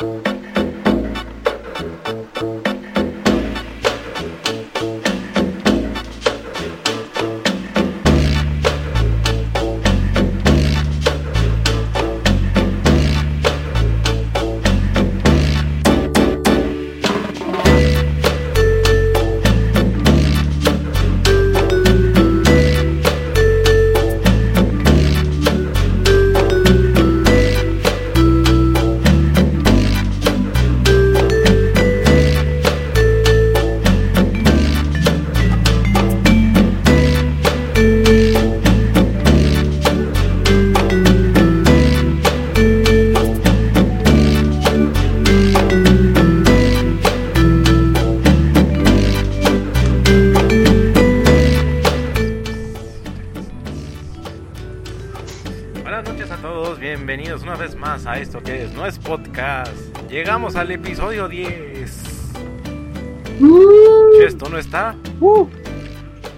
Buenas al episodio 10. Chesto no está.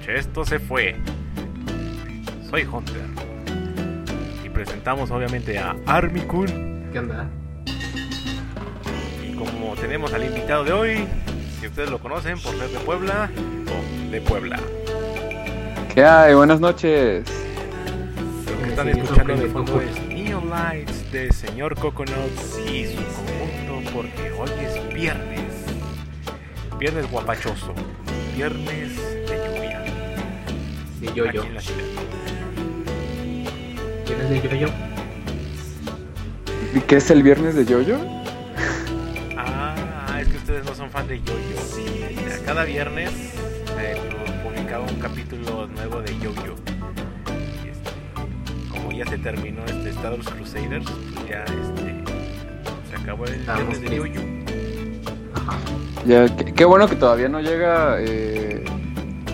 Chesto se fue. Soy Hunter. Y presentamos obviamente a Army Kun. ¿Qué onda? Y como tenemos al invitado de hoy, que ustedes lo conocen por ser de Puebla, o de Puebla. ¿Qué hay? Buenas noches. Lo que están escuchando de fondo es Neon Lights de Señor Coconuts y su porque hoy es viernes. Viernes guapachoso. Viernes de lluvia. De yo-yo. Aquí en la ciudad. ¿Tienes de yo-yo? ¿Y ¿Qué es el viernes de Yoyo? Ah, es que ustedes no son fan de Yo-Yo. Cada viernes se publicaba un capítulo nuevo de Yo-Yo. Y, este, Como ya se terminó este Star Wars Crusaders, pues ya este, acabó el viernes de. Ya, qué, qué bueno que todavía no llega eh,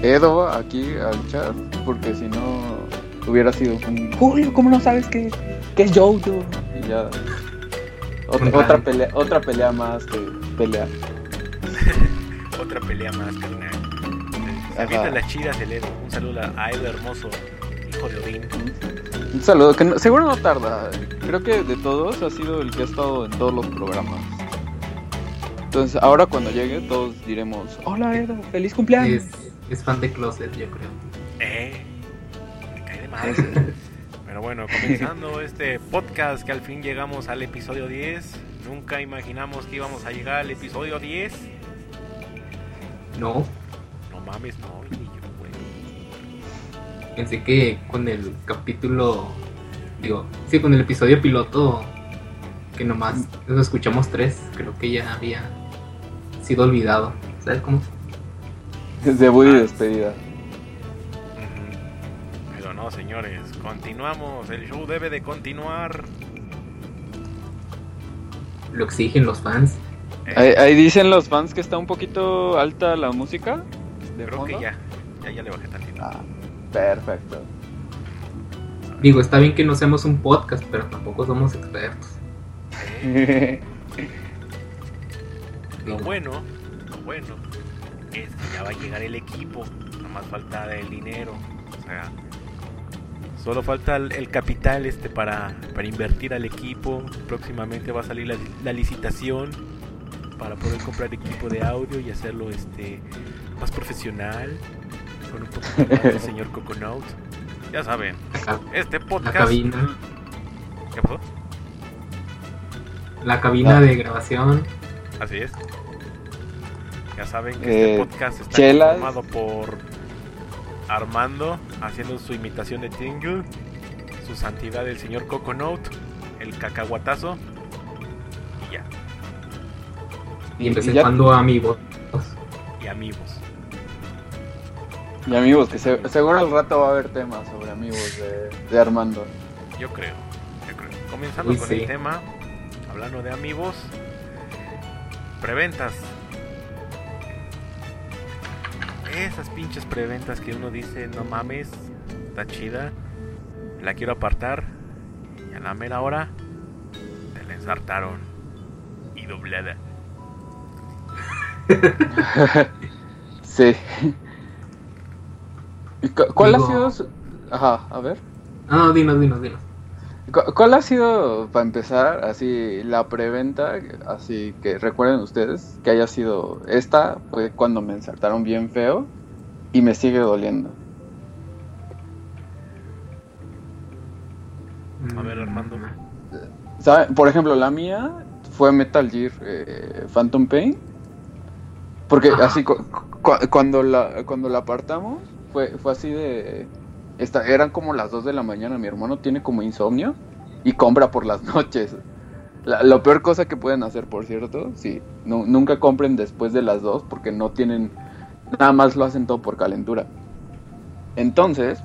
Edo aquí al chat, porque si no hubiera sido un Julio, ¿cómo no sabes qué, qué es Yoyo? Y ya. Otra, pelea, otra pelea más que pelea. Otra pelea más, carnal. Avientan las chidas el Edo. Un saludo a Edo hermoso, hijo de Odín. Un saludo, que no- seguro no tarda. Creo que de todos ha sido el que ha estado en todos los programas. Entonces, ahora cuando llegue, todos diremos: Hola Edo, feliz cumpleaños. Es, es fan de Closet, yo creo. Eh, me cae de madre. Pero bueno, comenzando este podcast que al fin llegamos al episodio 10. Nunca imaginamos que íbamos a llegar al episodio 10. No, No mames, no. Pensé que con el capítulo. Digo, sí, con el episodio piloto. Que nomás lo escuchamos tres. Creo que ya había sido olvidado. ¿Sabes cómo? Debut y Ah. despedida. Pero no, señores, continuamos. El show debe de continuar. Lo exigen los fans. Eh, Ahí, ahí dicen los fans que está un poquito alta la música. De creo que ya. Ya, ya le bajé tantito. Ah, perfecto. Digo, está bien que no seamos un podcast, pero tampoco somos expertos. Lo bueno, lo bueno es que ya va a llegar el equipo, nomás falta el dinero, o sea, solo falta el, el capital este para, para invertir al equipo, próximamente va a salir la, la licitación para poder comprar equipo de audio y hacerlo este más profesional, con un poquito más del señor Coconut. Ya saben, la, este la podcast... cabina. ¿Qué pasó? La cabina Ah. de grabación. Así es. Ya saben que Eh, este podcast está chelas. conformado por Armando haciendo su imitación de Tingle, su santidad el señor Coconut, el cacahuatazo y ya, Y de cuando amigos. y amigos. Y amigos, que se- seguro al rato va a haber temas sobre amigos de, de Armando. Yo creo, yo creo. Comenzando Uy, con sí. el tema, hablando de amigos, preventas. Esas pinches preventas que uno dice, no mames, está chida, la quiero apartar, y a la mera hora te la ensartaron y doblada. Sí. ¿Y cu- ¿Cuál Digo- ha sido. Ajá, a ver. Ah, no, dinos, dinos, dinos. cu- ¿Cuál ha sido, para empezar, así la preventa, así que recuerden ustedes, que haya sido esta, fue cuando me ensartaron bien feo y me sigue doliendo? A ver, Armando. ¿Sabe? Por ejemplo, la mía fue Metal Gear eh, Phantom Pain. Porque así, cu- cu- cuando, la, cuando la apartamos, fue, fue así de... Esta, eran como las 2 de la mañana, mi hermano tiene como insomnio y compra por las noches. La, la peor cosa que pueden hacer, por cierto, sí, nu- nunca compren después de las 2 porque no tienen... Nada más lo hacen todo por calentura. Entonces,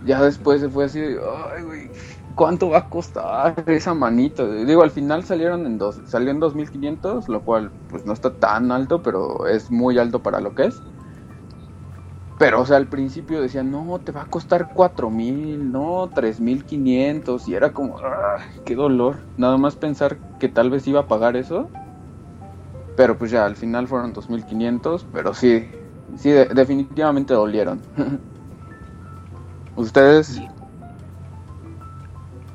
ya después se fue así ¿cuánto va a costar esa manita? Digo, al final salieron en dos, salió en 2500, lo cual pues no está tan alto, pero es muy alto para lo que es. Pero, o sea, al principio decían, no, te va a costar 4000, no, 3500, y era como, "Ay, qué dolor. Nada más pensar que tal vez iba a pagar eso. Pero pues ya, al final fueron 2500, pero sí, sí, de- definitivamente dolieron. Ustedes,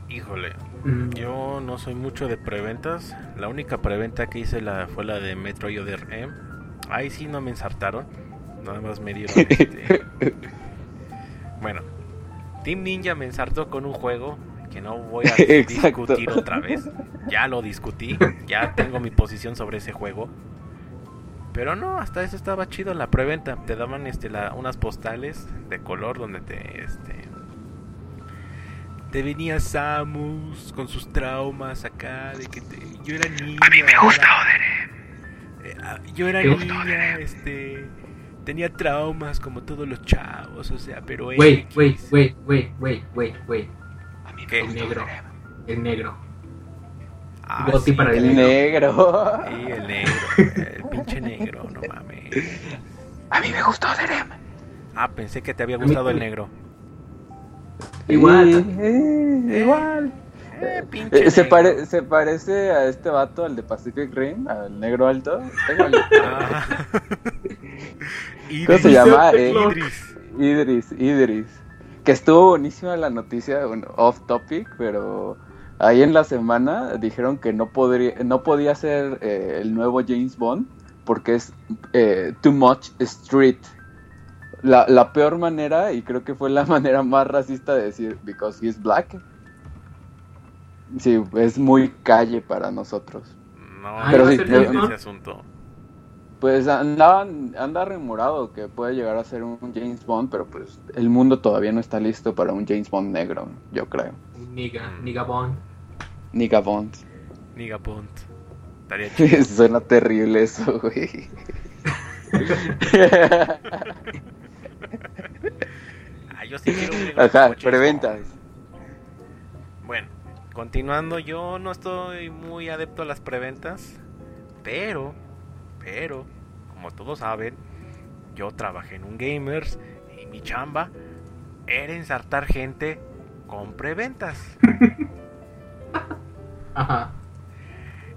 Híjole, Mm, yo no soy mucho de preventas. La única preventa que hice la, fue la de Metroid Other M. Ahí sí no me ensartaron. Nada más me dieron este... Bueno, Team Ninja me ensartó con un juego que no voy a discutir otra vez. Ya lo discutí, ya tengo mi posición sobre ese juego. Pero no, hasta eso estaba chido la preventa. Te daban este la, unas postales de color donde te este te venía Samus con sus traumas acá de que te, yo era niña. A mí me gusta Yo era ¿Te gusta niña, este tenía traumas como todos los chavos, o sea, pero Wait, X. wait, wait, wait, wait, wait, wait. ¿Qué? El negro. El negro. Ah, Goti sí, para el negro. Sí, el negro, el pinche negro, no mames. A mí me gustó Derem. Ah, pensé que te había mí gustado el negro. Igual. Eh, igual. Eh, Eh, se, negro. pare- se parece a este vato, al de Pacific Rim, al negro alto. Está igual. Ah. ¿Cómo se Idris. llama? Eh, Idris. Idris, Idris. Que estuvo buenísima la noticia, bueno, off topic, pero ahí en la semana dijeron que no podría, no podía ser eh, el nuevo James Bond porque es eh, too much street. La, la peor manera, y creo que fue la manera más racista de decir, because he's black. Sí, es muy calle para nosotros. No, Pero no sí, de ese asunto. Pues andaban, anda remorado que puede llegar a ser un James Bond, pero pues el mundo todavía no está listo para un James Bond negro, yo creo. Niga. Niga Bond. Niga Bond. Niga Bond. Estaría. Suena terrible eso, güey. Ah, yo sí quiero un Ajá, preventas. Bueno, continuando, yo no estoy muy adepto a las preventas, pero, pero, como todos saben, yo trabajé en un gamers y mi chamba era ensartar gente con preventas. Ajá.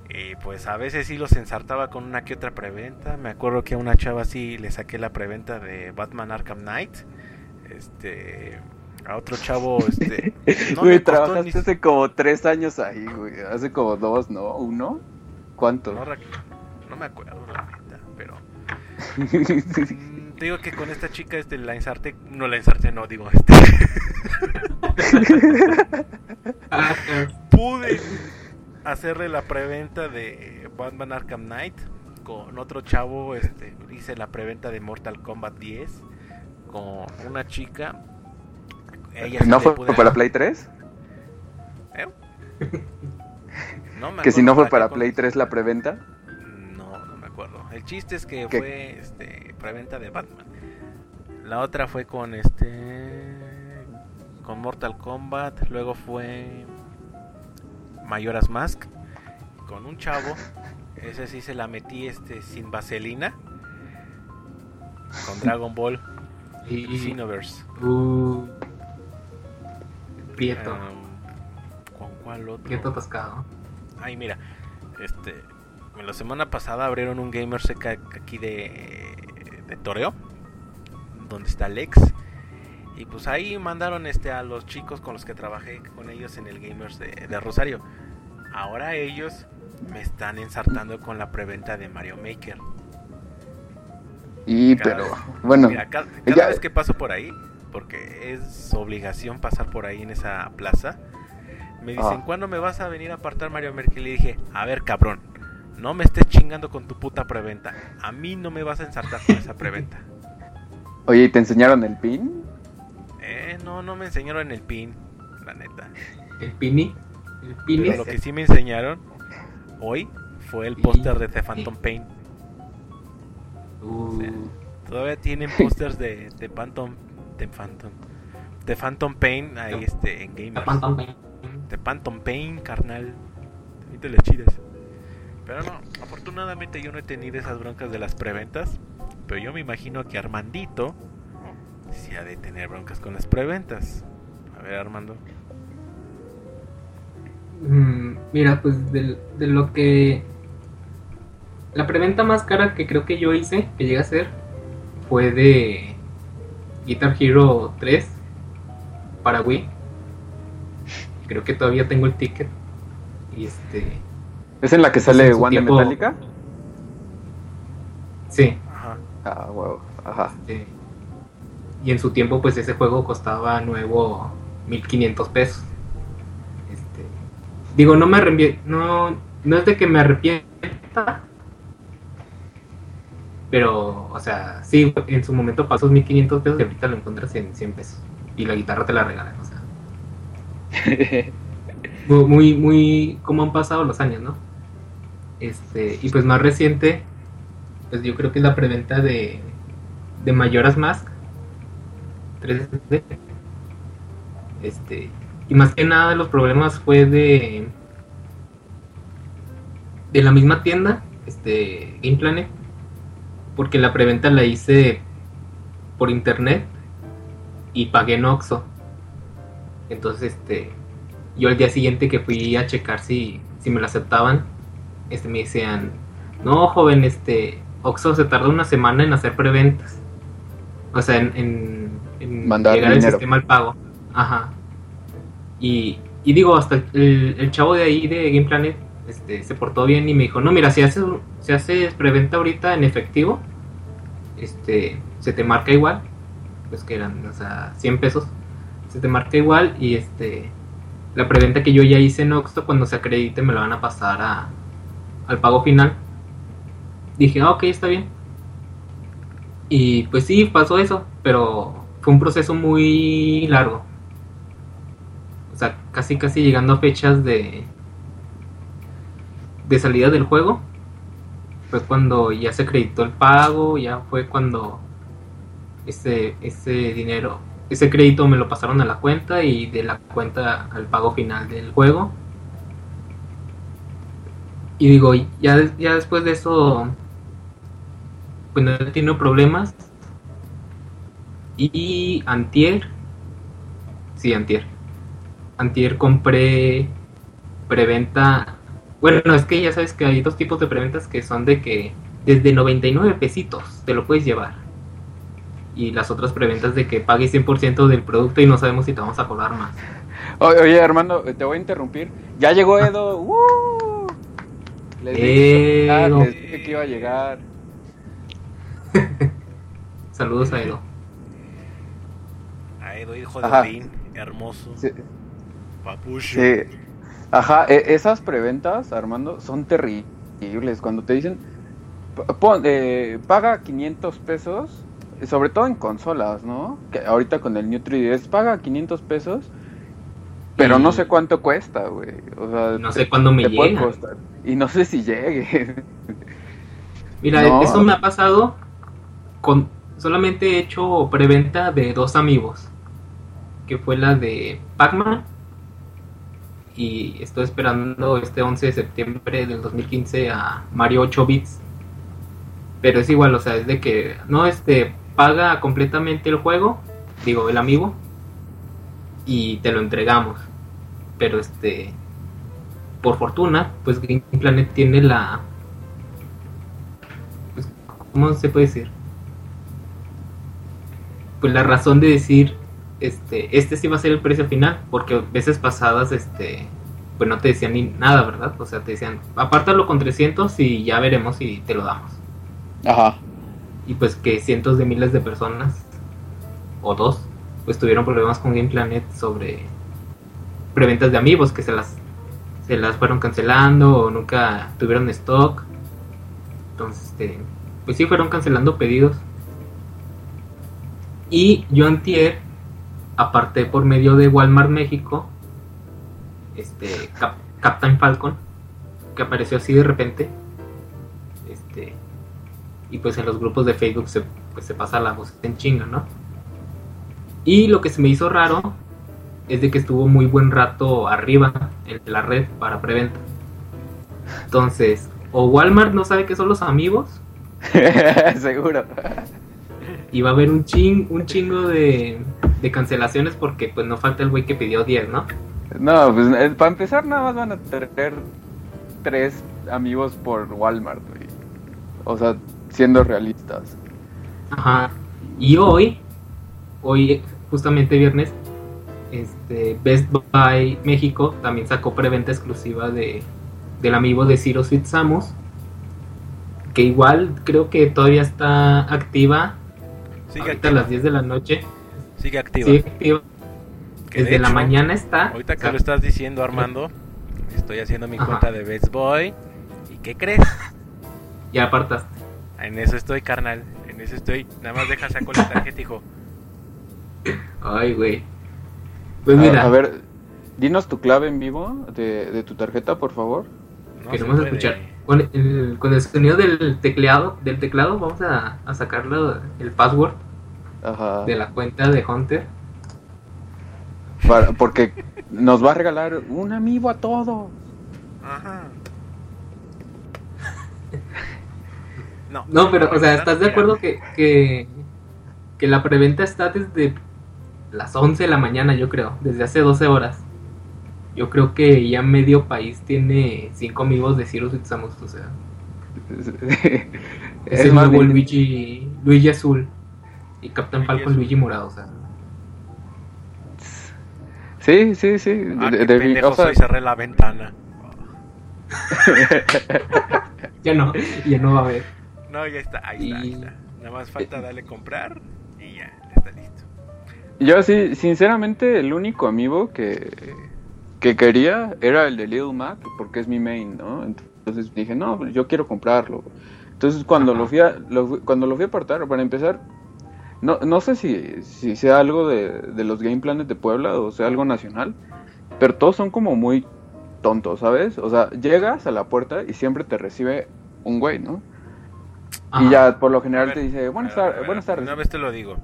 Y pues a veces sí los ensartaba con una que otra preventa. Me acuerdo que a una chava sí le saqué la preventa de Batman Arkham Knight. Este. A otro chavo, este. no güey, trabajaste ni- hace como tres años ahí, güey. Hace como dos, ¿no? ¿Uno? ¿Cuánto? No, no me acuerdo, la neta, pero. te digo que con esta chica este, la ensarté. No la ensarté, no, digo, este. Pude hacerle la preventa de Batman Arkham Knight con otro chavo este hice la preventa de Mortal Kombat 10 con una chica ella ¿No fue pude- para Play 3? ¿Eh? No me Que si no fue para Play 3 la preventa. El chiste es que ¿Qué? fue este preventa de Batman la otra fue con este con Mortal Kombat luego fue Mayoras Mask con un chavo. Ese sí se la metí este sin vaselina. Con Dragon Ball y. Xenoverse. Uh, Prieto. Um, ¿Con cuál otro? Prieto atascado. Ay, mira. Este. La semana pasada abrieron un Gamer Seca aquí de. de Toreo. Donde está Lex. Y pues ahí mandaron este a los chicos con los que trabajé con ellos en el Gamers de, de Rosario. Ahora ellos me están ensartando con la preventa de Mario Maker. Y Cada pero, vez- bueno, Mira, cada, ya- vez que paso por ahí, porque es obligación pasar por ahí en esa plaza, me dicen, Ah. ¿cuándo me vas a venir a apartar Mario Maker? Y le dije, a ver, cabrón, no me estés chingando con tu puta preventa. A mí no me vas a ensartar con esa preventa. oye, ¿y te enseñaron el pin? Eh, no, no me enseñaron el pin, la neta. El Pini. El Pini. Pero lo que sí me enseñaron hoy fue el póster de The Phantom Pain. Uh, Todavía tienen pósters de, de Phantom, de Phantom, de Phantom Pain ahí este, en Gamers. Phantom Pain. De Phantom Pain, carnal. Y te las chidas. Pero no, afortunadamente yo no he tenido esas broncas de las preventas. Pero yo me imagino que Armandito sí ha de tener broncas con las preventas. A ver, Armando. Mm, mira, pues del- de, lo que... La preventa más cara que creo que yo hice, que llegué a hacer, fue de Guitar Hero 3 para Wii. Creo que todavía tengo el ticket. Y este... ¿Es en la que sale en su One de tiempo- Metallica? Sí, Ajá. Ah, huevo, ajá. y en su tiempo pues ese juego costaba nuevo 1500 pesos. Este, digo, no me arrepie- no, no es de que me arrepienta, pero, o sea, sí, en su momento pasó 1500 pesos y ahorita lo encuentras en 100 pesos. Y la guitarra te la regalan, o sea. Muy, muy, muy como han pasado los años, ¿no? Este, y pues más reciente, pues yo creo que es la preventa de, de Mayoras Mask 3D. Este, y más que nada los problemas fue de de la misma tienda, este, Game porque la preventa la hice por internet y pagué en Oxxo. Entonces, este, yo al día siguiente que fui a checar si, si me lo aceptaban, este, me decían, no, joven, este, Oxxo se tarda una semana en hacer preventas. O sea, en, en, en Mandar llegar el sistema al pago. Ajá. Y, y digo, hasta el, el chavo de ahí de Game Planet este, se portó bien y me dijo, no, mira, si haces, si haces preventa ahorita en efectivo, este, se te marca igual, pues que eran, o sea, 100 pesos, se te marca igual y este, la preventa que yo ya hice en Oxxo, cuando se acredite me la van a pasar a, al pago final. Dije, ah, ok, está bien. Y pues sí, pasó eso, pero fue un proceso muy largo. O sea, casi casi llegando a fechas de de salida del juego. Fue cuando ya se acreditó el pago, ya fue cuando ese ese dinero, ese crédito me lo pasaron a la cuenta y de la cuenta al pago final del juego. Y digo, ya, ya después de eso, pues no he tenido problemas. Y antier, sí, antier. Antier compré preventa. Bueno, es que ya sabes que hay dos tipos de preventas que son de que desde 99 pesitos te lo puedes llevar. Y las otras preventas de que pagues 100% del producto y no sabemos si te vamos a cobrar más. Oye, Armando, te voy a interrumpir. Ya llegó Edo. ¡Woo! Les dije, Edo. les dije que iba a llegar. Saludos a Edo. A Edo, hijo de Ajá. Odín, hermoso. Sí, Papucho. sí. Ajá, e- esas preventas, Armando, son terribles. Cuando te dicen, pon, eh, paga 500 pesos, sobre todo en consolas, ¿no? Que ahorita con el New 3DS paga 500 pesos, pero no sé cuánto cuesta, güey. O sea, No sé cuándo me llega. costar. Y no sé si llegue. Mira, No. eso me ha pasado con solamente he hecho preventa de dos amigos, que fue la de Pac-Man y estoy esperando este 11 de septiembre del 2015 a Mario 8 bits. Pero es igual, o sea, es de que no este paga completamente el juego, digo, el amigo y te lo entregamos. Pero este por fortuna, pues Game Planet tiene la pues, ¿cómo se puede decir? Pues la razón de decir, este, este sí va a ser el precio final, porque veces pasadas, este, pues no te decían ni nada, ¿verdad? O sea, te decían, apártalo con 300 y ya veremos si te lo damos. Ajá. Y pues que cientos de miles de personas, o dos, pues tuvieron problemas con Game Planet sobre preventas de amigos que se las, se las fueron cancelando o nunca tuvieron stock. Entonces, este, pues sí, fueron cancelando pedidos. Y yo antier aparté por medio de Walmart México este Cap- Captain Falcon que apareció así de repente este y pues en los grupos de Facebook se, pues se pasa la voz en chinga no y lo que se me hizo raro es de que estuvo muy buen rato arriba en la red para preventa entonces o Walmart no sabe qué son los amigos Seguro. y va a haber un ching un chingo de, de cancelaciones porque pues no falta el güey que pidió 10 no No, pues eh, para empezar nada más van a tener tres amigos por Walmart, güey. O sea, siendo realistas. Ajá. Y hoy, hoy justamente viernes, este Best Buy México también sacó preventa exclusiva de del amigo de Zero Sweet Samus, que igual creo que todavía está activa Sigue ahorita a las 10 de la noche. Sigue activa. Sigue activa. Que de Desde la mañana está. Ahorita o que sea, lo estás diciendo, Armando, estoy haciendo mi Ajá. cuenta de Best Boy. ¿Y qué crees? Ya apartaste. En eso estoy, carnal. En eso estoy. Nada más deja saco la tarjeta, hijo. Ay, güey. Pues A- mira, A, ver, dinos tu clave en vivo de, de tu tarjeta, por favor. No queremos escuchar. Con el, con el sonido del teclado, del teclado vamos a, a sacarlo el password Ajá. de la cuenta de Hunter. Para- porque nos va a regalar un amigo a todos. Ajá. No, No, pero, o sea, ¿estás de acuerdo que, que, que la preventa está desde las 11 de la mañana, yo creo, desde hace 12 horas? Yo creo que ya medio país tiene 5 amigos de Cyrus y Samus, o sea, es, es el más nuevo bien- Luigi, Luigi azul y Captain Falcon. Luigi morado, o sea, Sí, sí, sí. Ah, de- qué de- pendejo o sea, soy, cerré la ventana. ya no, ya no va a haber. No, ya está, ahí está, ahí está. Nada más falta darle comprar Yo sí, sinceramente, el único amigo que, que quería era el de Little Mac, porque es mi main, ¿no? Entonces dije, no, pues yo quiero comprarlo. Entonces cuando Ajá. lo fui a, lo cuando lo fui a apartar, para empezar, no, no sé si, si sea algo de, de los game planes de Puebla o sea algo nacional, pero todos son como muy tontos, ¿sabes? O sea, llegas a la puerta y siempre te recibe un güey, ¿no? Ajá. Y ya por lo general ver, te dice, buenas, buenas tardes. Una vez te lo digo.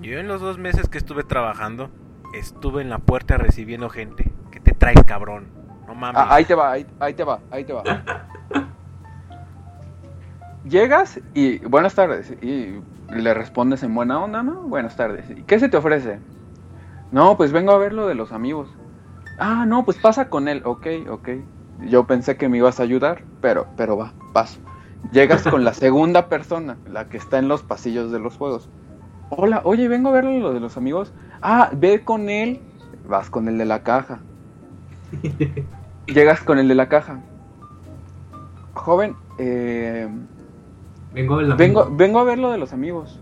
Yo en los dos meses que estuve trabajando, estuve en la puerta recibiendo gente. ¿Qué te traes, cabrón? No mames. Ah, ahí te va, ahí, ahí te va, ahí te va. Llegas y buenas tardes y le respondes en buena onda, ¿no? Buenas tardes. ¿Y qué se te ofrece? No, pues vengo a ver lo de los amigos. Ah, no, pues pasa con él. Ok, ok. Yo pensé que me ibas a ayudar, pero, pero va, paso. Llegas con la segunda persona, la que está en los pasillos de los juegos. Hola, oye, vengo a ver lo de los amigos. Ah, ve con él. Vas con el de la caja. Llegas con el de la caja. Joven, eh, Vengo, a vengo, vengo a ver lo de los amigos.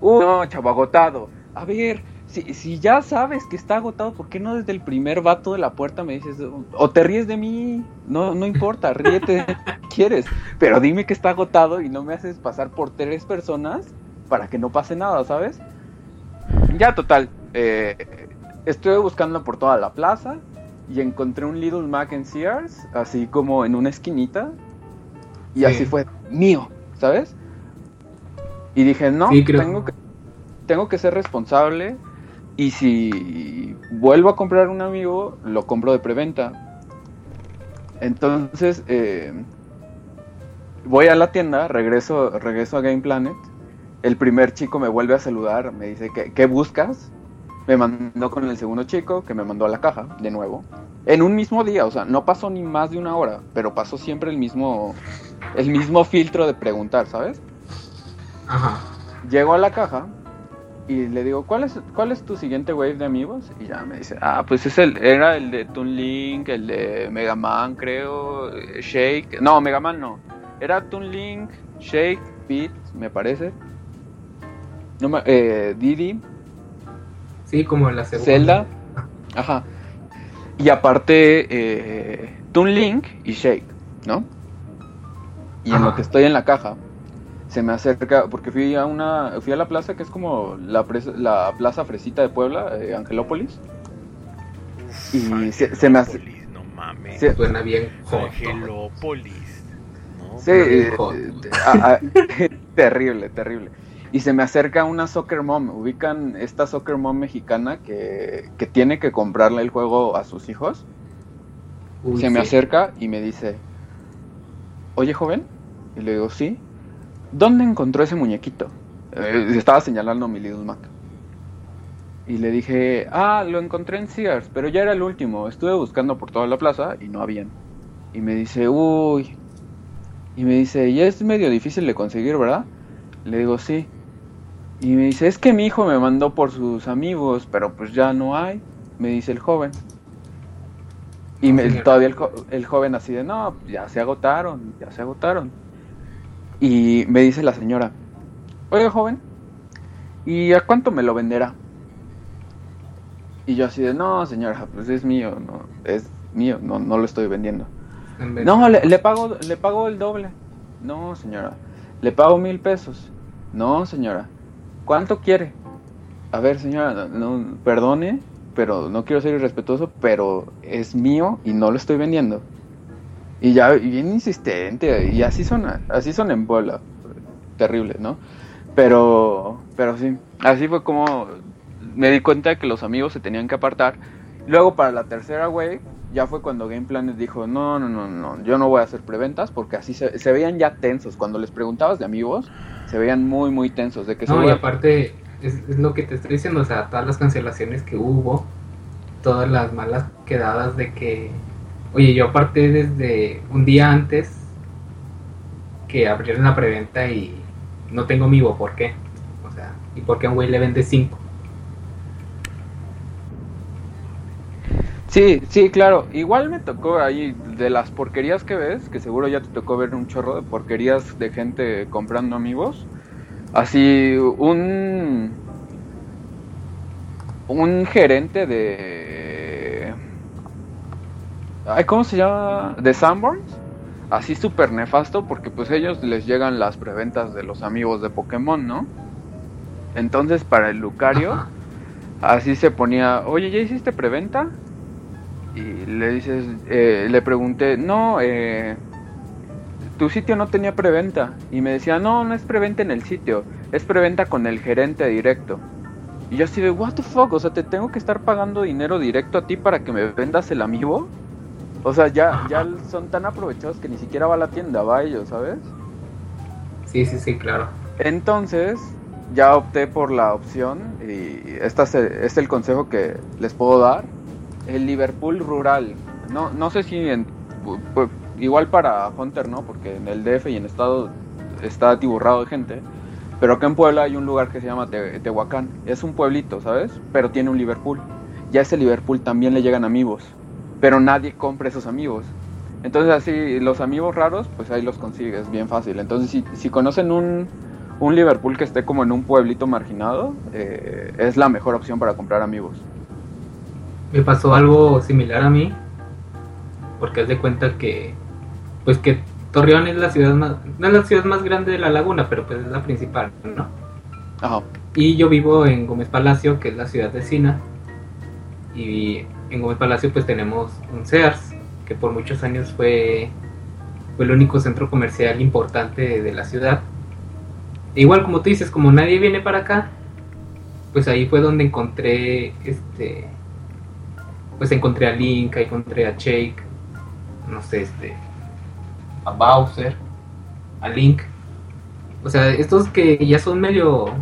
Uh, no, chavo, agotado. A ver, si, si ya sabes que está agotado, ¿por qué no desde el primer vato de la puerta me dices, o te ríes de mí? No, no importa, ríete quieres. Pero dime que está agotado y no me haces pasar por tres personas para que no pase nada, ¿sabes? Ya, total. eh, estuve buscando por toda la plaza y encontré un Little Mac en Sears, así como en una esquinita. Y Sí. así fue, mío, ¿sabes? Y dije, no, Sí, creo. tengo, que, tengo que ser responsable. Y si vuelvo a comprar un amigo, lo compro de preventa. Entonces, eh, voy a la tienda, regreso, regreso a Game Planet. El primer chico me vuelve a saludar, me dice, ¿qué, qué buscas? Me mandó con el segundo chico, que me mandó a la caja, de nuevo. En un mismo día, o sea, no pasó ni más de una hora, pero pasó siempre el mismo, el mismo filtro de preguntar, ¿sabes? Ajá. Llego a la caja Y le digo, ¿cuál es, ¿cuál es tu siguiente wave de amigos? Y ya me dice, ah, pues es el, era el de Toon Link, el de Mega Man, creo, Shake. No, Mega Man no. Era Toon Link, Shake, Beat, me parece. No me- eh, Didi, Sí, como en la segunda. Zelda. Ajá. Y aparte, eh, Toon Link y Shake, ¿no? Y en lo que estoy en la caja, se me acerca, porque fui a una, fui a la plaza que es como la, presa- la plaza fresita de Puebla, eh, Angelópolis. Y se- se me hace- Angelópolis, No mames. se- Suena bien. Angelópolis. ¿no? Sí, eh, bien hot. eh, a- a- terrible, terrible. Y se me acerca una soccer mom. Ubican esta soccer mom mexicana que, que tiene que comprarle el juego a sus hijos. Uy, se me sí. acerca y me dice, oye joven, y le digo, sí, ¿dónde encontró ese muñequito? Eh, estaba señalando mi Little Mac. Y le dije, ah, lo encontré en Sears, pero ya era el último, estuve buscando por toda la plaza y no habían. Y me dice, uy, y me dice, ya es medio difícil de conseguir, ¿verdad? Le digo, sí. Y me dice, es que mi hijo me mandó por sus amigos, pero pues ya no hay, me dice el joven. Y me- todavía el, jo- el joven así de, no, ya se agotaron, ya se agotaron. Y me dice la señora, oye joven, ¿y a cuánto me lo venderá? Y yo así de, no señora, pues es mío, no, es mío, no, no lo estoy vendiendo. No, le, le pago, le pago el doble. No, señora. Le pago mil pesos. No, señora. ¿Cuánto quiere? A ver, señora, no, perdone, pero no quiero ser irrespetuoso, pero es mío y no lo estoy vendiendo. Y ya, bien insistente, y así son, así son en Puebla. Terrible, ¿no? Pero, pero sí, así fue como me di cuenta de que los amigos se tenían que apartar. Luego para la tercera wave, ya fue cuando Game Planet dijo, no, no, no, no, yo no voy a hacer preventas porque así se, se veían ya tensos. Cuando les preguntabas de amigos, se veían muy, muy tensos. De que No, y aparte, es, es lo que te estoy diciendo, o sea, todas las cancelaciones que hubo, todas las malas quedadas de que, oye, yo aparté desde un día antes que abrieron la preventa y no tengo amigo, ¿por qué? O sea, ¿y por qué a un güey le vende 5? Sí, sí, claro. Igual me tocó ahí de las porquerías que ves, que seguro ya te tocó ver un chorro de porquerías de gente comprando amigos. Así, un. Un gerente de. Ay, ¿cómo se llama? De Sanborns. Así súper nefasto, porque pues ellos les llegan las preventas de los amigos de Pokémon, ¿no? Entonces, para el Lucario. Ajá. Así se ponía, oye, ¿ya hiciste preventa? Y le dices, eh, le pregunté, no, eh, tu sitio no tenía preventa. Y me decía, no, no es preventa en el sitio, es preventa con el gerente directo. Y yo así de, what the fuck, o sea, te tengo que estar pagando dinero directo a ti para que me vendas el amiibo. O sea, ya, ya son tan aprovechados que ni siquiera va a la tienda, va a ellos, ¿sabes? Sí, sí, sí, claro. Entonces, ya opté por la opción y este es el, es el consejo que les puedo dar. El Liverpool rural. No, no sé si en, igual para Hunter no, porque en el DF y en estado está atiburrado de gente. Pero acá en Puebla hay un lugar que se llama Te- Tehuacán. Es un pueblito, ¿sabes? Pero tiene un Liverpool. Ya ese Liverpool también le llegan amigos. Pero nadie compra esos amigos. Entonces así, los amigos raros, pues ahí los consigues bien fácil. Entonces si, si conocen un, un Liverpool que esté como en un pueblito marginado, eh, es la mejor opción para comprar amigos. Me pasó algo similar a mí, porque haz de cuenta que, pues que Torreón es la ciudad más, no es la ciudad más grande de la laguna, pero pues es la principal, ¿no? Ajá. Y yo vivo en Gómez Palacio, que es la ciudad vecina, y en Gómez Palacio pues tenemos un Sears, que por muchos años fue, fue el único centro comercial importante de la ciudad. E igual como tú dices, como nadie viene para acá, pues ahí fue donde encontré este pues encontré a Link, ahí encontré a Shake, no sé, este a Bowser, a Link. O sea, estos que ya son medio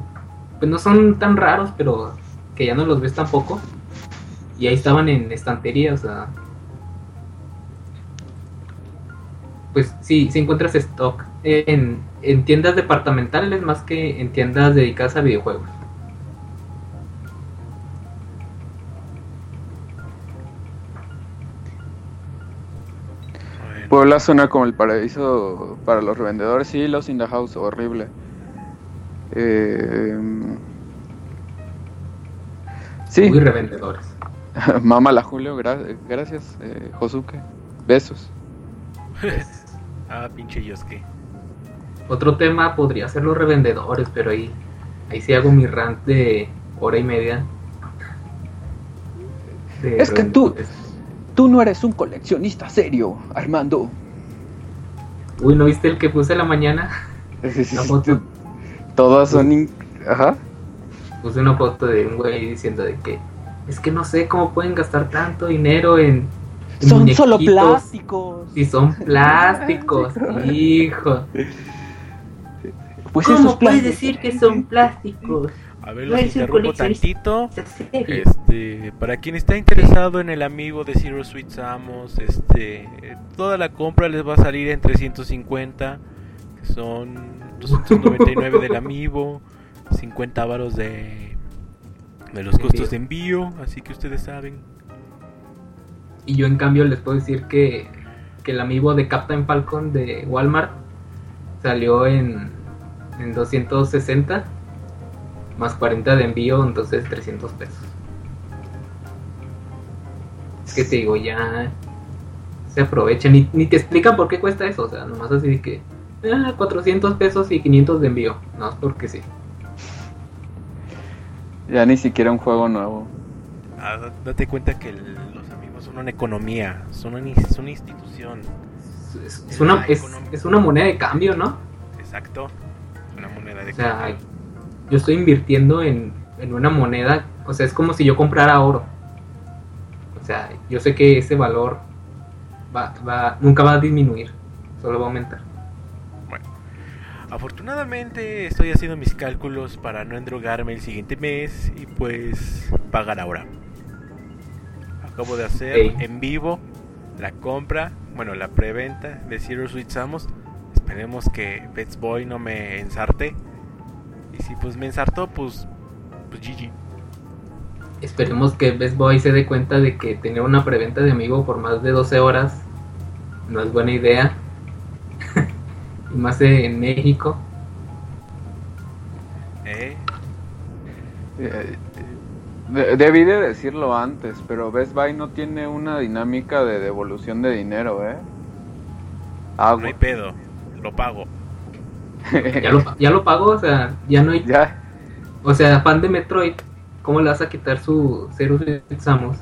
pues no son tan raros, pero que ya no los ves tampoco. Y ahí estaban en estantería, o sea, pues sí, sí encuentras stock en, en tiendas departamentales más que en tiendas dedicadas a videojuegos. Puebla suena como el paraíso para los revendedores. Sí, los in the house, horrible. Eh, sí, Muy revendedores. Mámala Julio, gra- gracias, eh, Josuke. Besos. Ah, pinche Yosuke. Otro tema podría ser los revendedores, pero ahí, ahí sí hago mi rant de hora y media. de Es que tú-. Tú no eres un coleccionista serio, Armando. Uy, ¿no viste el que puse la mañana? La foto. Todas son... in- Ajá. Puse una foto de un güey diciendo de que es que no sé cómo pueden gastar tanto dinero en, en Son solo plásticos. Si son plásticos, hijo. Pues ¿Cómo puedes decir que son plásticos? A ver, los interrumpo tantito. Este, para quien está interesado en el amigo de Zero Sweet Samos, este, toda la compra les va a salir en 350, que son 299 del amiibo, 50 varos de de los costos de envío. así que ustedes saben. Y yo en cambio les puedo decir que, que el amiibo de Captain Falcon de Walmart salió en, en 260 más 40 de envío, entonces 300 pesos. Es que te digo, ya se aprovechan ni, ni te explican por qué cuesta eso, o sea, nomás así de que ah, 400 pesos y 500 de envío, no es porque sí. Ya ni siquiera un juego nuevo. Ah, da- date cuenta que el- los amigos son una economía, son una, son una institución. Es, es una, es, es una moneda de cambio, ¿no? Exacto. Una moneda de O sea, cambio. Yo estoy invirtiendo en, en una moneda, o sea, es como si yo comprara oro. O sea, yo sé que ese valor va, va, nunca va a disminuir, solo va a aumentar. Afortunadamente estoy haciendo mis cálculos para no endrogarme el siguiente mes y pues pagar ahora. Acabo de hacer en vivo la compra, bueno, la preventa de Zero Sweet Samos. Esperemos que Bets Boy no me ensarte. Y si pues me ensartó, pues, pues GG. Esperemos que Best Boy se dé cuenta de que tener una preventa de amigo por más de 12 horas no es buena idea. y más en México. ¿Eh? Eh, de- debí de decirlo antes, pero Best Buy no tiene una dinámica de devolución de dinero, ¿eh? No hay pedo, lo pago. Ya lo, ya lo pagó, o sea, ya no hay Ya, O sea, fan de Metroid, ¿cómo le vas a quitar su Zero Samus?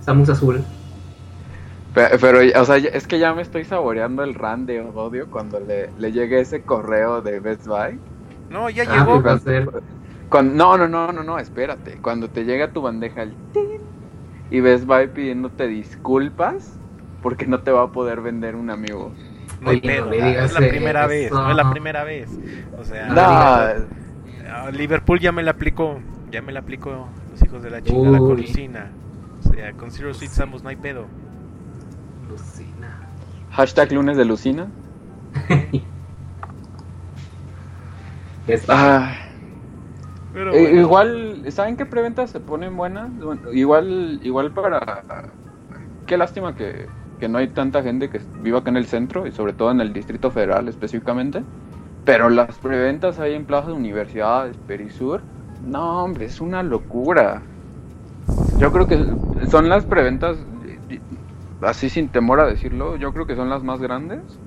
Samus azul. Pe- Pero, o sea, es que ya me estoy saboreando el ran de odio cuando le, le llegue ese correo de Best Buy. No, ya Ah, llegó. Cuando, no, no, no, no, no, espérate. Cuando te llega tu bandeja el tin y Best Buy pidiéndote disculpas porque no te va a poder vender un amigo. No hay pedo. no es la primera eso. vez, no es la primera vez. O sea, No. Ah, Liverpool ya me la aplicó, ya me la aplicó los hijos de la chingada con. Lucina. O sea, con Zero Sweet Samus no hay pedo. Lucina. hashtag lunes de Lucina. Ah, Pero eh, igual, ¿saben qué preventas se ponen buenas? Bueno, igual, igual para... Qué lástima que, que no hay tanta gente que viva acá en el centro y sobre todo en el Distrito Federal específicamente. Pero las preventas ahí en Plaza de Universidades, Perisur, no hombre, es una locura. Yo creo que son las preventas, así sin temor a decirlo, yo creo que son las más grandes.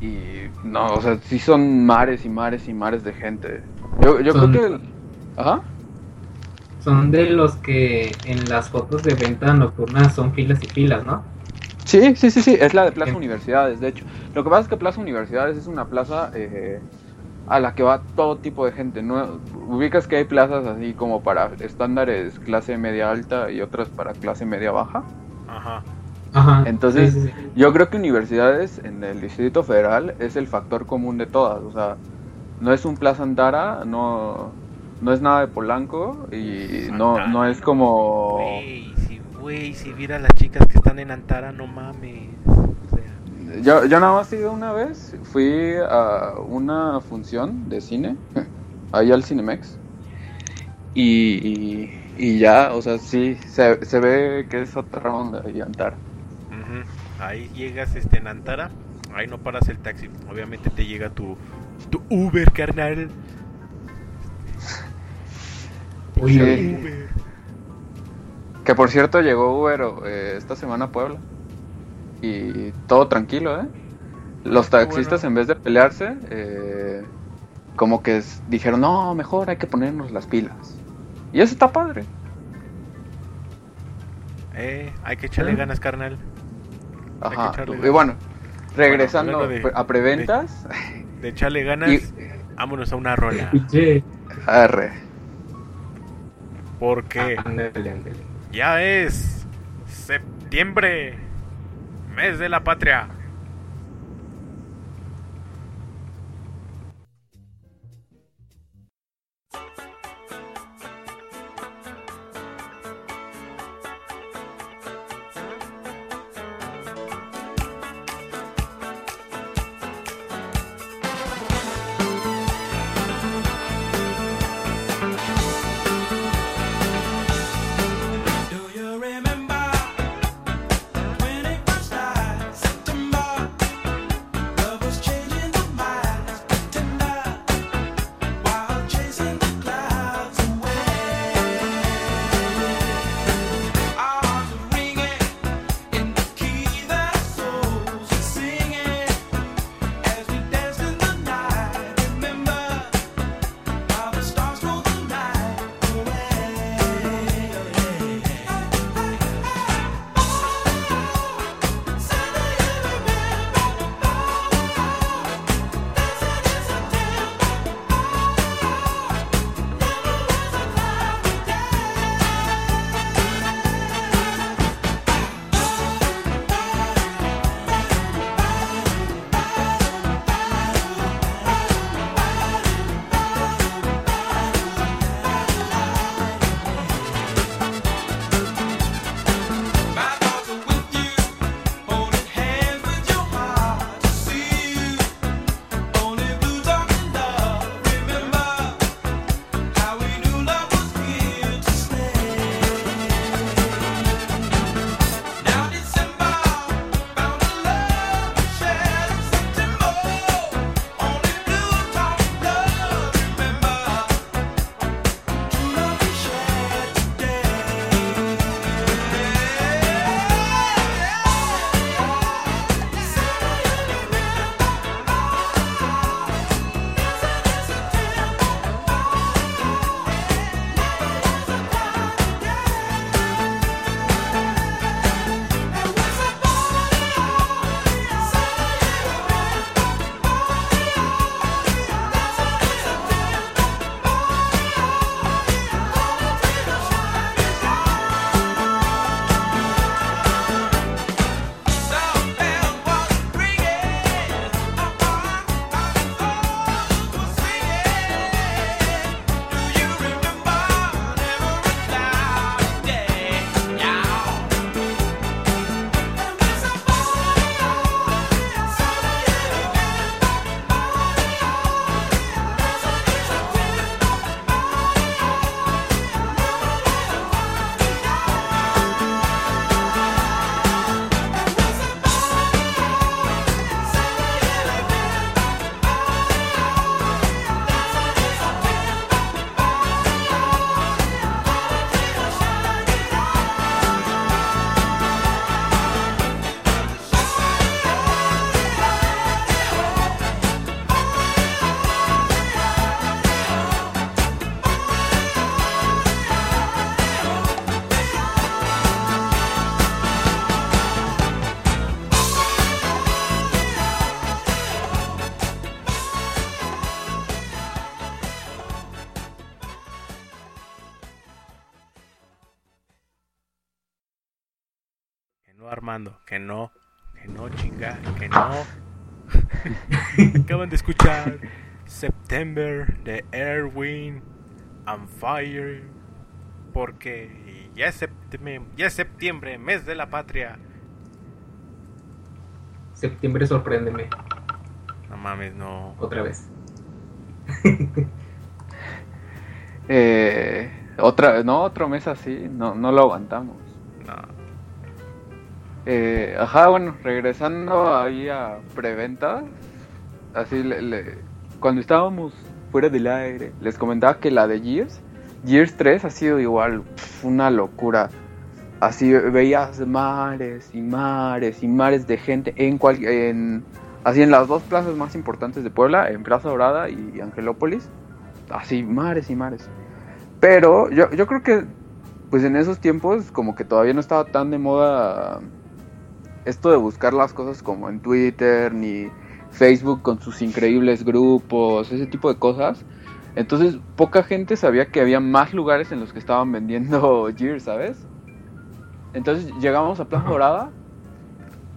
Y no, o sea, sí son mares y mares y mares de gente. Yo, yo Son- creo que... Ajá. Son de los que en las fotos de venta nocturna son filas y filas, ¿no? Sí, sí, sí, sí, es la de Plaza. Universidades, de hecho. Lo que pasa es que Plaza Universidades es una plaza eh, a la que va todo tipo de gente. ¿no? Ubicas que hay plazas así como para estándares clase media alta y otras para clase media baja. ajá. Ajá. Entonces- sí, sí, sí. Yo creo que universidades en el Distrito Federal es el factor común de todas. O sea, no es un Plaza Antara, no, no es nada de Polanco y no, no es como... Güey, si, güey, si viera las chicas que están en Antara, no mames. O sea, Yo, yo nada más he ido una vez, fui a una función de cine, ahí al Cinemex, y, y, y ya, o sea, sí, se, se ve que es otra onda y Antara. ahí llegas este, en Antara, ahí no paras el taxi. Obviamente te llega tu, tu Uber, carnal. Uber. Que por cierto llegó Uber eh, esta semana a Puebla. Y todo tranquilo, ¿eh? Los taxistas bueno. en vez de pelearse, eh, como que dijeron, no, mejor hay que ponernos las pilas. Y eso está padre. Eh, hay que echarle Ah. ganas, carnal. Hay Ajá. Y bueno, regresando de- a preventas, De echarle ganas, Y- vámonos a una rola. Arre. Porque ándale. ya es septiembre, mes de la patria. And Fire. Porque ya es, septiembre, ya es septiembre, mes de la patria. Septiembre sorpréndeme No mames, no. otra vez. Eh, otra, no, otro mes así, no, no lo aguantamos. no. Eh, ajá, bueno, regresando ahí a preventa, así le- le- cuando estábamos fuera del aire, les comentaba que la de Gears, Gears 3 ha sido igual una locura. Así veías mares y mares y mares de gente en cual, en así en las dos plazas más importantes de Puebla, en Plaza Dorada y Angelópolis, así mares y mares. Pero yo, yo creo que pues en esos tiempos como que todavía no estaba tan de moda esto de buscar las cosas como en Twitter ni Facebook con sus increíbles grupos, ese tipo de cosas. Entonces poca gente sabía que había más lugares en los que estaban vendiendo Gears, ¿sabes? Entonces llegamos a Plaza. Dorada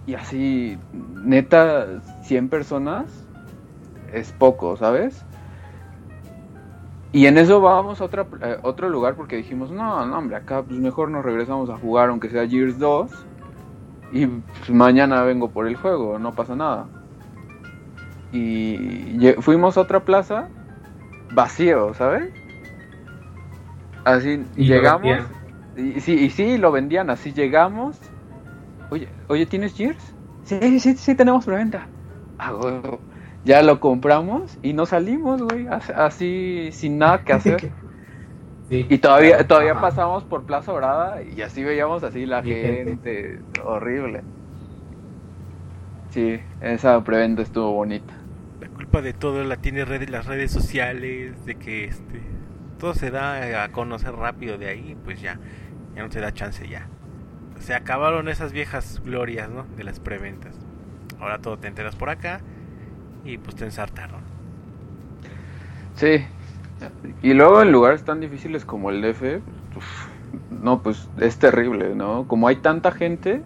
y así, neta, 100 personas es poco, ¿sabes? Y en eso vamos a otra, eh, otro lugar porque dijimos, no, no, hombre, acá pues mejor nos regresamos a jugar aunque sea Gears 2 y pues, mañana vengo por el juego, no pasa nada. Y fuimos a otra plaza vacío, ¿sabes? Así Y llegamos y, sí, y sí, lo vendían, así llegamos. Oye, oye, ¿tienes Gears? Sí, sí, sí, tenemos preventa. Ah. Ya lo compramos y nos salimos, güey, as- así sin nada que hacer. Sí, Y todavía, todavía pasamos por Plaza Dorada y así veíamos así la gente. gente. Horrible. Sí, esa preventa estuvo bonita. De todo la tiene las redes sociales, de que este todo se da a conocer rápido de ahí, pues ya, ya no te da chance ya. Se acabaron esas viejas glorias, ¿no? De las preventas. Ahora todo te enteras por acá y pues te ensartaron. Sí. Y luego en lugares tan difíciles como el DF, no, pues es terrible, ¿no? Como hay tanta gente,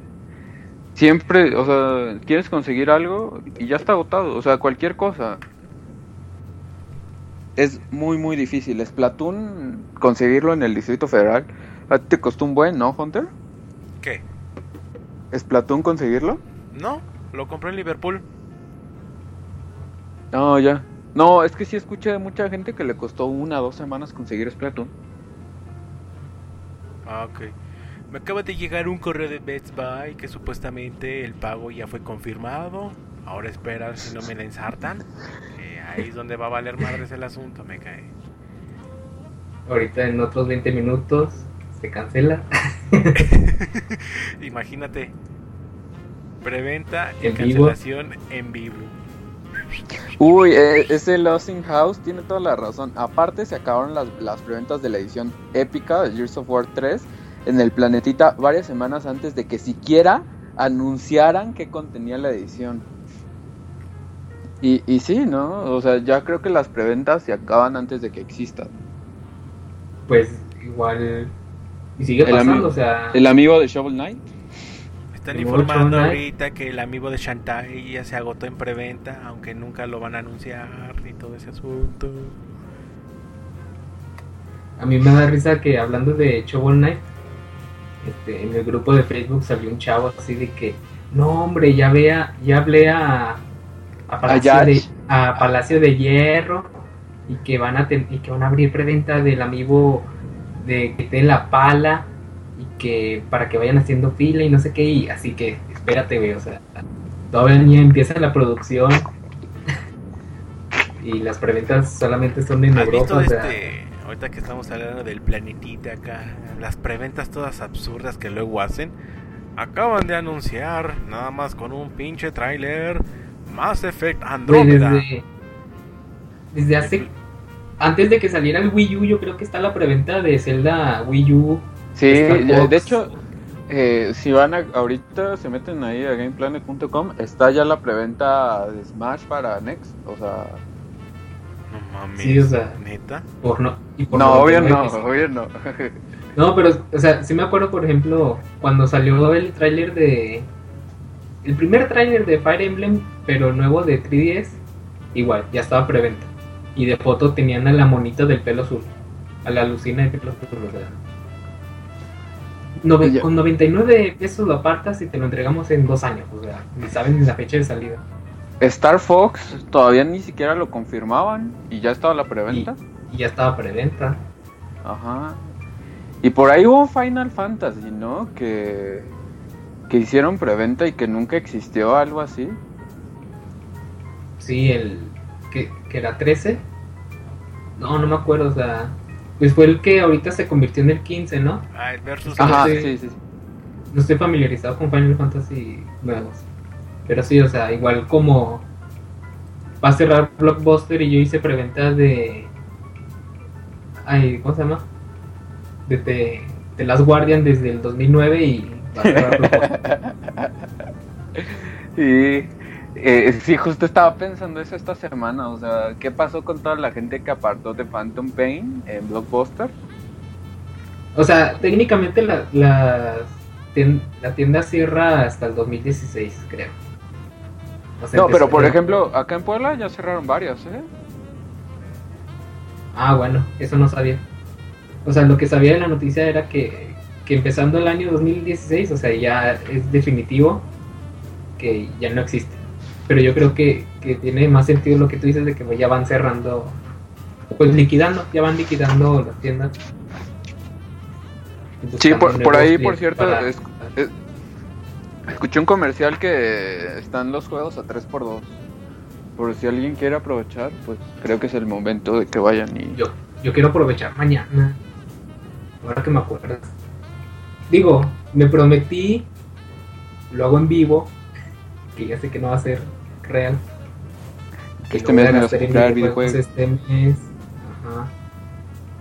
siempre, o sea, quieres conseguir algo y ya está agotado, o sea, cualquier cosa. Es muy, muy difícil. Splatoon, conseguirlo en el Distrito Federal, ¿a ti te costó un buen, no, Hunter? ¿Qué? ¿Splatoon conseguirlo? No, lo compré en Liverpool. No, ya. No, es que sí escuché de mucha gente que le costó una o dos semanas conseguir Splatoon. Ah, ok. Me acaba de llegar un correo de Best Buy que supuestamente el pago ya fue confirmado. Ahora esperar si no me la ensartan. Ahí es donde va a valer madres el asunto, me cae. Ahorita en otros 20 minutos se cancela. Imagínate. Preventa y En vivo. cancelación en vivo. Uy, eh, ese Losing House tiene toda la razón. Aparte, se acabaron las, las preventas de la edición épica de Gears of War 3 en el planetita varias semanas antes de que siquiera anunciaran qué contenía la edición. Y, y sí, ¿no? O sea, ya creo que las preventas se acaban antes de que existan. Pues igual. Y sigue El pasando, amigo- o sea. El amigo de Shovel Knight. Están El informando ahorita que el amigo de Shantae ya se agotó en preventa, aunque nunca lo van a anunciar ni todo ese asunto. A mí me da risa que hablando de Shovel Knight, este, en el grupo de Facebook salió un chavo así de que, no hombre, ya vea, ya hablé a, a, Palacio, de, a Palacio de Hierro y que van a ten- y que van a abrir preventa del amigo de que te la pala y que para que vayan haciendo fila y no sé qué y así que espérate güey, o sea, todavía ni empieza la producción y las preventas solamente son en ¿Has Europa, visto o sea, este? Ahorita que estamos hablando del planetita acá, las preventas todas absurdas que luego hacen. Acaban de anunciar, nada más con un pinche tráiler, Mass Effect Güey, Andromeda. desde, desde hace antes de que saliera el Wii U, yo creo que está la preventa de Zelda Wii U. Sí, de hecho, eh, si van a, ahorita se meten ahí a gameplanet.com, está ya la preventa de Smash para Next, o sea, No mames, Sí, o sea, neta. Por no, y por no, obvio no, 99 obvio no. No, pero, o sea, sí me acuerdo, por ejemplo, cuando salió el tráiler de... El primer tráiler de Fire Emblem, pero nuevo de 3DS, igual, ya estaba preventa. Y de foto tenían a la monita del pelo azul, a la alucina del pelo azul, o sea. Con 99 pesos lo apartas y te lo entregamos en dos años, o sea, ni saben ni la fecha de salida. Star Fox todavía ni siquiera lo confirmaban y ya estaba la preventa. Y ya estaba preventa. Ajá. Y por ahí hubo Final Fantasy, ¿no? Que que hicieron preventa y que nunca existió algo así. Sí, el. que, que era 13. No, no me acuerdo, o sea. Pues fue el que ahorita se convirtió en el 15, ¿no? Ah, el versus. Ajá, sí. sí, sí. sí. No estoy familiarizado con Final Fantasy nuevos. Pero sí, o sea, igual como va a cerrar Blockbuster y yo hice preventa de. Ay, ¿cómo se llama? De, de, Last Guardian desde el 2009 y va a cerrar Blockbuster. Y eh, sí, justo estaba pensando eso esta semana. O sea, ¿qué pasó con toda la gente que apartó de Phantom Pain en Blockbuster? O sea, técnicamente la, la, tien- la tienda cierra hasta el 2016, creo. O sea, No, pero por ejemplo, acá en Puebla ya cerraron varias, ¿eh? Ah, bueno, eso no sabía. O sea, lo que sabía de la noticia era que, que empezando el año 2016, o sea, ya es definitivo que ya no existe. Pero yo creo que, que tiene más sentido lo que tú dices de que ya van cerrando, pues liquidando, ya van liquidando las tiendas. Sí, por- ahí, por cierto, para- es- Escuché un comercial que están los juegos a 3x2. Por si alguien quiere aprovechar, pues creo que es el momento de que vayan y... yo, yo quiero aprovechar mañana. Ahora que me acuerdas. Digo, me prometí, lo hago en vivo, que ya sé que no va a ser real. Que Este mes me a en videojuegos. este mes. Ajá.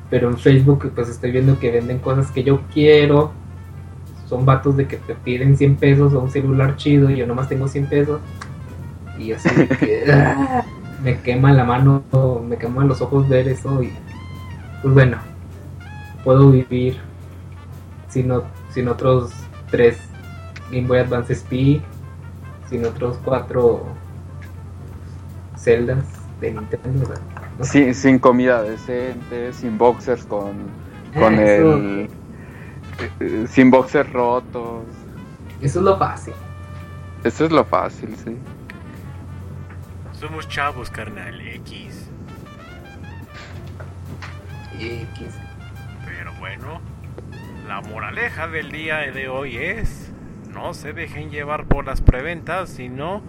Pero en Facebook pues estoy viendo que venden cosas que yo quiero. Son vatos de que te piden 100 pesos o un celular chido y yo nomás tengo 100 pesos. Y así que ah, me quema la mano, me queman los ojos ver eso y pues bueno, puedo vivir sin, o- sin otros tres Game Boy Advance SP, sin otros cuatro celdas de Nintendo. Sin, sin comida decente, sin boxers con, con Ah, el... eh, Sin boxers rotos. Eso es lo fácil. Eso es lo fácil, sí. Somos chavos, carnal. X. X. Pero bueno, la moraleja del día de hoy es: no se dejen llevar por las preventas, si no,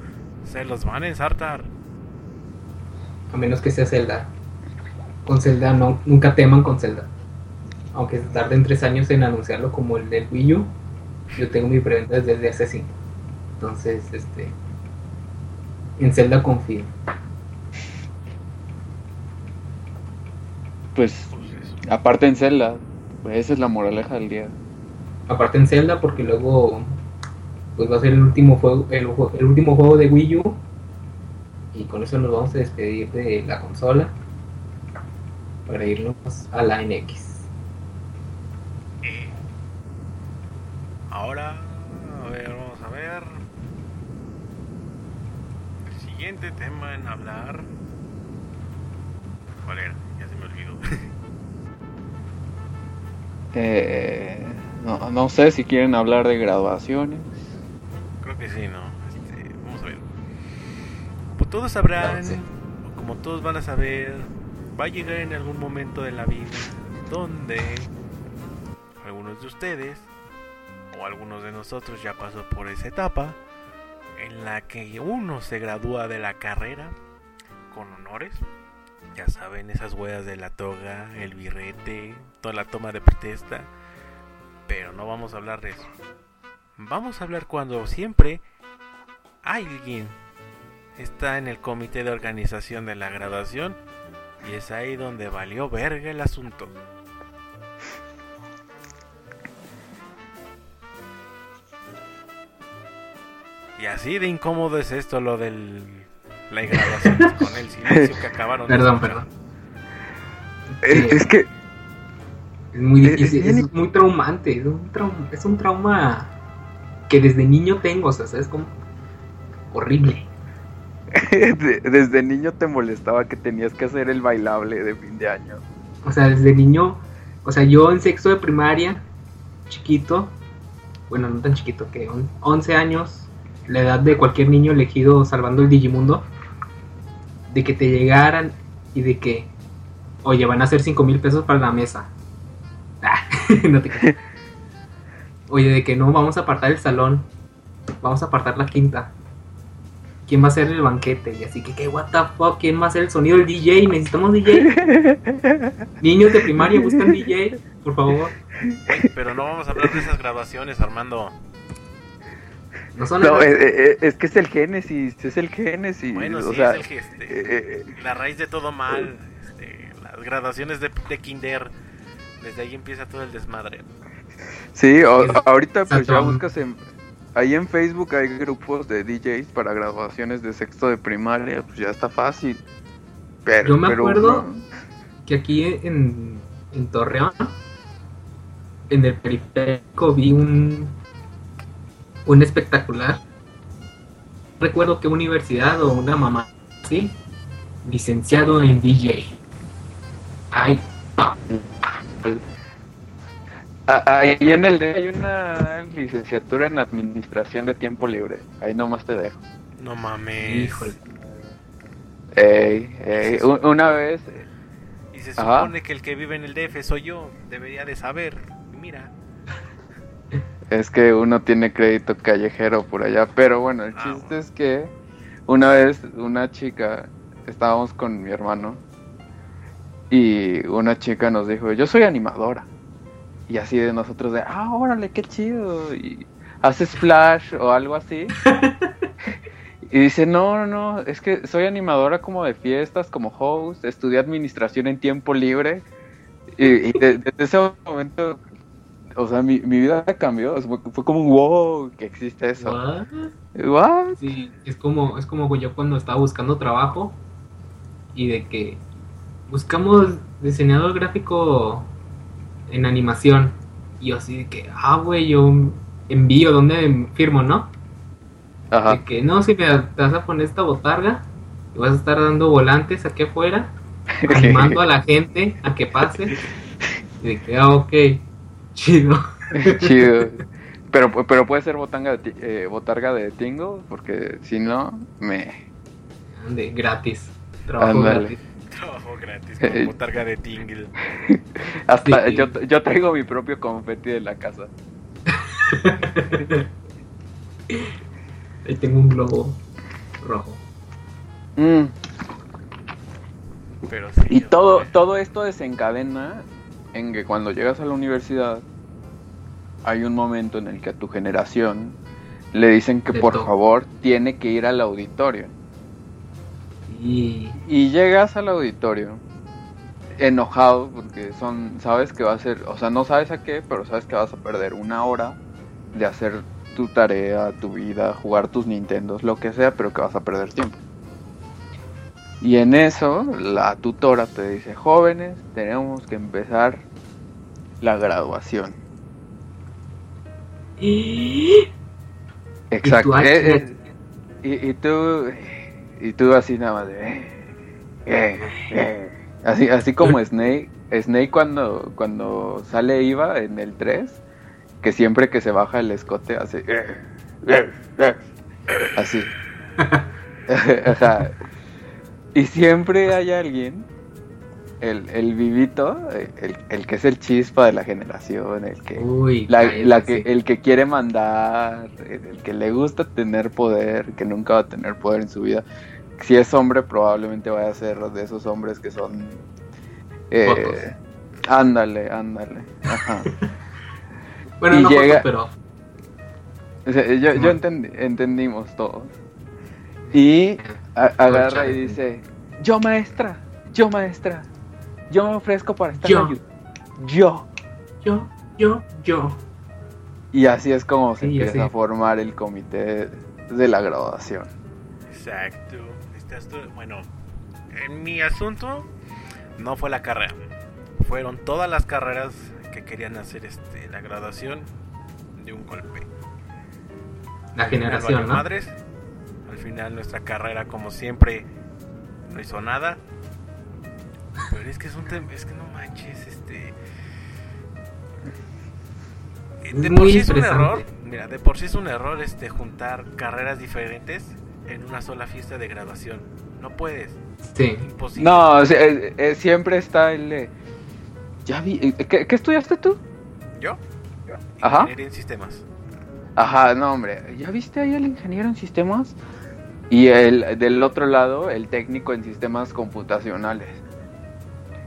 se los van a ensartar. A menos que sea Zelda. Con Zelda no, nunca teman con Zelda. Aunque tarden tres años en anunciarlo como el del Wii U, yo tengo mi preventa desde hace cinco. Entonces, este. En Zelda confío. Pues aparte en Zelda, pues esa es la moraleja del día. Aparte en Zelda, porque luego pues va a ser el último juego, el, ju- el último juego de Wii U. Y con eso nos vamos a despedir de la consola. Para irnos a la NX. Eh, Ahora, a ver, vamos a ver. El siguiente tema en hablar. ¿Cuál era? Ya se me olvidó. Eh, no, no sé si quieren hablar de graduaciones. Creo que sí, ¿no? Este, vamos a ver. Como todos sabrán, Sí. o como todos van a saber, va a llegar en algún momento de la vida donde algunos de ustedes o algunos de nosotros ya pasó por esa etapa en la que uno se gradúa de la carrera con honores. Ya saben, esas huellas de la toga, el birrete, toda la toma de protesta. Pero no vamos a hablar de eso. Vamos a hablar cuando siempre alguien está en el comité de organización de la graduación y es ahí donde valió verga el asunto. Y así de incómodo es esto lo del la graduación con el silencio que acabaron. Perdón, perdón. Es, es que Es muy Es- difícil, es muy traumante, es un, trauma, es un trauma que desde niño tengo, o sea, ¿sabes cómo? Horrible. de- desde niño te molestaba que tenías que hacer el bailable de fin de año. O sea, desde niño, o sea, yo en sexto de primaria, chiquito, bueno, no tan chiquito, que on- 11 años, la edad de cualquier niño elegido salvando el Digimundo, de que te llegaran y de que, oye, van a hacer 5 mil pesos para la mesa. Ah, no te creas. Oye, de que no vamos a apartar el salón vamos a apartar la quinta. ¿Quién va a hacer el banquete? Y así que, ¿qué? ¿What the fuck? ¿Quién va a hacer el sonido del DJ? ¿Necesitamos DJ? Niños de primaria buscan DJ, por favor. Pero no vamos a hablar de esas grabaciones, Armando. No son No, esas- eh, eh, es que es el Génesis, es el Génesis. Bueno, o sí, sea, es el este, eh, eh, la raíz de todo mal. este, las graduaciones de, de Kinder. Desde ahí empieza todo el desmadre. sí, o- ahorita pues ya buscas en... Ahí en Facebook hay grupos de DJs para graduaciones de sexto de primaria, pues ya está fácil. Pero, Yo me pero, acuerdo- no. que aquí en, en Torreón, en el periférico, vi un, un espectacular. Recuerdo que universidad o una mamá, ¿sí? Licenciado en DJ. Ay, pa- Ah, Ahí en el D hay una licenciatura en administración de tiempo libre. Ahí nomás te dejo. No mames. híjole. Ey, ey, un- una vez, Y se Ajá. supone que el que vive en el DF soy yo. Debería de saber. Mira. Es que uno tiene crédito callejero por allá, pero bueno, el Ah, chiste bueno. es que una vez una chica, estábamos con mi hermano y una chica nos dijo, yo soy animadora. Y así de nosotros de, ah, órale, qué chido. Y haces flash o algo así. Y dice, no, no, no, es que soy animadora como de fiestas, como host, estudié administración en tiempo libre. Y, y de- desde ese momento, o sea, mi, mi vida cambió. o sea, Fue, como un wow, que existe eso. What? What? Sí, es como, es como yo cuando estaba buscando trabajo y de que buscamos diseñador gráfico en animación. Y yo así de que, ah, güey, yo envío, ¿dónde firmo, no? Ajá. De que no, si me te vas a poner esta botarga y vas a estar dando volantes aquí afuera, animando a la gente a que pase. Y de que, ah, ok, chido. Chido. Pero, pero puede ser botanga de, eh, botarga de Tingo, porque si no, me... De gratis. Trabajo gratis. Trabajo gratis Eh, con botarga de Tingle. Hasta yo, yo traigo mi propio confeti de la casa. Ahí tengo un globo rojo. Mm. Pero sí. Y todo, sea, todo esto desencadena en que cuando llegas a la universidad hay un momento en el que a tu generación le dicen que por favor tiene que ir al auditorio. Y Y llegas al auditorio enojado porque son, sabes que va a ser, o sea, no sabes a qué, pero sabes que vas a perder una hora de hacer tu tarea, tu vida, jugar tus Nintendos, lo que sea, pero que vas a perder tiempo. Y en eso la tutora te dice, jóvenes, tenemos que empezar la graduación. y Exacto. tú, ah, Eh, eh, y, y tú, y tú así nada más de, eh, así, así como Snake, Snake cuando, cuando sale Iva en el 3, que siempre que se baja el escote hace, así. Ajá. Y siempre hay alguien, el, el vivito, el, el que es el chispa de la generación, el que... Uy, La, cállate, la que, sí. el que quiere mandar, el que le gusta tener poder, que nunca va a tener poder en su vida. Si es hombre, probablemente vaya a ser de esos hombres que son. eh, ándale, ándale. Ajá. Bueno, y no llega- fotos, pero O sea, yo yo entendi- entendimos todos. Y a- agarra y dice: Yo, maestra, yo, maestra, yo me ofrezco para estar Yo. ayuda. Yo. yo, yo, yo. Y así es como se Sí, empieza a formar el comité de la graduación. Exacto. Estás Bueno, en mi asunto no fue la carrera. Fueron todas las carreras que querían hacer este, la graduación de un golpe. La generación, ¿no? Madres. Al final nuestra carrera, como siempre, no hizo nada. Pero es que es un tema, es que no manches, este... Es De por sí es un error, mira, de por sí es un error este juntar carreras diferentes en una sola fiesta de graduación. No puedes, Sí. imposible. No, eh, eh, siempre está el. Ya vi. eh, ¿Qué, qué estudiaste tú? ¿Yo? Ajá. Ingeniería en sistemas. Ajá, no, hombre. ¿Ya viste ahí el ingeniero en sistemas? Y el del otro lado, el técnico en sistemas computacionales.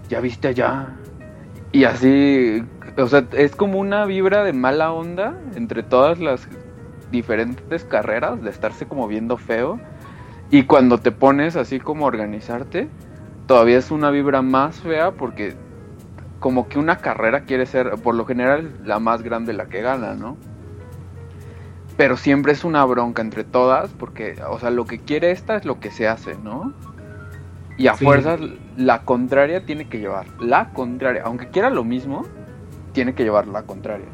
¿Ya viste allá? Y así, o sea, es como una vibra de mala onda entre todas las diferentes carreras, de estarse como viendo feo. Y cuando te pones así como a organizarte, todavía es una vibra más fea porque como que una carrera quiere ser, por lo general, la más grande la que gana, ¿no? Pero siempre es una bronca entre todas porque, o sea, lo que quiere esta es lo que se hace, ¿no? Y a Sí. fuerzas, la contraria tiene que llevar. La contraria, aunque quiera lo mismo, tiene que llevar la contraria.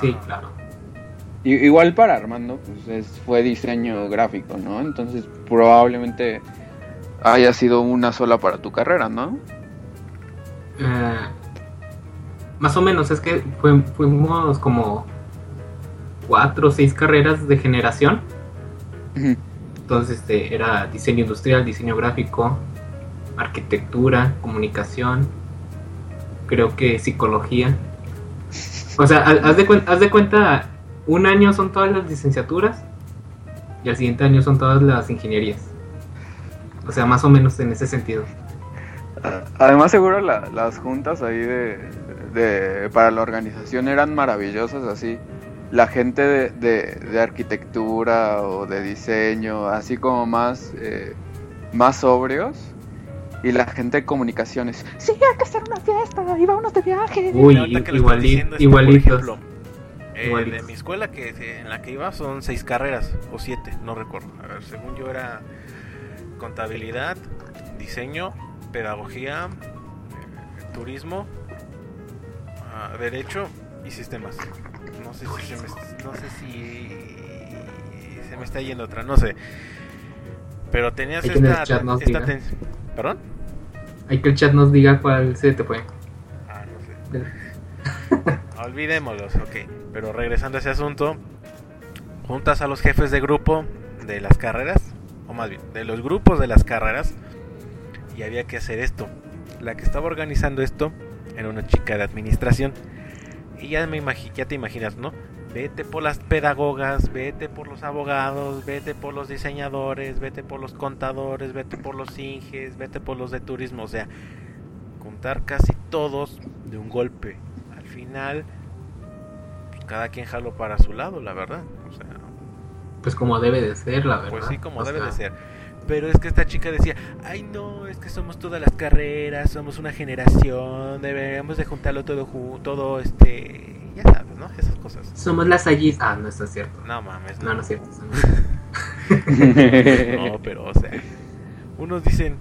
Sí, Ah, claro. Igual para Armando, pues es- fue diseño gráfico, ¿no? Entonces probablemente haya sido una sola para tu carrera, ¿no? Eh, más o menos, es que fuimos como cuatro o seis carreras de generación. Entonces este, era diseño industrial, diseño gráfico, arquitectura, comunicación, creo que psicología. O sea, ha- haz de, haz de cuenta, un año son todas las licenciaturas y al siguiente año son todas las ingenierías. O sea, más o menos en ese sentido. Además seguro la- las juntas ahí de, de- para la organización eran maravillosas así. La gente de, de- de arquitectura o de diseño, así como más, eh, más sobrios. Y la gente de comunicaciones. Sí, hay que hacer una fiesta y vámonos de viaje. Uy, este, igualitos. Por ejemplo, eh, de mi escuela que en la que iba son seis carreras o siete, no recuerdo. A ver, según yo era contabilidad, diseño, pedagogía, eh, turismo, ah, derecho y sistemas. No sé si se me, no sé si se me está yendo otra, no sé. Pero tenías Hay esta, esta ¿Perdón? Hay que el chat nos diga cuál se te fue. Ah, no sé. Olvidémoslos, ok. Pero regresando a ese asunto, juntas a los jefes de grupo de las carreras, o más bien, de los grupos de las carreras, y había que hacer esto. La que estaba organizando esto era una chica de administración. Y ya, me ya te imaginas, ¿no? Vete por las pedagogas, vete por los abogados, vete por los diseñadores, vete por los contadores, vete por los inges, vete por los de turismo. O sea, contar casi todos de un golpe. Al final, pues, cada quien jaló para su lado, la verdad. O sea, Pues como debe de ser, la verdad. pues sí, como O debe sea, de ser. Pero es que esta chica decía, ay no, es que somos todas las carreras, somos una generación, deberíamos de juntarlo todo, todo este, ya sabes, ¿no? Esas cosas. Somos las allis. Ah, no, eso es cierto. No mames, No, no es cierto. No, pero o sea, unos dicen,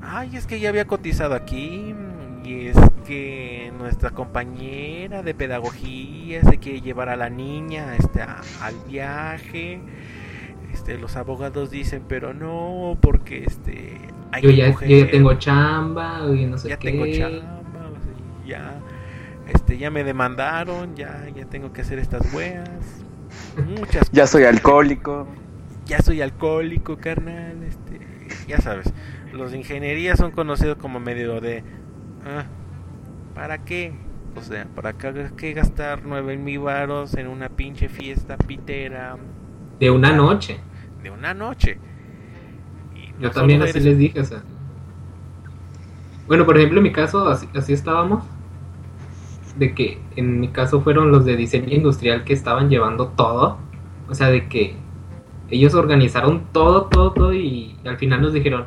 ay, es que ya había cotizado aquí y es que nuestra compañera de pedagogía se quiere llevar a la niña este, a- al viaje. Este, los abogados dicen, pero no, porque este, hay Yo que ya, yo ya tengo chamba y no sé ya qué. tengo chamba, o sea, ya, este, ya me demandaron, ya, ya tengo que hacer estas weas. Muchas ya soy alcohólico. ya soy alcohólico, carnal, este, ya sabes, los de ingeniería son conocidos como medio de, ah, ¿para qué? O sea, ¿para qué, qué gastar nueve mil varos en una pinche fiesta pitera De una noche. De una noche? Y Yo también así eres- les dije, o sea. Bueno, por ejemplo, en mi caso, así, así estábamos. De que en mi caso fueron los de diseño industrial que estaban llevando todo. O sea, de que ellos organizaron todo, todo, todo y al final nos dijeron,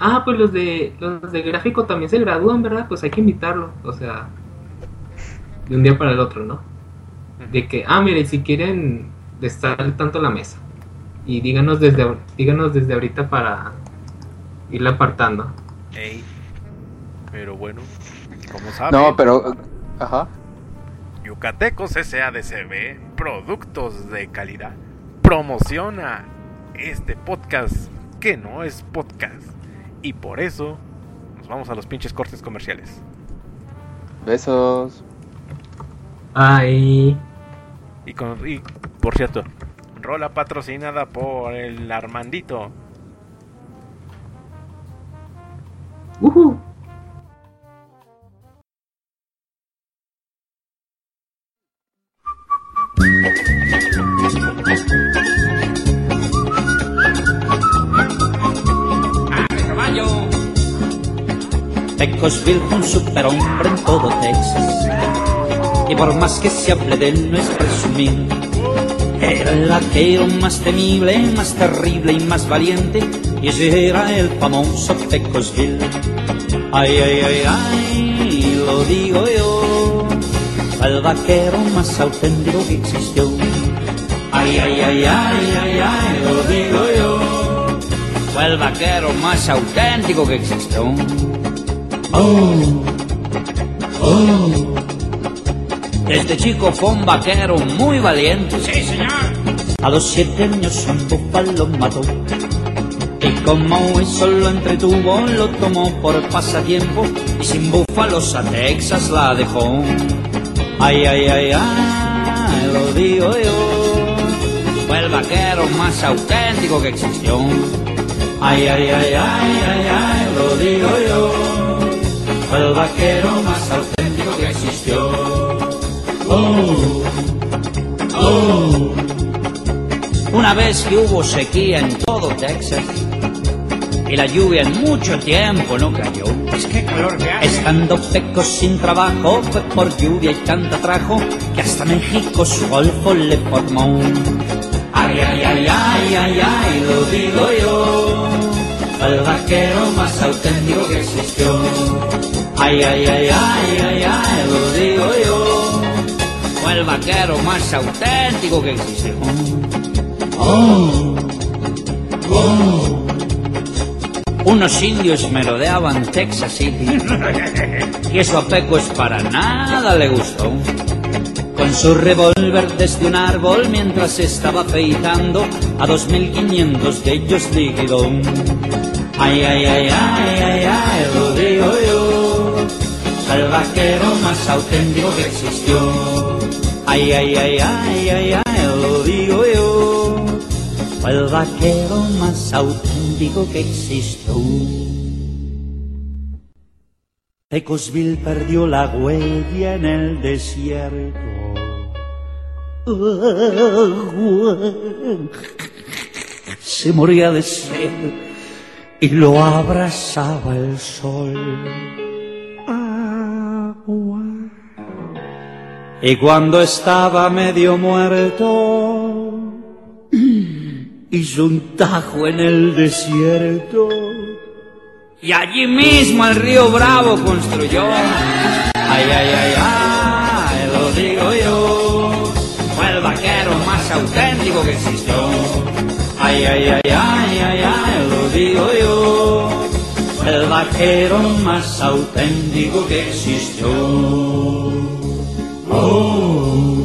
ah, pues los de los de gráfico también se gradúan, ¿verdad? Pues hay que invitarlo. O sea, de un día para el otro, ¿no? De que, ah, mire, si quieren estar tanto la mesa. Y díganos desde, díganos desde ahorita para irla apartando. Ey, pero bueno, como saben, No, pero. Ajá. Yucatecos SADCB, productos de calidad, promociona este podcast que no es podcast. Y por eso nos vamos a los pinches cortes comerciales. Besos. Ay, Y, con, y por cierto, rola patrocinada por el Armandito. Uh -huh. Pecosville un superhombre en todo Texas. Y por más que se hable de él, no es presumir era el vaquero más temible, más terrible y más valiente. Y ese era el famoso Pecosville. Ay, ay, ay, ay, lo digo yo. El vaquero más auténtico que existió. Ay, ay, ay, ay, ay, ay, lo digo yo. Fue el vaquero más auténtico que existió. Oh, oh. Este chico fue un vaquero muy valiente. Sí, señor. A los siete años un búfalo mató. Y como eso lo entretuvo, lo tomó por pasatiempo. Y sin búfalos a Texas la dejó. Ay, ay, ay, ay, lo digo yo. Fue el vaquero más auténtico que existió. Ay, ay, ay, ay, ay, ay, lo digo yo. Fue el vaquero más auténtico que existió. Oh, oh. Una vez que hubo sequía en todo Texas y la lluvia en mucho tiempo no cayó. Es que calor que hace. Estando pecos sin trabajo fue por lluvia y tanta trajo que hasta México su golfo le formó. Ay, ay, ay, ay, ay, ay, lo digo yo. El vaquero más auténtico que existió. Ay, ay, ay, ay, ay, ay, lo digo yo. El vaquero más auténtico que existió. Oh, oh. Unos indios merodeaban Texas City y eso a Pecos para nada le gustó. Con su revólver desde un árbol mientras estaba afeitando a 2500 de ellos liquidó. Ay, ay, ay, ay, ay, ay, lo digo yo. El vaquero más auténtico que existió. Ay, ay, ay, ay, ay, ay, lo digo yo. El vaquero más auténtico que existió. Pecosville perdió la huella en el desierto. Se moría de sed y lo abrazaba el sol. Y cuando estaba medio muerto, hizo un tajo en el desierto. Y allí mismo el río Bravo construyó. Ay, ay, ay, ay, lo digo yo. Fue el vaquero más auténtico que existió. Ay, ay, ay, ay, ay, ay, lo digo yo. Fue el vaquero más auténtico que existió. Oh,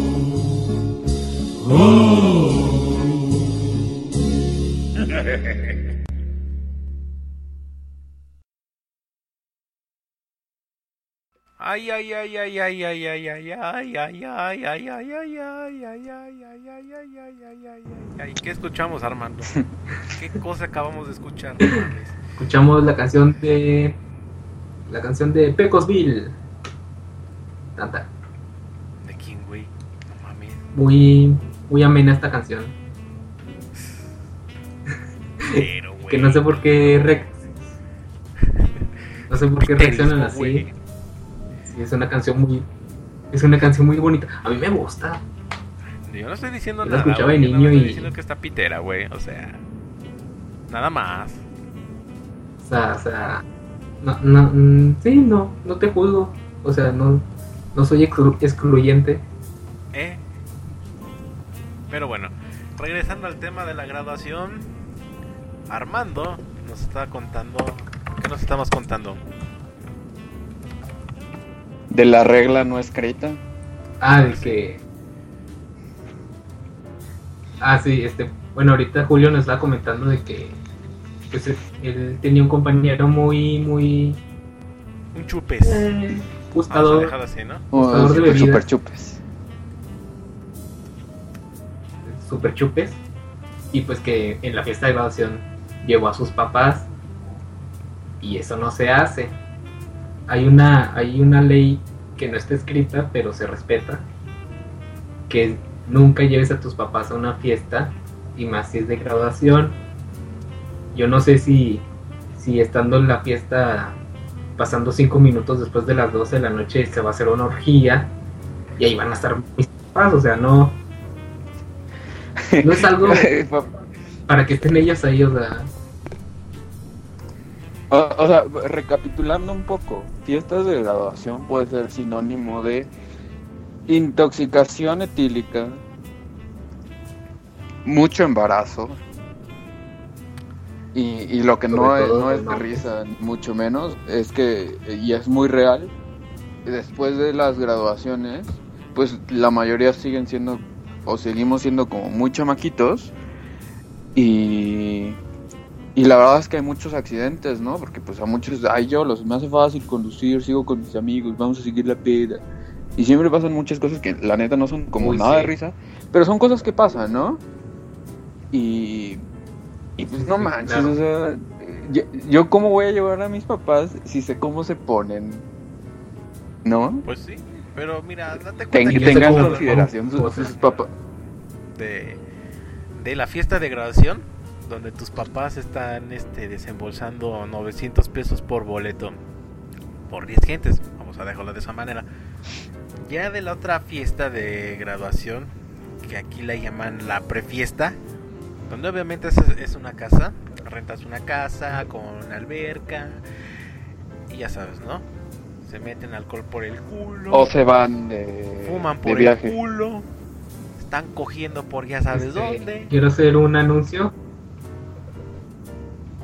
oh. Ay, ay, ay, ay, ay, ay, ay, ay, ay, ay, ay, ay, ay, ay, ay, ay, ay, ay, ay, ay, ¿Qué escuchamos, Armando? ¿Qué cosa acabamos de escuchar? Escuchamos la canción de. La canción de Pecosville. Tanta. ¿De quién, güey? No mames. Muy. Muy amena esta canción. Pero. Que no sé por qué. re- No sé por qué reaccionan así. Sí, es una canción muy. Es una canción muy bonita. A mí me gusta. Yo no estoy diciendo Yo la nada. escuchaba güey, de yo no niño estoy y- diciendo que está pitera, güey. O sea, nada más. O sea, o sea. No, no, mm, sí, no, no te juzgo. O sea, no, no soy exclu- excluyente. ¿Eh? Pero bueno, regresando al tema de la graduación, Armando nos está contando. ¿Qué nos estamos contando? De la regla no escrita. Ah, de que. Ah, sí, este. Bueno, ahorita Julio nos estaba comentando de que. Pues él- tenía un compañero muy, muy. Un chupes. Eh, gustador. dejarlo así, ¿no? O Gustador de super, bebidas. super chupes. Super chupes. Y pues que en la fiesta de graduación llevó a sus papás. Y eso no se hace. Hay una, hay una ley que no está escrita, pero se respeta. Que nunca lleves a tus papás a una fiesta. Y más si es de graduación. Yo no sé si, si estando en la fiesta pasando cinco minutos después de las 12 de la noche se va a hacer una orgía y ahí van a estar mis papás, o sea, no, no es algo para que estén ellos ahí, o sea, O, o sea, recapitulando un poco, fiestas de graduación puede ser sinónimo de intoxicación etílica, mucho embarazo y, y lo que no es, no de es de risa, ni mucho menos, es que, y es muy real, después de las graduaciones, pues la mayoría siguen siendo, o seguimos siendo como muy chamaquitos y... Y la verdad es que hay muchos accidentes, ¿no? Porque pues a muchos, ay yo, los me hace fácil conducir, sigo con mis amigos, vamos a seguir la peda. Y siempre pasan muchas cosas que la neta no son como Uy, nada de sí. risa, pero son cosas que pasan, ¿no? Y, y pues no manches, claro. o sea, yo, yo cómo voy a llevar a mis papás si sé cómo se ponen, ¿no? Pues sí, pero mira, date Ten- cuenta yo que tengan cómo- consideración sus, cómo- sus papás. de, de la fiesta de graduación donde tus papás están este, desembolsando 900 pesos por boleto por 10 gentes, vamos a dejarlo de esa manera. Ya de la otra fiesta de graduación, que aquí la llaman la prefiesta, donde obviamente es, es una casa, rentas una casa con alberca y ya sabes, ¿no? Se meten alcohol por el culo. O se van de, fuman de por el culo, están cogiendo por ya sabes Este, dónde. Quiero hacer un anuncio.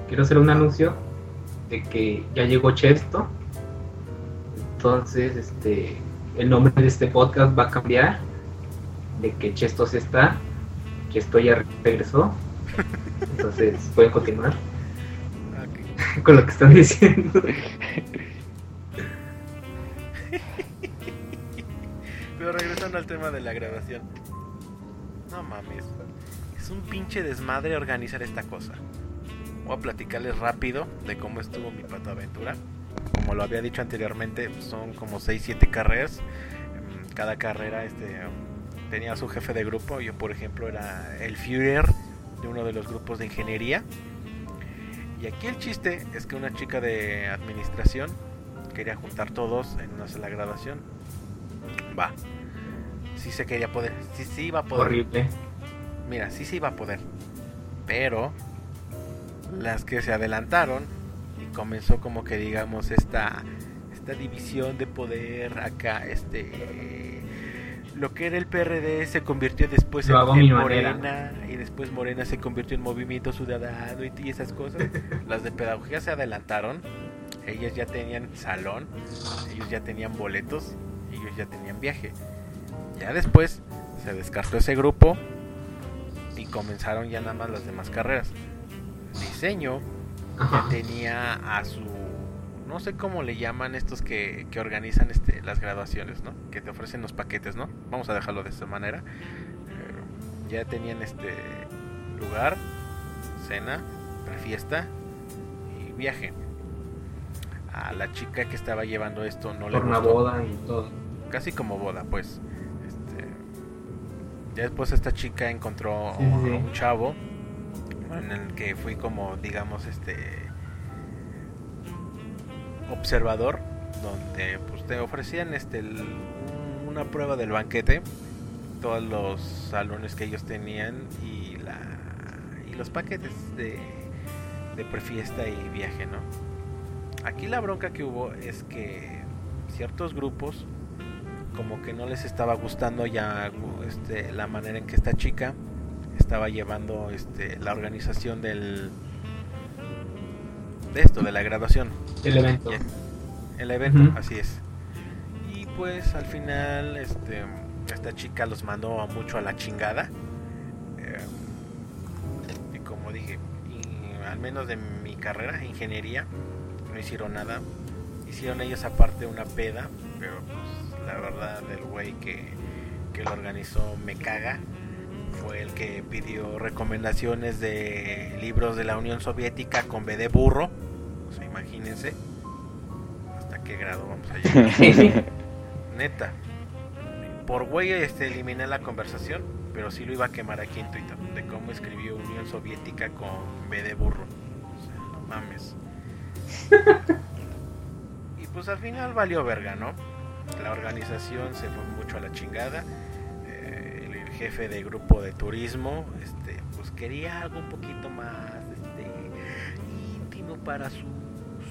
Quiero hacer un anuncio de que ya llegó Chesto. Entonces, este, el nombre de este podcast va a cambiar. De que Chesto se está. Chesto ya regresó. Entonces, pueden continuar con lo que están diciendo. regresando al tema de la grabación. No mames. Es un pinche desmadre organizar esta cosa. Voy a platicarles rápido de cómo estuvo mi pato aventura. Como lo había dicho anteriormente, son como 6-7 carreras. Em, Cada carrera este, tenía su jefe de grupo. Yo, por ejemplo, era el Führer de uno de los grupos de ingeniería. Y aquí el chiste es que una chica de administración quería juntar todos en una sola graduación. Va. Sí se quería poder. Sí, sí iba a poder. Horrible. Mira, sí se iba a poder. Pero las que se adelantaron y comenzó como que digamos esta esta división de poder acá este lo que era el PRD se convirtió después en, manera. Morena y después Morena se convirtió en Movimiento Ciudadano y, y esas cosas. Las de pedagogía se adelantaron. Ellas ya tenían salón, ellos ya tenían boletos, ellos ya tenían viaje. Ya después se descartó ese grupo y comenzaron ya nada más las demás carreras. Diseño ya tenía a su no sé cómo le llaman estos que, que organizan este las graduaciones, ¿no? Que te ofrecen los paquetes, ¿no? Vamos a dejarlo de esta manera. Eh, ya tenían este lugar, cena, fiesta y viaje. A la chica que estaba llevando esto no le Por una gustó boda y todo. casi como boda, pues. Ya después esta chica encontró Sí, sí. un chavo en el que fui como, digamos, este observador, donde pues te ofrecían este el- una prueba del banquete, todos los salones que ellos tenían y la y los paquetes de de prefiesta y viaje, ¿no? Aquí la bronca que hubo es que ciertos grupos como que no les estaba gustando ya este, la manera en que esta chica estaba llevando este, la organización del de esto de la graduación. El evento. El evento así es. Y pues al final este esta chica los mandó a mucho a la chingada. Eh, y como dije y al menos de mi carrera ingeniería no hicieron nada. Hicieron ellos aparte una peda pero pues la verdad el güey que, que lo organizó me caga fue el que pidió recomendaciones de libros de la Unión Soviética con B de burro. O sea imagínense hasta qué grado vamos a llegar. Neta. Por güey este eliminé la conversación pero sí lo iba a quemar aquí en Twitter de cómo escribió Unión Soviética con B de burro. O sea no mames. Graduación, pues al final valió verga, ¿no? La organización se fue mucho a la chingada. Eh, el jefe de grupo de turismo, este, pues quería algo un poquito más este, íntimo para su,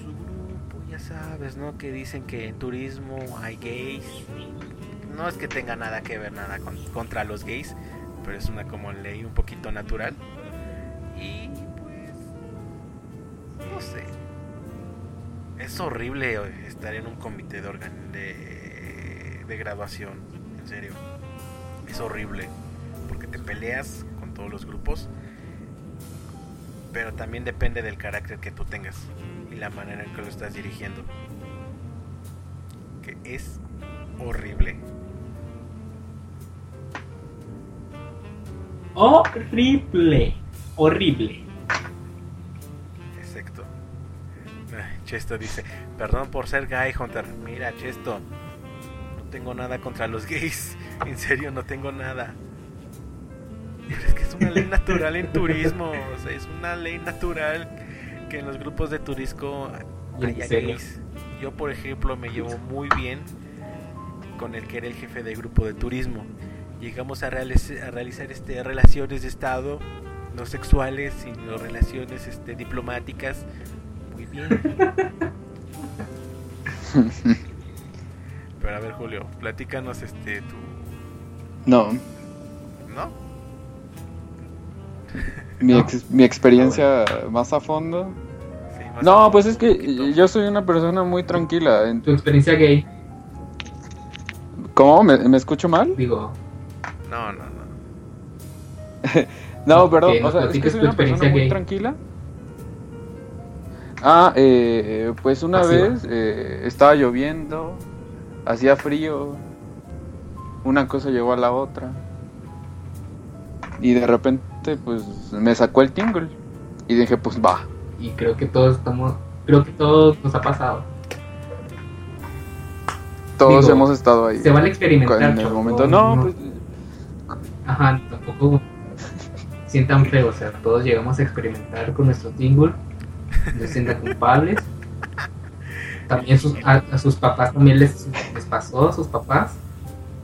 su grupo, ya sabes, ¿no? Que dicen que en turismo hay gays. No es que tenga nada que ver nada con- contra los gays, pero es una como ley un poquito natural. Y pues, no sé. Es horrible estar en un comité de, organ- de graduación, en serio. Es horrible, porque te peleas con todos los grupos, pero también depende del carácter que tú tengas y la manera en que lo estás dirigiendo. Que es horrible. Horrible. Horrible. Exacto. Chesto dice, perdón por ser gay, Hunter. Mira, Chesto, tengo nada contra los gays. En serio, no tengo nada. Pero es que es una ley natural en turismo. O sea, es una ley natural que en los grupos de turismo ¿En haya gays. Yo, por ejemplo, me llevo muy bien con el que era el jefe de grupo de turismo. Llegamos a, realiz- a realizar este, relaciones de estado, no sexuales, sino relaciones este, diplomáticas. Muy bien. Julio, platícanos este tu. No, ¿No? mi, No. ex- mi experiencia más a fondo. Sí, más No, pues es que poquito. yo soy una persona muy tranquila. en- Tu experiencia gay, ¿Cómo? ¿Me, me escucho mal? digo, No, no, no. No, perdón, o sea, es que soy tu una persona experiencia muy tranquila. Ah, eh, pues una Así vez eh, estaba lloviendo, hacía frío, una cosa llegó a la otra. Y de repente, pues me sacó el tingle. Y dije, pues va. y creo que todos estamos, creo que todos nos ha pasado. Todos Digo, hemos estado ahí. Se vale experimentar. en el momento. No, pues. Ajá, tampoco sientan feo, o sea, todos llegamos a experimentar con nuestro tingle, no se sientan culpables. También sus- a, a sus papás también les pasó, a sus papás,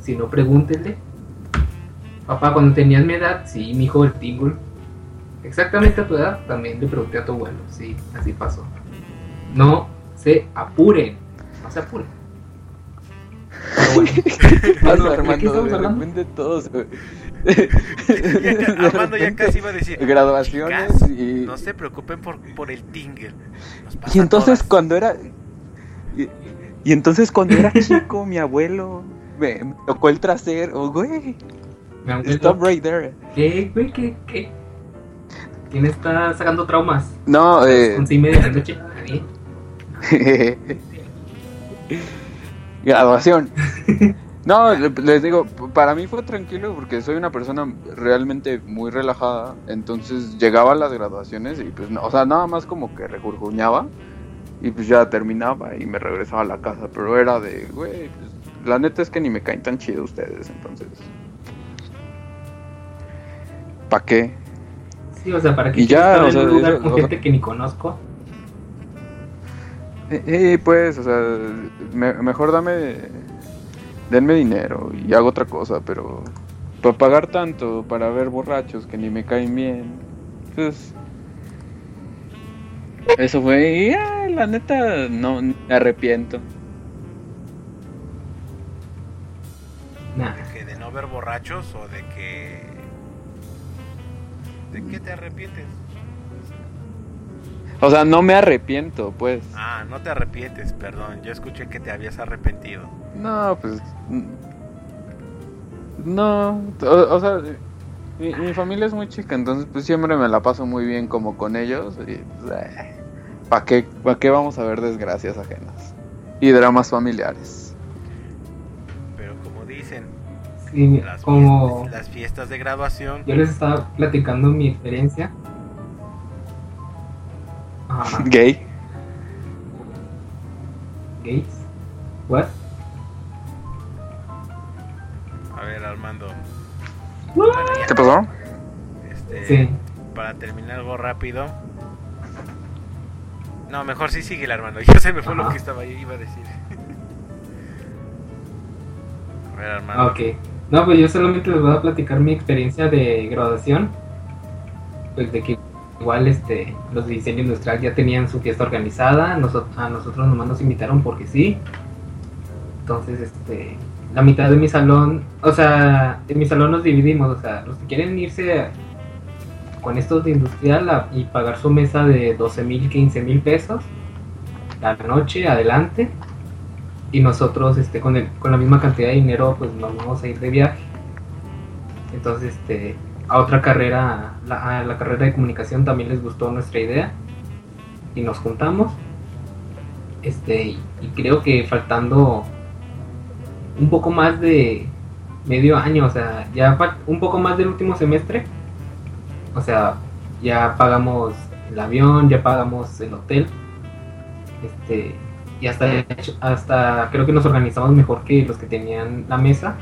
si no pregúntenle. Papá, cuando tenías mi edad, sí, mi hijo el tingle. Exactamente a tu edad, también le pregunté a tu abuelo, sí, así pasó. No se apuren, no se apuren. Bueno, Pasa, ¿de qué Armando, de repente todos. Ya Armando casi iba a decir. Graduaciones "Chicas, y. No se preocupen por, por el tingle. Y entonces todas". cuando era y entonces cuando era chico mi abuelo me, me tocó el trasero, güey. mi abuelo- Stop right there. ¿Qué, güey? ¿Qué, qué? ¿Quién está sacando traumas? No, eh, Once y media de la noche. Graduación. No, le- les digo, para mí fue tranquilo porque soy una persona realmente muy relajada. Entonces llegaba a las graduaciones y pues, no, o sea, nada más como que regurguñaba y pues ya terminaba y me regresaba a la casa. Pero era de, güey, pues, la neta es que ni me caen tan chido ustedes, entonces. ¿Para qué? Sí, o sea, para que Y ya, estar o en sea, un lugar con o sea- gente que ni conozco. Eh, eh, pues, o sea, me- mejor dame, denme dinero y hago otra cosa, pero para pagar tanto, para ver borrachos que ni me caen bien, pues, eso fue, y ah, la neta, no, me arrepiento. ¿De que de no ver borrachos o de que. ¿De qué te arrepientes? O sea, no me arrepiento, pues. Ah, no te arrepientes, perdón. Yo escuché que te habías arrepentido. No, pues, no, o, o sea, mi, mi familia es muy chica, entonces pues siempre me la paso muy bien como con ellos y pues, ¿para qué, pa' qué vamos a ver desgracias ajenas? Y dramas familiares. Pero como dicen, Sí, las, como fiestas, las fiestas de graduación. yo les estaba platicando mi experiencia. Ajá, Gay. gays. What? A ver, Armando. Bueno, ya, ¿Qué pasó? este, Sí. Para terminar algo rápido. No, mejor sí sigue Armando. Ya se me fue lo que estaba ahí, iba a decir. A ver, Armando. Ok. No, pues yo solamente les voy a platicar mi experiencia de graduación. Pues de que igual este, los de diseño industrial ya tenían su fiesta organizada. noso- a nosotros nomás nos invitaron porque sí. Entonces, este, la mitad de mi salón, o sea, en mi salón nos dividimos. O sea, los que quieren irse con estos de industrial y pagar su mesa de 12 mil, 15 mil pesos la noche, adelante y nosotros este con el, con la misma cantidad de dinero pues nos vamos a ir de viaje entonces este a otra carrera a la carrera de comunicación también les gustó nuestra idea y nos juntamos este y creo que faltando un poco más de medio año o sea ya un poco más del último semestre o sea ya pagamos el avión ya pagamos el hotel este y hasta hasta creo que nos organizamos mejor que los que tenían la mesa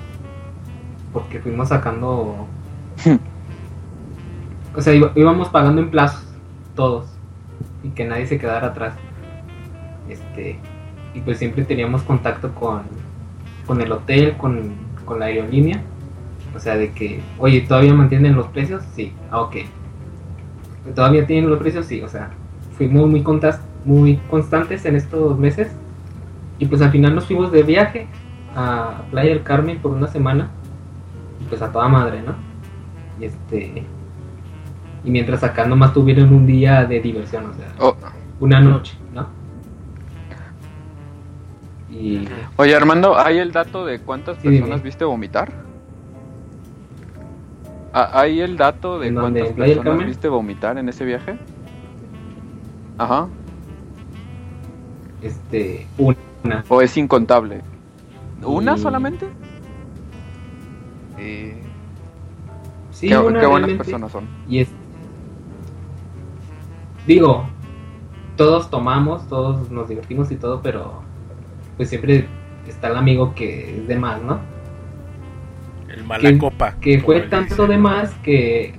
porque fuimos sacando o sea íbamos pagando en plazos todos y que nadie se quedara atrás este y pues siempre teníamos contacto con con el hotel con, con la aerolínea. O sea de que oye todavía mantienen los precios sí. Ah ok. Todavía tienen los precios sí o sea fuimos muy contas muy constantes en estos meses. Y pues al final nos fuimos de viaje a Playa del Carmen por una semana. Y pues a toda madre, ¿no? Y este y mientras acá nomás tuvieron un día de diversión, o sea, Oh, una noche, ¿no? Y oye, Armando, ¿hay el dato de cuántas Sí, personas dime. viste vomitar? Ah, ¿Hay el dato de cuántas ¿En Playa del personas viste vomitar en ese viaje? Ajá. este una ¿O es incontable? ¿Una Y- solamente? Y... sí, qué, una qué buenas realmente. personas son. Y es. Digo, todos tomamos, todos nos divertimos y todo, pero pues siempre está el amigo que es de más, ¿no? El mala que- copa. Que fue tanto de más que.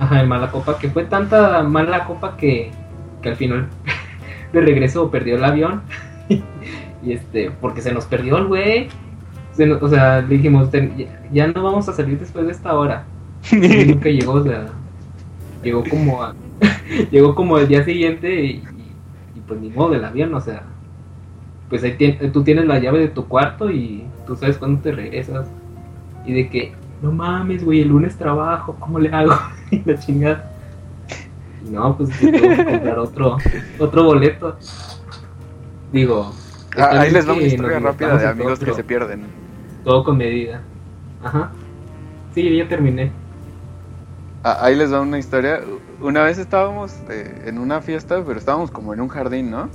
Ajá, el mala copa, que fue tanta mala copa que, que al final de regreso perdió el avión. y este, porque se nos perdió el güey. Se nos- o sea, le dijimos, "Ten- ya, ya no vamos a salir después de esta hora. Y nunca llegó, o sea, llegó como a- llegó como el día siguiente y, y- y pues ni modo del avión, o sea, pues ahí tien- tú tienes la llave de tu cuarto y tú sabes cuándo te regresas y de que no mames, güey, el lunes trabajo, ¿cómo le hago? y la chingada. Y no, pues tengo que comprar otro otro boleto. Digo, Ah, ahí les va una historia rápida de amigos que se pierden. Todo con medida. Ajá. Sí, ya terminé. Ah, Ahí les va una historia. Una vez estábamos eh, en una fiesta, pero estábamos como en un jardín, ¿no?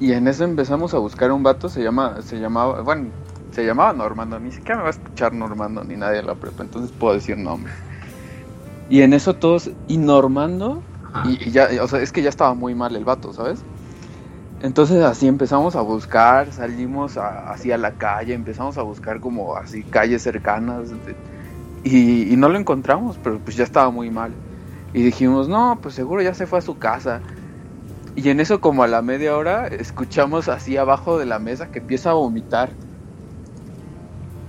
Y en eso empezamos a buscar un vato, se llama, se llamaba, bueno, se llamaba Normando, ni siquiera me va a escuchar Normando ni nadie de la prepa, entonces puedo decir nombres. Y en eso todos, y Normando, y, y ya, o sea, es que ya estaba muy mal el vato, ¿sabes? Entonces así empezamos a buscar, salimos a- así a la calle, empezamos a buscar como así calles cercanas de- y, y no lo encontramos, pero pues ya estaba muy mal. Y dijimos, no, pues seguro ya se fue a su casa. Y en eso como a la media hora escuchamos así abajo de la mesa que empieza a vomitar.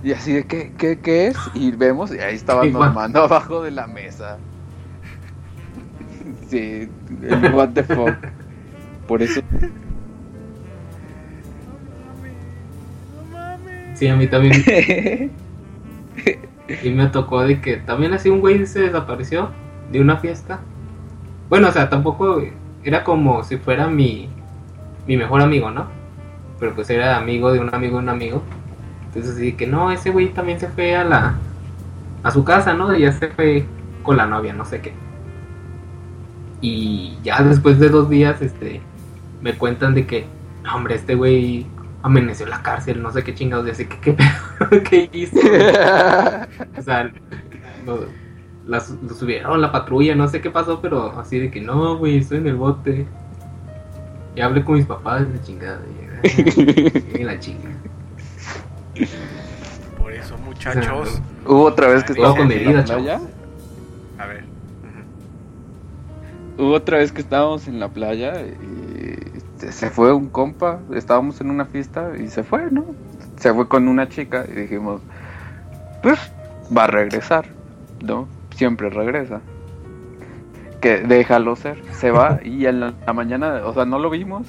Y así de, ¿qué, qué, qué es? Y vemos, y ahí estaba. Normando abajo de la mesa. Sí, el what the fuck. Por eso Sí, a mí también. y me tocó de que también así un güey se desapareció de una fiesta. Bueno, o sea, tampoco era como si fuera mi, mi mejor amigo, ¿no? Pero pues era amigo de un amigo de un amigo. Entonces así que no, ese güey también se fue a la a su casa, ¿no? Y ya se fue con la novia, no sé qué. Y ya después de dos días, este, me cuentan de que, no, hombre, este güey amaneció en la cárcel, no sé qué chingados, y así que qué pedo, qué hizo. O sea, lo, lo subieron la patrulla, no sé qué pasó, pero así de que no, güey, estoy en el bote. Y hablé con mis papás de chingada. Y, y la chinga. Por eso, muchachos. Hubo otra vez que estábamos con en la playa. A ver. hubo otra vez que estábamos en la playa y se- se fue un compa, estábamos en una fiesta y se fue, ¿no? Se fue con una chica y dijimos, pues va a regresar, ¿no? Siempre regresa. Que déjalo ser, se va y a la, la mañana, o sea, no lo vimos.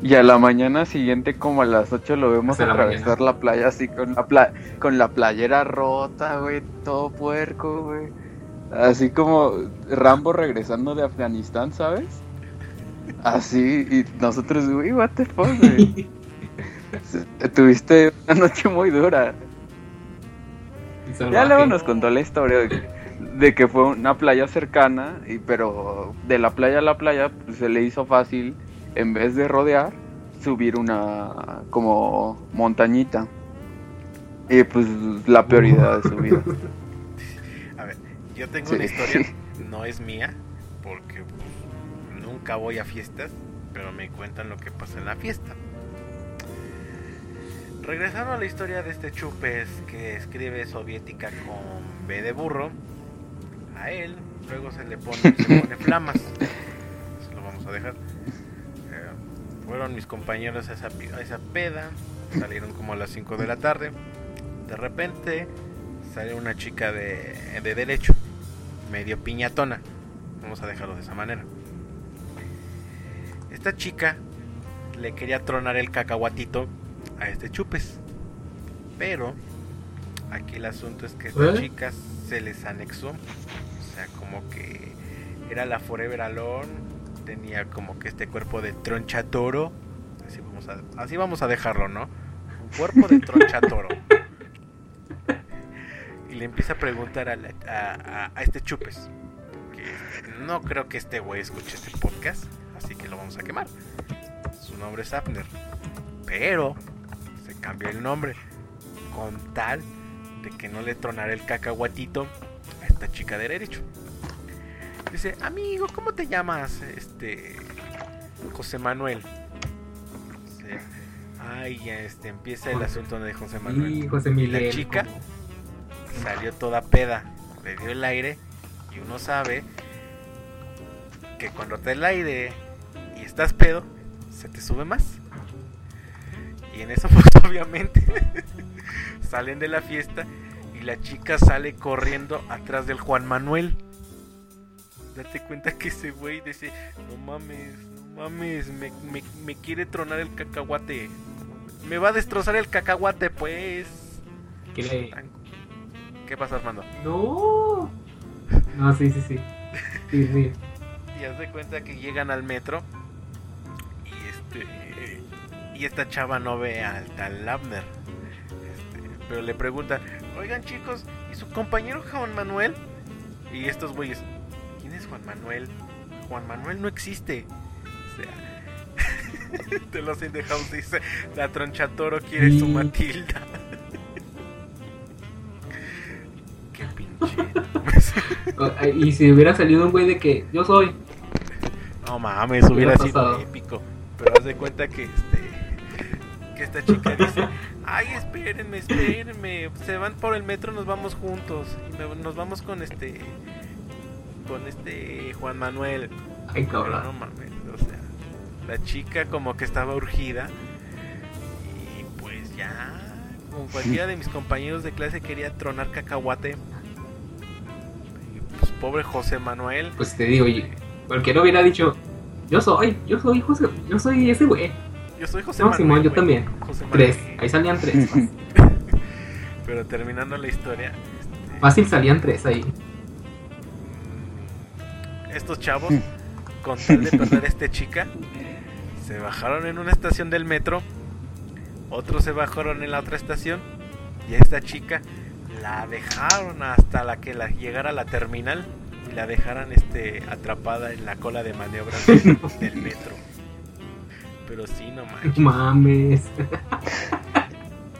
Y a la mañana siguiente, como a las 8, lo vemos la atravesar la playa así con la, pla- con la playera rota, güey, todo puerco, güey. Así como Rambo regresando de Afganistán, ¿sabes? Así, y nosotros, güey, what the fuck, güey. Tuviste una noche muy dura. Ya luego nos contó la historia de de que fue una playa cercana, y pero de la playa a la playa pues, se le hizo fácil, en vez de rodear, subir una como montañita. Y pues la peor idea de su vida. A ver, yo tengo Sí. una historia, no es mía, porque pues, nunca voy a fiestas, pero me cuentan lo que pasa en la fiesta. Regresando a la historia de este chupes que escribe soviética con B de burro, a él luego se le pone, se pone flamas. Eso lo vamos a dejar. Eh, fueron mis compañeros a esa, a esa peda, salieron como a las 5 de la tarde. De repente sale una chica de, de derecho, medio piñatona. Vamos a dejarlo de esa manera. Esta chica le quería tronar el cacahuatito a este chupes. Pero aquí el asunto es que esta ¿Eh? chica se les anexó. Sea, como que era la Forever Alone. Tenía como que este cuerpo de tronchatoro. Así vamos a, así vamos a dejarlo, ¿no? Un cuerpo de tronchatoro. y le empieza a preguntar a, a- este chupes. Que no creo que este güey escuche este podcast. Así que lo vamos a quemar. Su nombre es Abner. Pero se cambió el nombre. Con tal de que no le tronara el cacahuatito esta chica de derecho. Dice, amigo, ¿cómo te llamas? Este. José Manuel. Dice, Ay, ya este, empieza el asunto de José Manuel. Y José Y Miguel. la chica salió toda peda, le dio el aire y uno sabe que cuando te da el aire y estás pedo, se te sube más. Y en eso pues obviamente salen de la fiesta la chica sale corriendo atrás del Juan Manuel. Date cuenta que ese güey dice, no mames, no mames, me, me- me quiere tronar el cacahuate. Me va a destrozar el cacahuate pues. ¿Qué le- ¿Qué pasa Armando? No. No, sí, sí, sí. Sí, sí. Y haz de cuenta que llegan al metro y este y esta chava no ve al tal Abner. Este, pero le pregunta, oigan chicos, ¿y su compañero Juan Manuel? Y estos güeyes, ¿quién es Juan Manuel? Juan Manuel no existe. O sea, te lo hacen de house, dice, la tronchatoro quiere su Sí. Matilda. Qué pinche. O- Y si hubiera salido un güey de que yo soy. No mames, hubiera sido épico. Pero haz de cuenta que este que esta chica dice, ay espérenme, espérenme, se van por el metro, nos vamos juntos. Y nos vamos con este con este Juan Manuel. Ay, no cabrón. mames, o sea, la chica como que estaba urgida. Y pues ya, como cualquiera de mis compañeros de clase quería tronar cacahuate. Y pues pobre José Manuel. Pues te digo, y- cualquiera hubiera dicho, yo soy, yo soy José, yo soy ese güey. Yo soy José No, Manuel. Simón, yo también. José Manuel. Tres, ahí salían tres. Pero terminando la historia, este, Fácil salían tres ahí. estos chavos, con tal de perder a esta chica, se bajaron en una estación del metro, otros se bajaron en la otra estación, y a esta chica la dejaron hasta la que la llegara a la terminal y la dejaran este atrapada en la cola de maniobras del metro. Pero sí, no manches. Mames.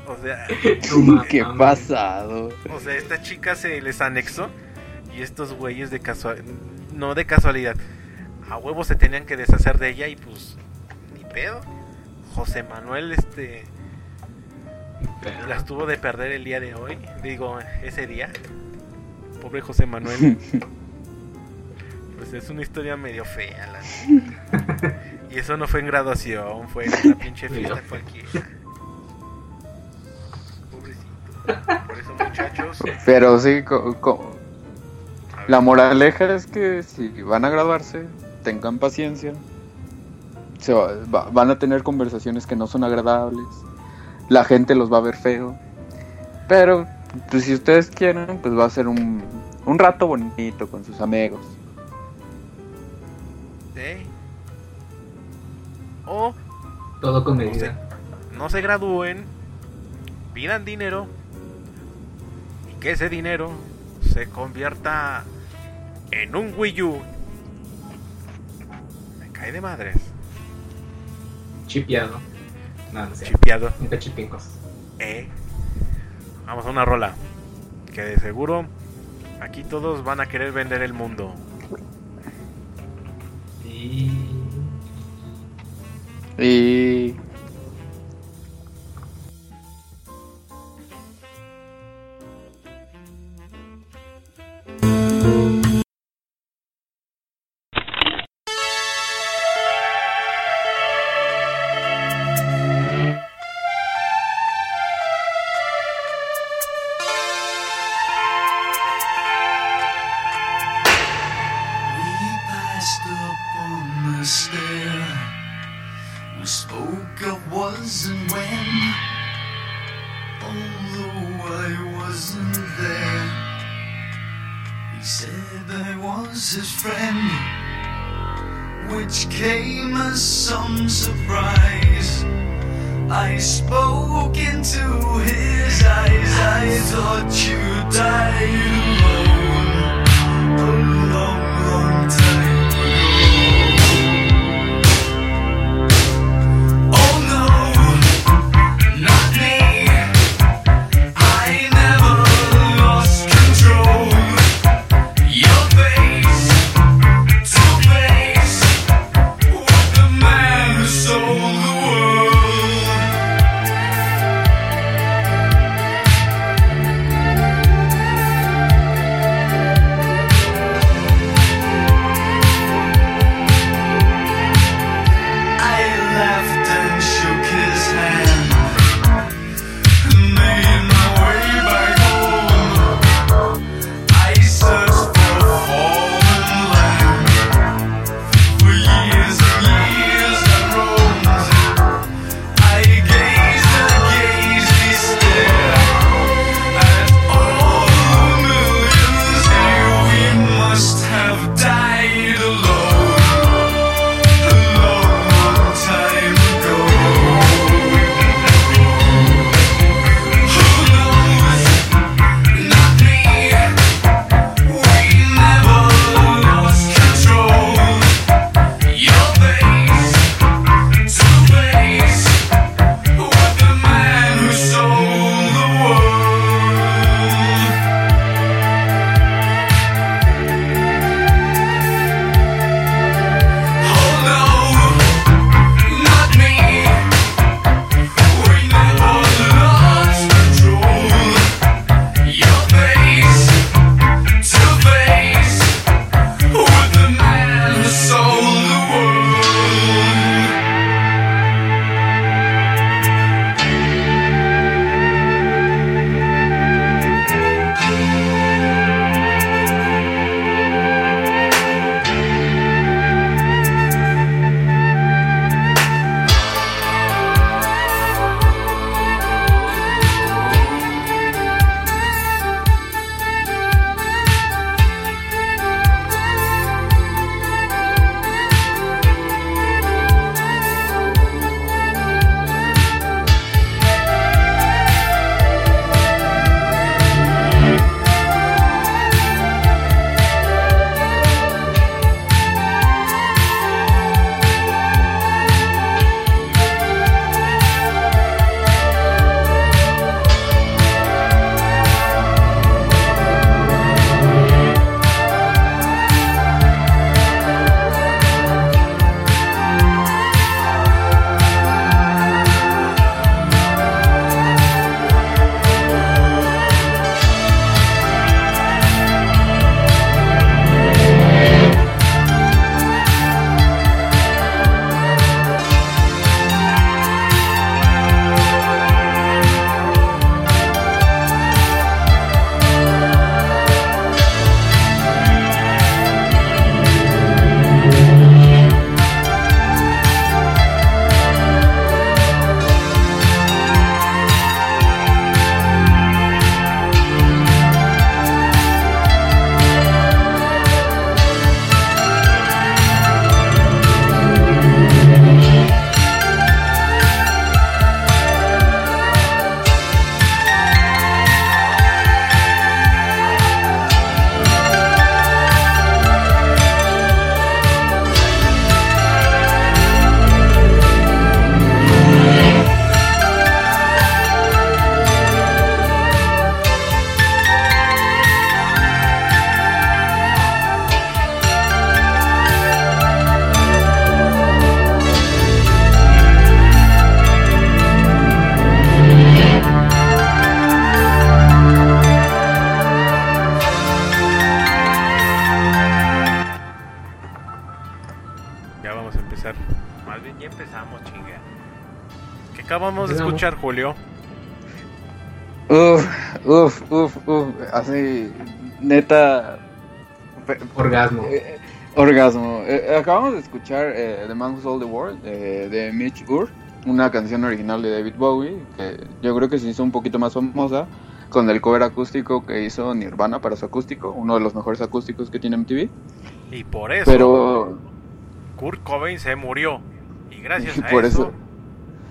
O sea, No mames. Qué pasado. O sea, esta chica se les anexó y estos güeyes de casualidad, no de casualidad, a huevo se tenían que deshacer de ella y pues ni pedo. José Manuel este las tuvo de perder el día de hoy, digo, ese día. Pobre José Manuel. Pues es una historia medio fea, la. Y eso no fue en graduación, fue en una pinche fiesta cualquiera. Pobrecito. Por eso, muchachos, Pero sí, la moraleja es que si van a graduarse, tengan paciencia. Se va- va- van a tener conversaciones que no son agradables. La gente los va a ver feo. Pero, pues si ustedes quieren, pues va a ser un, un rato bonito con sus amigos. ¿eh? O Todo con no se, medida. no se gradúen, pidan dinero y que ese dinero se convierta en un Wii U. Me cae de madres. Chipeado. No, no sé. Chipeado. Nunca. Eh. Vamos a una rola. Que de seguro aquí todos van a querer vender el mundo. Y. Y but you die. Escuchar, Julio? Uf, uf, uf, uf. Así, neta. Orgasmo. eh, orgasmo. Eh, acabamos de escuchar eh, The Man Who Sold the World eh, de Mitch Ur, una canción original de David Bowie, que yo creo que se hizo un poquito más famosa con el cover acústico que hizo Nirvana para su acústico, uno de los mejores acústicos que tiene MTV. Y por eso Pero Kurt Cobain se murió. Y gracias Y a por eso, eso-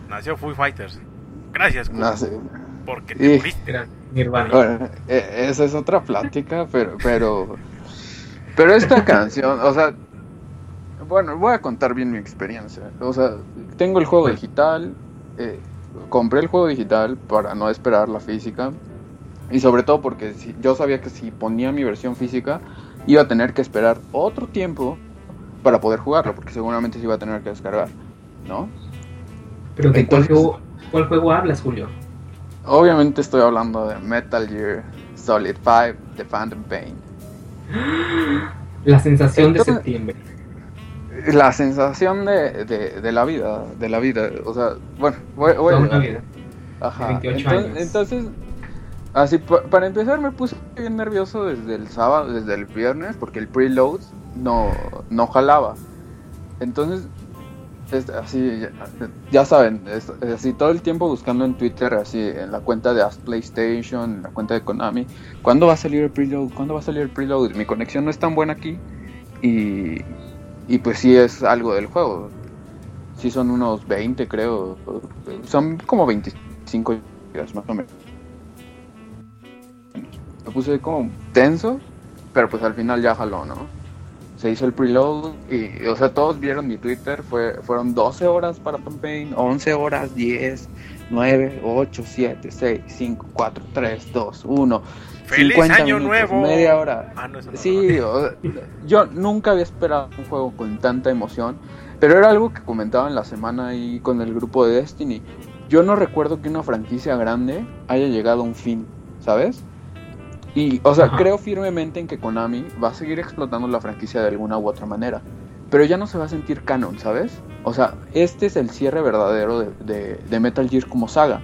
nació Foo Fighters. Gracias, no sé. porque te Y- moriste. Nirvana. Bueno, eh, esa es otra plática, pero, pero, pero esta canción, o sea, bueno, voy a contar bien mi experiencia. O sea, tengo el juego digital, eh, compré el juego digital para no esperar la física y sobre todo porque si- yo sabía que si ponía mi versión física iba a tener que esperar otro tiempo para poder jugarlo, porque seguramente se iba a tener que descargar, ¿no? Pero ¿de cuál entonces- juego, cuál juego hablas, Julio? Obviamente estoy hablando de Metal Gear Solid 5, The Phantom Pain. La sensación de septiembre. La sensación de, de, de la vida, de la vida, o sea, bueno, voy, a- vida. Ajá. 28 entonces, años. entonces, así, pa- para empezar me puse bien nervioso desde el sábado, desde el viernes, porque el preload no, no jalaba. Entonces, es- así, ya, saben, así todo el tiempo buscando en Twitter, así, en la cuenta de Ask PlayStation, en la cuenta de Konami, ¿cuándo va a salir el preload? ¿Cuándo va a salir el preload? Mi conexión no es tan buena aquí y, y pues sí es algo del juego. Sí son unos 20 creo, son como 25 gigas más o menos. Me puse como tenso, pero pues al final ya jaló, ¿no? Se hizo el preload y, o sea, todos vieron mi Twitter, fue, fueron 12 horas para campaign, 11 horas, 10, 9, 8, 7, 6, 5, 4, 3, 2, 1. ¡Feliz 50 año minutos, nuevo! Media hora. Ah, no, Sí, o- yo nunca había esperado un juego con tanta emoción, pero era algo que comentaba en la semana ahí con el grupo de Destiny. Yo no recuerdo que una franquicia grande haya llegado a un fin, ¿sabes? Y, o sea, Ajá. creo firmemente en que Konami va a seguir explotando la franquicia de alguna u otra manera, pero ya no se va a sentir canon, ¿sabes? O sea, este es el cierre verdadero de, de- de Metal Gear como saga,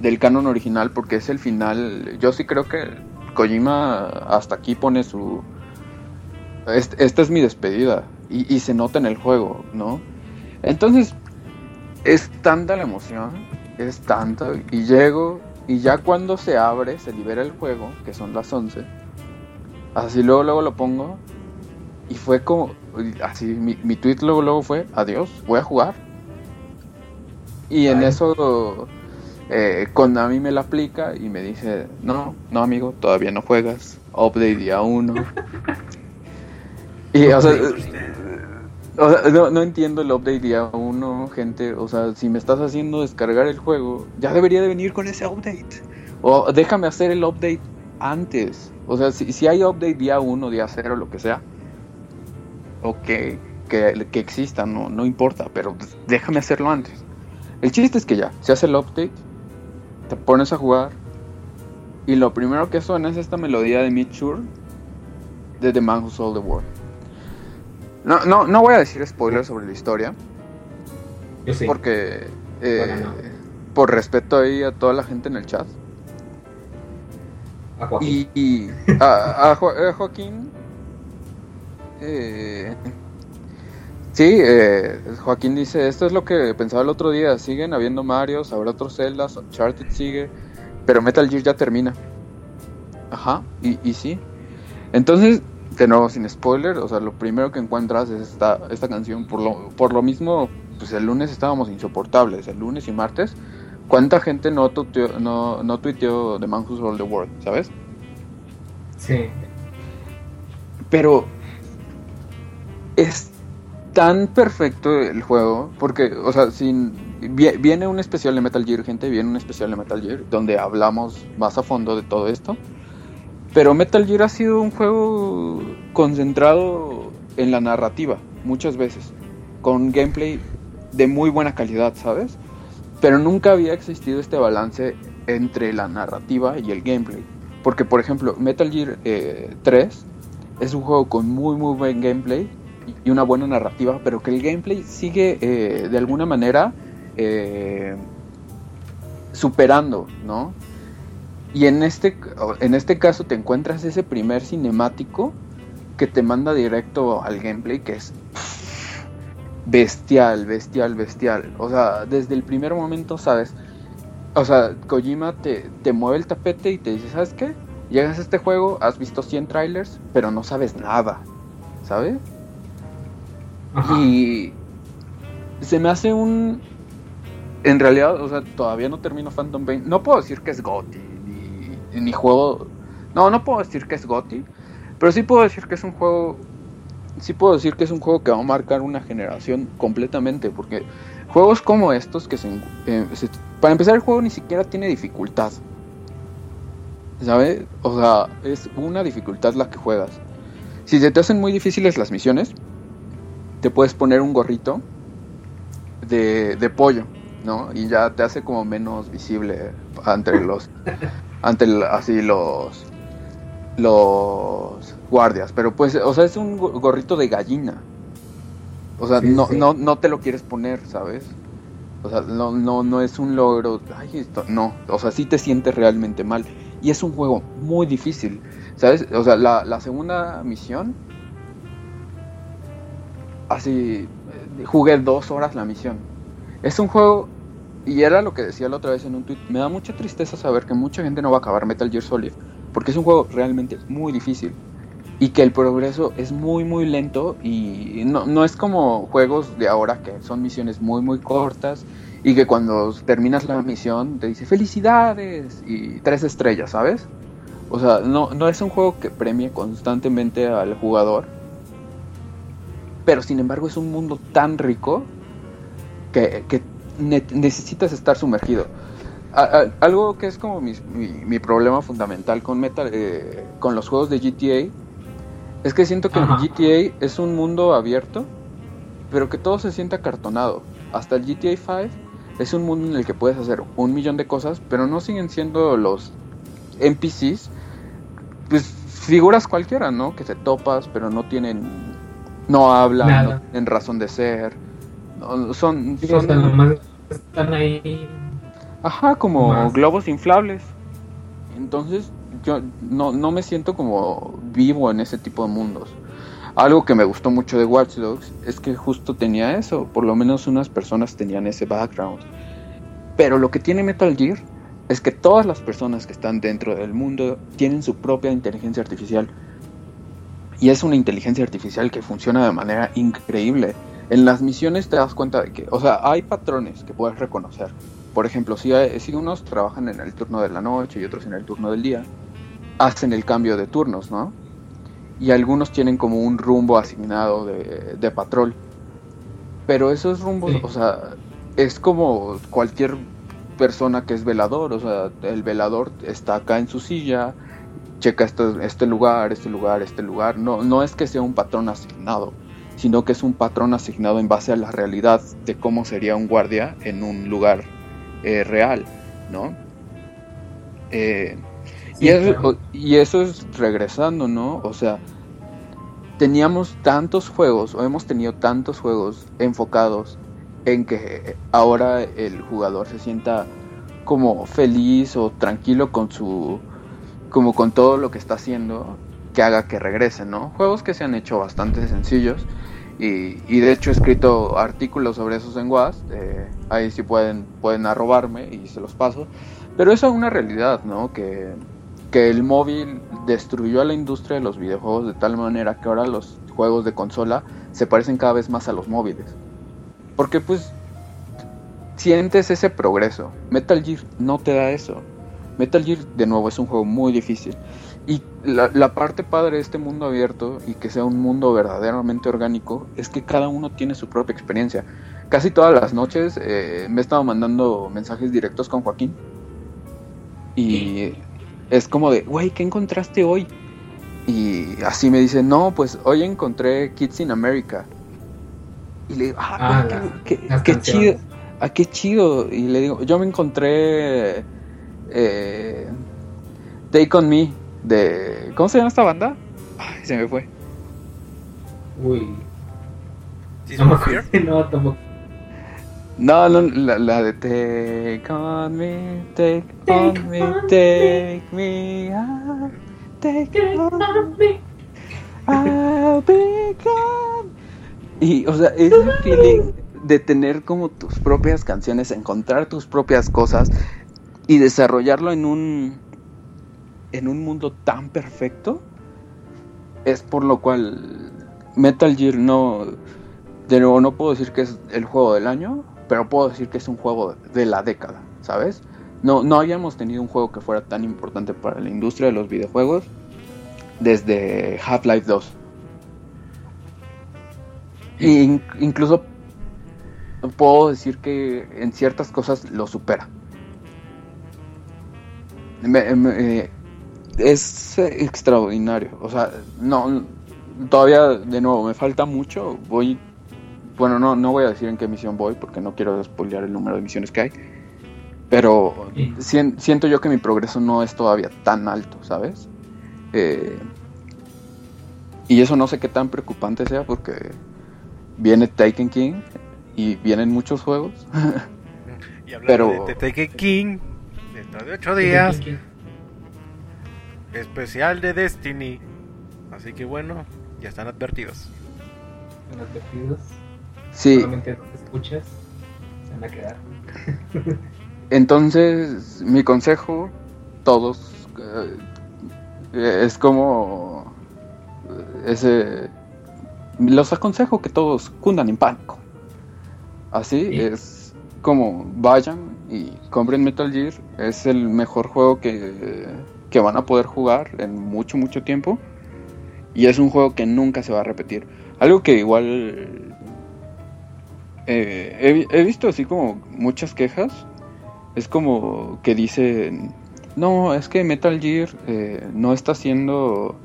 del canon original, porque es el final. Yo sí creo que Kojima hasta aquí pone su. Este- esta es mi despedida, y, y se nota en el juego, ¿no? Entonces, es tanta la emoción, es tanta, y llego, y ya cuando se abre, se libera el juego, que son las 11, así luego, luego lo pongo, y fue como, así, mi, mi tweet luego, luego fue, adiós, voy a jugar. Y en Ay. eso, eh, Konami me la aplica y me dice, no, no amigo, todavía no juegas, update día 1. y, o sea, o no, no entiendo el update día 1, gente. O sea, si me estás haciendo descargar el juego, ya debería de venir con ese update. O déjame hacer el update antes. O sea, si, si hay update día 1, día 0, lo que sea. Ok, que, que exista, no, no importa, pero déjame hacerlo antes. El chiste es que ya, se hace el update, te pones a jugar, y lo primero que suena es esta melodía de Mitchur de The Man Who Sold the World. No, no, no voy a decir spoilers sobre la historia, Yo sí. porque eh, Bueno, no. por respeto ahí a toda la gente en el chat. A Joaquín. Y, y a, a Jo- a Joaquín. eh, sí, eh, Joaquín dice: Esto es lo que pensaba el otro día. Siguen habiendo Marios, habrá otros Zeldas, Uncharted sigue, pero Metal Gear ya termina. Ajá, y, y sí. Entonces, de nuevo, sin spoiler, o sea, lo primero que encuentras es esta, esta canción. Por lo, por lo mismo, pues el lunes estábamos insoportables, el lunes y martes. ¿Cuánta gente no no, no tuiteó The Man Who Sold the World, sabes? Sí. Pero es tan perfecto el juego, porque, o sea, sin, vi- viene un especial de Metal Gear, gente, viene un especial de Metal Gear, donde hablamos más a fondo de todo esto. Pero Metal Gear ha sido un juego concentrado en la narrativa, muchas veces, con gameplay de muy buena calidad, ¿sabes? Pero nunca había existido este balance entre la narrativa y el gameplay. Porque, por ejemplo, Metal Gear eh, 3 es un juego con muy, muy buen gameplay y una buena narrativa, pero que el gameplay sigue eh, de alguna manera eh, superando, ¿no? Y en este, en este caso te encuentras ese primer cinemático que te manda directo al gameplay, que es bestial, bestial, bestial. O sea, desde el primer momento sabes, o sea, Kojima te, te mueve el tapete y te dice, ¿sabes qué? Llegas a este juego, has visto 100 trailers, pero no sabes nada, ¿sabes? Ajá. Y se me hace un... En realidad, o sea, todavía no termino Phantom Pain. No puedo decir que es GOTY, ni, juego... No, no puedo decir que es GOTY, pero sí puedo decir que es un juego... Sí puedo decir que es un juego que va a marcar una generación completamente, porque juegos como estos que se... eh, para empezar, el juego ni siquiera tiene dificultad. ¿Sabes? O sea, es una dificultad la que juegas. Si se te hacen muy difíciles las misiones, te puedes poner un gorrito de, de pollo, ¿no? Y ya te hace como menos visible ante los, ante así los, los guardias. Pero pues, o sea, es un go- gorrito de gallina. O sea, Sí, no, sí. no, no te lo quieres poner, ¿sabes? O sea, no, no, no es un logro. Ay, esto, no, o sea, sí te sientes realmente mal. Y es un juego muy difícil, ¿sabes? O sea, la, la segunda misión, así, eh, jugué dos horas la misión. Es un juego, y era lo que decía la otra vez en un tweet, me da mucha tristeza saber que mucha gente no va a acabar Metal Gear Solid, porque es un juego realmente muy difícil. Y que el progreso es muy muy lento y no, no es como juegos de ahora que son misiones muy muy cortas y que cuando terminas la misión te dice felicidades y tres estrellas, ¿sabes? O sea, no, no es un juego que premie constantemente al jugador, pero sin embargo es un mundo tan rico que, que ne- necesitas estar sumergido. A- a- algo que es como mi, mi problema fundamental con Metal, eh, con los juegos de GTA, es que siento que Ajá. el GTA es un mundo abierto, pero que todo se siente acartonado. Hasta el GTA 5 es un mundo en el que puedes hacer un millón de cosas, pero no siguen siendo los NPCs, pues figuras cualquiera, ¿no? Que te topas, pero no tienen, no hablan, Nada. no tienen razón de ser. No, son, Sí, son nomás están ahí. Ajá, como Más. globos inflables. Entonces, yo no, no me siento como vivo en ese tipo de mundos. Algo que me gustó mucho de Watch Dogs es que justo tenía eso, por lo menos unas personas tenían ese background. Pero lo que tiene Metal Gear es que todas las personas que están dentro del mundo tienen su propia inteligencia artificial. Y es una inteligencia artificial que funciona de manera increíble. En las misiones te das cuenta de que, o sea, hay patrones que puedes reconocer. Por ejemplo, si, hay- si unos trabajan en el turno de la noche y otros en el turno del día, hacen el cambio de turnos, ¿no? Y algunos tienen como un rumbo asignado de, de patrol. Pero esos rumbos, Sí. o sea, es como cualquier persona que es velador, o sea, el velador está acá en su silla, checa este, este lugar, este lugar, este lugar. No, no es que sea un patrón asignado, sino que es un patrón asignado en base a la realidad de cómo sería un guardia en un lugar eh, real, ¿no? Eh, Sí, y, claro. y eso es regresando, ¿no? O sea, teníamos tantos juegos, o hemos tenido tantos juegos enfocados en que ahora el jugador se sienta como feliz o tranquilo con su como con todo lo que está haciendo que haga que regrese, ¿no? Juegos que se han hecho bastante sencillos y, y de hecho he escrito artículos sobre esos en WAS, eh, ahí sí pueden, pueden arrobarme y se los paso, pero eso es una realidad, ¿no? Que, que el móvil destruyó a la industria de los videojuegos de tal manera que ahora los juegos de consola se parecen cada vez más a los móviles. Porque pues sientes ese progreso. Metal Gear no te da eso. Metal Gear de nuevo es un juego muy difícil. Y la, la parte padre de este mundo abierto y que sea un mundo verdaderamente orgánico es que cada uno tiene su propia experiencia. Casi todas las noches eh, me he estado mandando mensajes directos con Joaquín. Y es como de, güey, ¿qué encontraste hoy? Y así me dice, no, pues hoy encontré Kids in America. Y le digo, ah, Ah, güey, la- qué, qué- las qué chido. Ah, qué chido. Y le digo, yo me encontré eh, Take On Me de... ¿Cómo se llama esta banda? Ay, se me fue. Uy. No me. No, tampoco. No, no, la, la de Take on me, take, Take on me, on take me, out, take Take on on me. I'll be gone. Y, o sea, ese feeling de tener como tus propias canciones, encontrar tus propias cosas y desarrollarlo en un en un mundo tan perfecto es por lo cual Metal Gear no de nuevo no puedo decir que es el juego del año, pero puedo decir que es un juego de la década, ¿sabes? No, no habíamos tenido un juego que fuera tan importante para la industria de los videojuegos desde Half-Life 2. E in- incluso puedo decir que en ciertas cosas lo supera. Me- eh, es extraordinario. O sea, no, todavía de nuevo me falta mucho. Voy, bueno, no, no voy a decir en qué misión voy porque no quiero spoilear el número de misiones que hay. Pero siento yo que mi progreso no es todavía tan alto, ¿sabes? Eh, y eso no sé qué tan preocupante sea porque viene Taken King y vienen muchos juegos. Y hablando Pero- de Taken King, dentro de 8 días, especial de Destiny. Así que bueno, ya están advertidos. Son advertidos. sí, Solamente los escuchas se van a quedar. entonces mi consejo, todos, eh, es como eh, ese... Los aconsejo que todos cundan en pánico. Así Sí. es como vayan y compren Metal Gear. Es el mejor juego que, que van a poder jugar en mucho, mucho tiempo. Y es un juego que nunca se va a repetir. Algo que igual eh, he, vi- he visto así como muchas quejas. Es como que dicen, no, es que Metal Gear eh, no está siendo...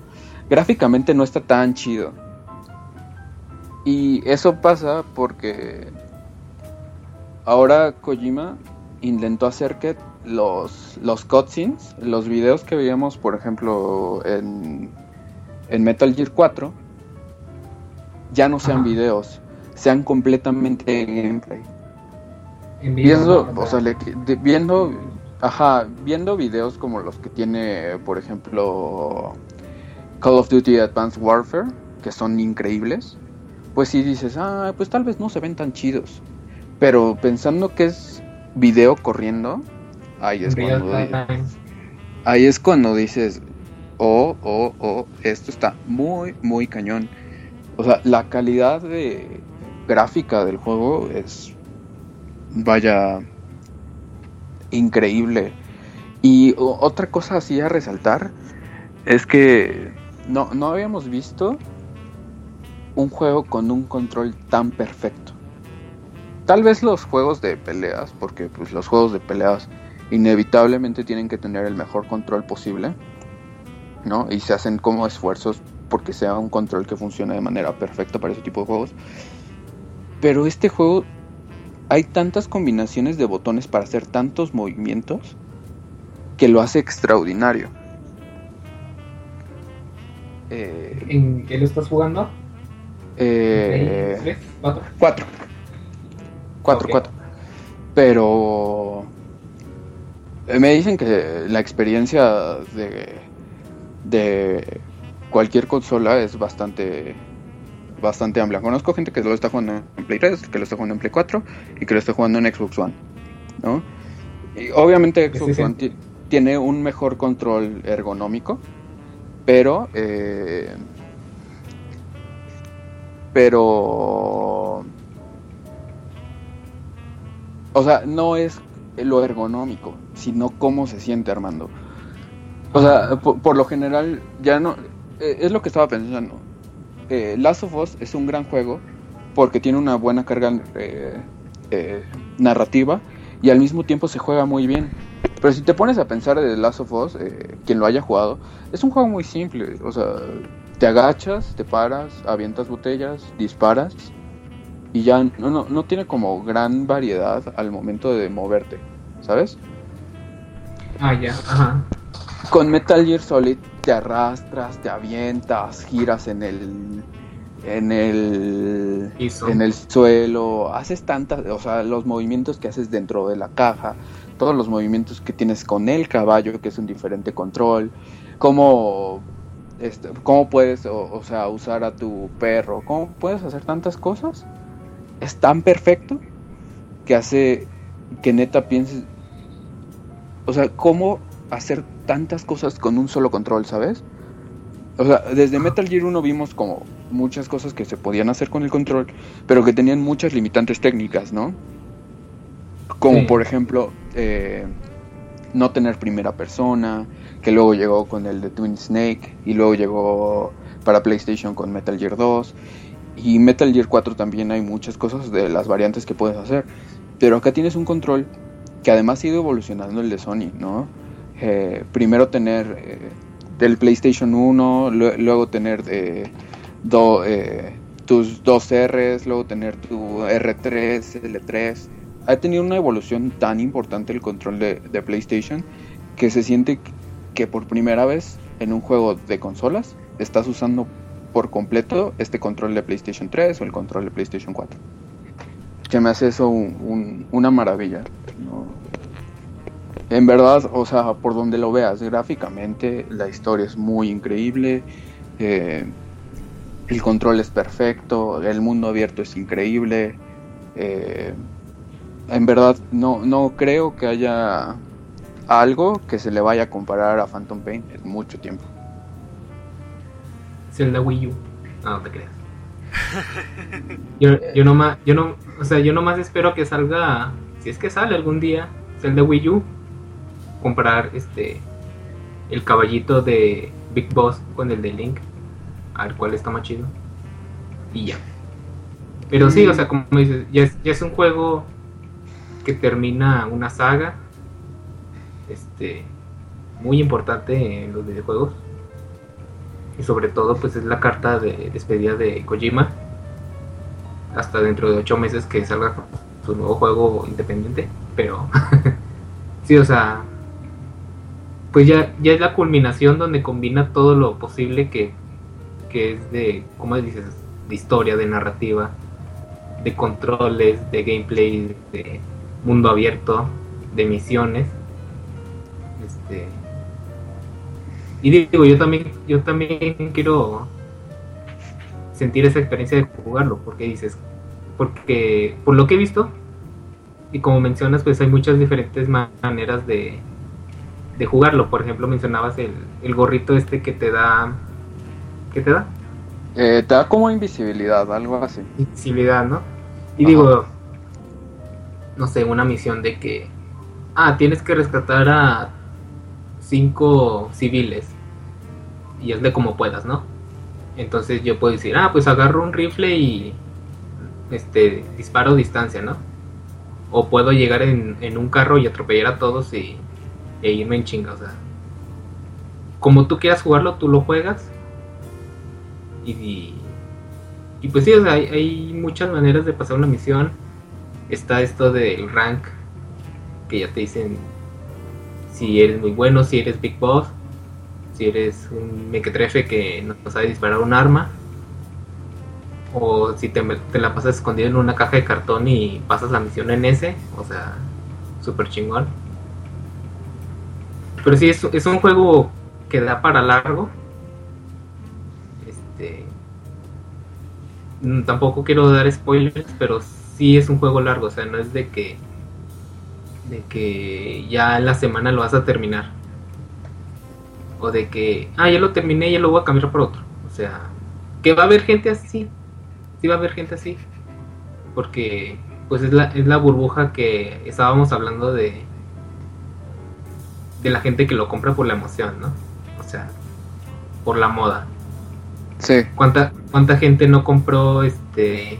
Gráficamente no está tan chido. Y eso pasa porque ahora Kojima intentó hacer que los, los cutscenes, los videos que veíamos, por ejemplo, en, en Metal Gear 4, ya no sean Ajá. videos, sean completamente gameplay. En ¿no? o sea, le- de- viendo, ajá, viendo videos como los que tiene, por ejemplo, Call of Duty Advanced Warfare, que son increíbles, pues sí dices, ah, pues tal vez no se ven tan chidos. Pero pensando que es video corriendo, ahí es Real cuando, time. ahí es cuando dices, oh, oh, oh, esto está muy, muy cañón. O sea, la calidad de gráfica del juego es, vaya, increíble. Y otra cosa así a resaltar es que no, no habíamos visto un juego con un control tan perfecto. Tal vez los juegos de peleas, porque pues los juegos de peleas inevitablemente tienen que tener el mejor control posible, ¿no? Y se hacen como esfuerzos porque sea un control que funcione de manera perfecta para ese tipo de juegos. Pero este juego hay tantas combinaciones de botones para hacer tantos movimientos que lo hace extraordinario. Eh, ¿En qué lo estás jugando? eh, ¿Tres? ¿Cuatro? Cuatro. Cuatro. Pero me dicen que la experiencia de, de cualquier consola es bastante bastante amplia. Conozco gente que lo está jugando en Play 3, que lo está jugando en Play 4 y que lo está jugando en Xbox One, ¿no? Y obviamente Xbox sí. One ti- tiene un mejor control ergonómico, pero eh, pero o sea, no es lo ergonómico, sino cómo se siente Armando. O sea, por, lo general, ya no. eh, es lo que estaba pensando. Eh, Last of Us es un gran juego porque tiene una buena carga eh, eh, narrativa y al mismo tiempo se juega muy bien. Pero si te pones a pensar de Last of Us, quien lo haya jugado, es un juego muy simple. O sea, te agachas, te paras, avientas botellas, disparas y ya no, no, no tiene como gran variedad al momento de moverte, ¿sabes? Ah, ya, ajá. Con Metal Gear Solid te arrastras, te avientas, giras en el en el Piso. en el suelo, haces tantas, o sea, los movimientos que haces dentro de la caja, todos los movimientos que tienes con el caballo, que es un diferente control, cómo, este, cómo puedes, o, o sea, usar a tu perro, cómo puedes hacer tantas cosas, es tan perfecto que hace que neta pienses, o sea, cómo hacer tantas cosas con un solo control, ¿sabes? O sea, desde Metal Gear 1 vimos como muchas cosas que se podían hacer con el control, pero que tenían muchas limitantes técnicas, ¿no? Como Sí. por ejemplo, eh, no tener primera persona, que luego llegó con el de Twin Snake, y luego llegó para PlayStation con Metal Gear 2, y Metal Gear 4 también hay muchas cosas de las variantes que puedes hacer, pero acá tienes un control que además ha ido evolucionando el de Sony, ¿no? Eh, primero tener eh, del PlayStation 1, lue- luego tener eh, tus dos Rs, luego tener tu R3, L3. Ha tenido una evolución tan importante el control de, de PlayStation que se siente que por primera vez en un juego de consolas estás usando por completo este control de PlayStation 3 o el control de PlayStation 4. Que me hace eso un- un- una maravilla. En verdad, o sea, por donde lo veas, gráficamente la historia es muy increíble, eh, el control es perfecto, el mundo abierto es increíble. eh, en verdad, no, no creo que haya algo que se le vaya a comparar a Phantom Pain en mucho tiempo. Zelda Wii U. No, no te creas. Yo, yo nomás, yo no, o sea, yo nomás espero que salga, si es que sale algún día, Zelda Wii U, comprar este el caballito de Big Boss con el de Link, a ver cuál está más chido. Y ya. Pero sí, o sea, como dices, ya es, ya es un juego que termina una saga este muy importante en los videojuegos y sobre todo pues es la carta de despedida de Kojima hasta dentro de ocho meses que salga su nuevo juego independiente pero sí o sea pues ya, ya es la culminación donde combina todo lo posible que, que es de ¿cómo dices? de historia, de narrativa de controles, de gameplay de mundo abierto de misiones este y digo, yo también, yo también quiero sentir esa experiencia de jugarlo, porque dices, porque por lo que he visto, y como mencionas, pues hay muchas diferentes ma- maneras de, de jugarlo. Por ejemplo, mencionabas el, el gorrito este que te da, ¿qué te da? Eh, te da como invisibilidad, algo así. Invisibilidad, ¿no? Y Ajá. digo, no sé, una misión de que, ah, tienes que rescatar a cinco civiles y hazle como puedas, ¿no? Entonces yo puedo decir, ah, pues agarro un rifle y este disparo distancia, ¿no? O puedo llegar en, en un carro y atropellar a todos y, e irme en chinga, o sea. Como tú quieras jugarlo, tú lo juegas. Y, y, y pues sí, o sea, hay, hay muchas maneras de pasar una misión. Está esto del rank, que ya te dicen si eres muy bueno, si eres Big Boss, si eres un mequetrefe que no sabe disparar un arma, o si te, la pasas escondido en una caja de cartón y pasas la misión en ese, o sea, súper chingón. Pero sí, es, es un juego que da para largo. Este. mm, Tampoco quiero dar spoilers, pero sí es un juego largo, o sea, no es de que de que ya en la semana lo vas a terminar. O de que, ah, ya lo terminé, ya lo voy a cambiar por otro. O sea, que va a haber gente así. Sí va a haber gente así. Porque, pues es la, es la burbuja que estábamos hablando de. De la gente que lo compra por la emoción, ¿no? O sea, por la moda. Sí. ¿Cuánta, cuánta gente no compró este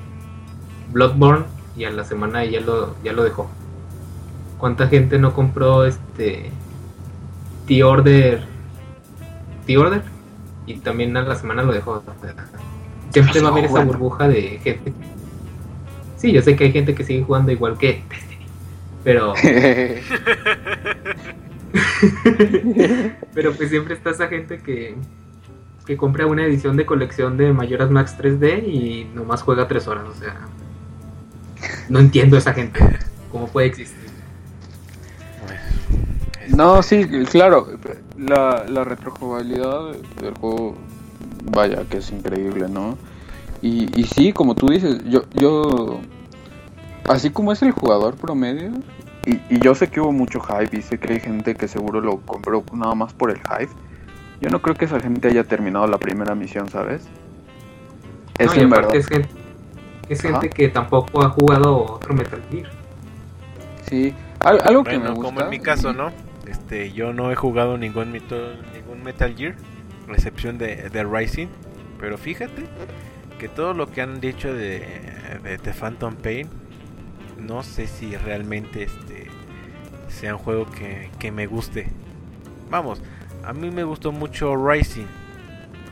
Bloodborne y a la semana ya lo, ya lo dejó? ¿Cuánta gente no compró este The Order? The Order y también a la semana lo dejó. O sea, siempre va a haber esa burbuja de gente. Sí, yo sé que hay gente que sigue jugando igual que Destiny, pero pero pues siempre está esa gente que que compre una edición de colección de Mayoras Max 3D y nomás juega 3 horas, o sea. No entiendo esa gente. ¿Cómo puede existir? No, sí, claro. La, la retrojugabilidad del juego, vaya, que es increíble, ¿no? Y, y sí, como tú dices, yo, yo, así como es el jugador promedio, y, y yo sé que hubo mucho hype y sé que hay gente que seguro lo compró nada más por el hype, yo no creo que esa gente haya terminado la primera misión, ¿sabes? Es No, en verdad. es gente, es gente que tampoco ha jugado otro Metal Gear. Sí, Al- algo que me gusta. como en mi caso, ¿no? Este, yo no he jugado ningún, mito- ningún Metal Gear, a excepción de, de Rising. Pero fíjate que todo lo que han dicho de, de, The Phantom Pain, no sé si realmente este sea un juego que, que me guste. Vamos, a mí me gustó mucho Rising,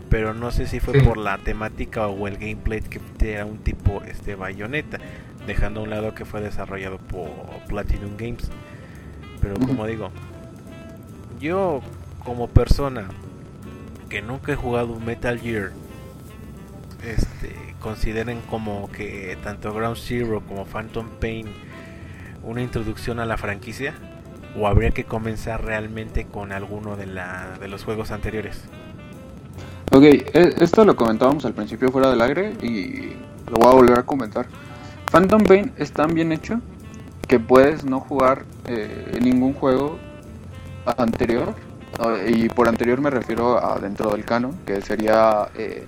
pero no sé si fue Sí. por la temática o el gameplay que era un tipo este bayoneta, dejando a un lado que fue desarrollado por Platinum Games. Pero como digo, yo como persona que nunca he jugado Metal Gear, este, consideren como que tanto Ground Zero como Phantom Pain una introducción a la franquicia o habría que comenzar realmente con alguno de, la, de los juegos anteriores. Ok, e- esto lo comentábamos al principio fuera del aire y lo voy a volver a comentar. Phantom Pain es tan bien hecho que puedes no jugar eh, ningún juego anterior. y por anterior me refiero a dentro del canon, que sería eh,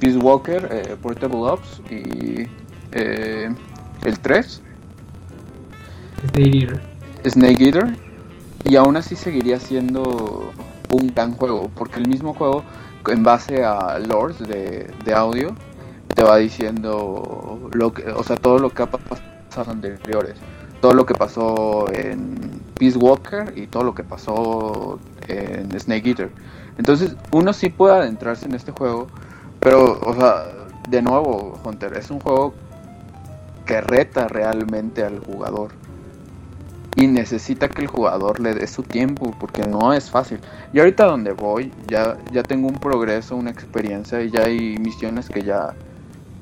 Peace Walker, eh, Portable Ops y eh, el 3, Snake Eater. Snake Eater. Y aún así seguiría siendo un gran juego, porque el mismo juego en base a lores de, de audio te va diciendo lo que, o sea, todo lo que ha pasado anteriores, todo lo que pasó en Peace Walker y todo lo que pasó en Snake Eater. Entonces, uno sí puede adentrarse en este juego, pero, o sea, de nuevo, Hunter, es un juego que reta realmente al jugador y necesita que el jugador le dé su tiempo porque no es fácil. Y ahorita donde voy ya ya tengo un progreso, una experiencia y ya hay misiones que ya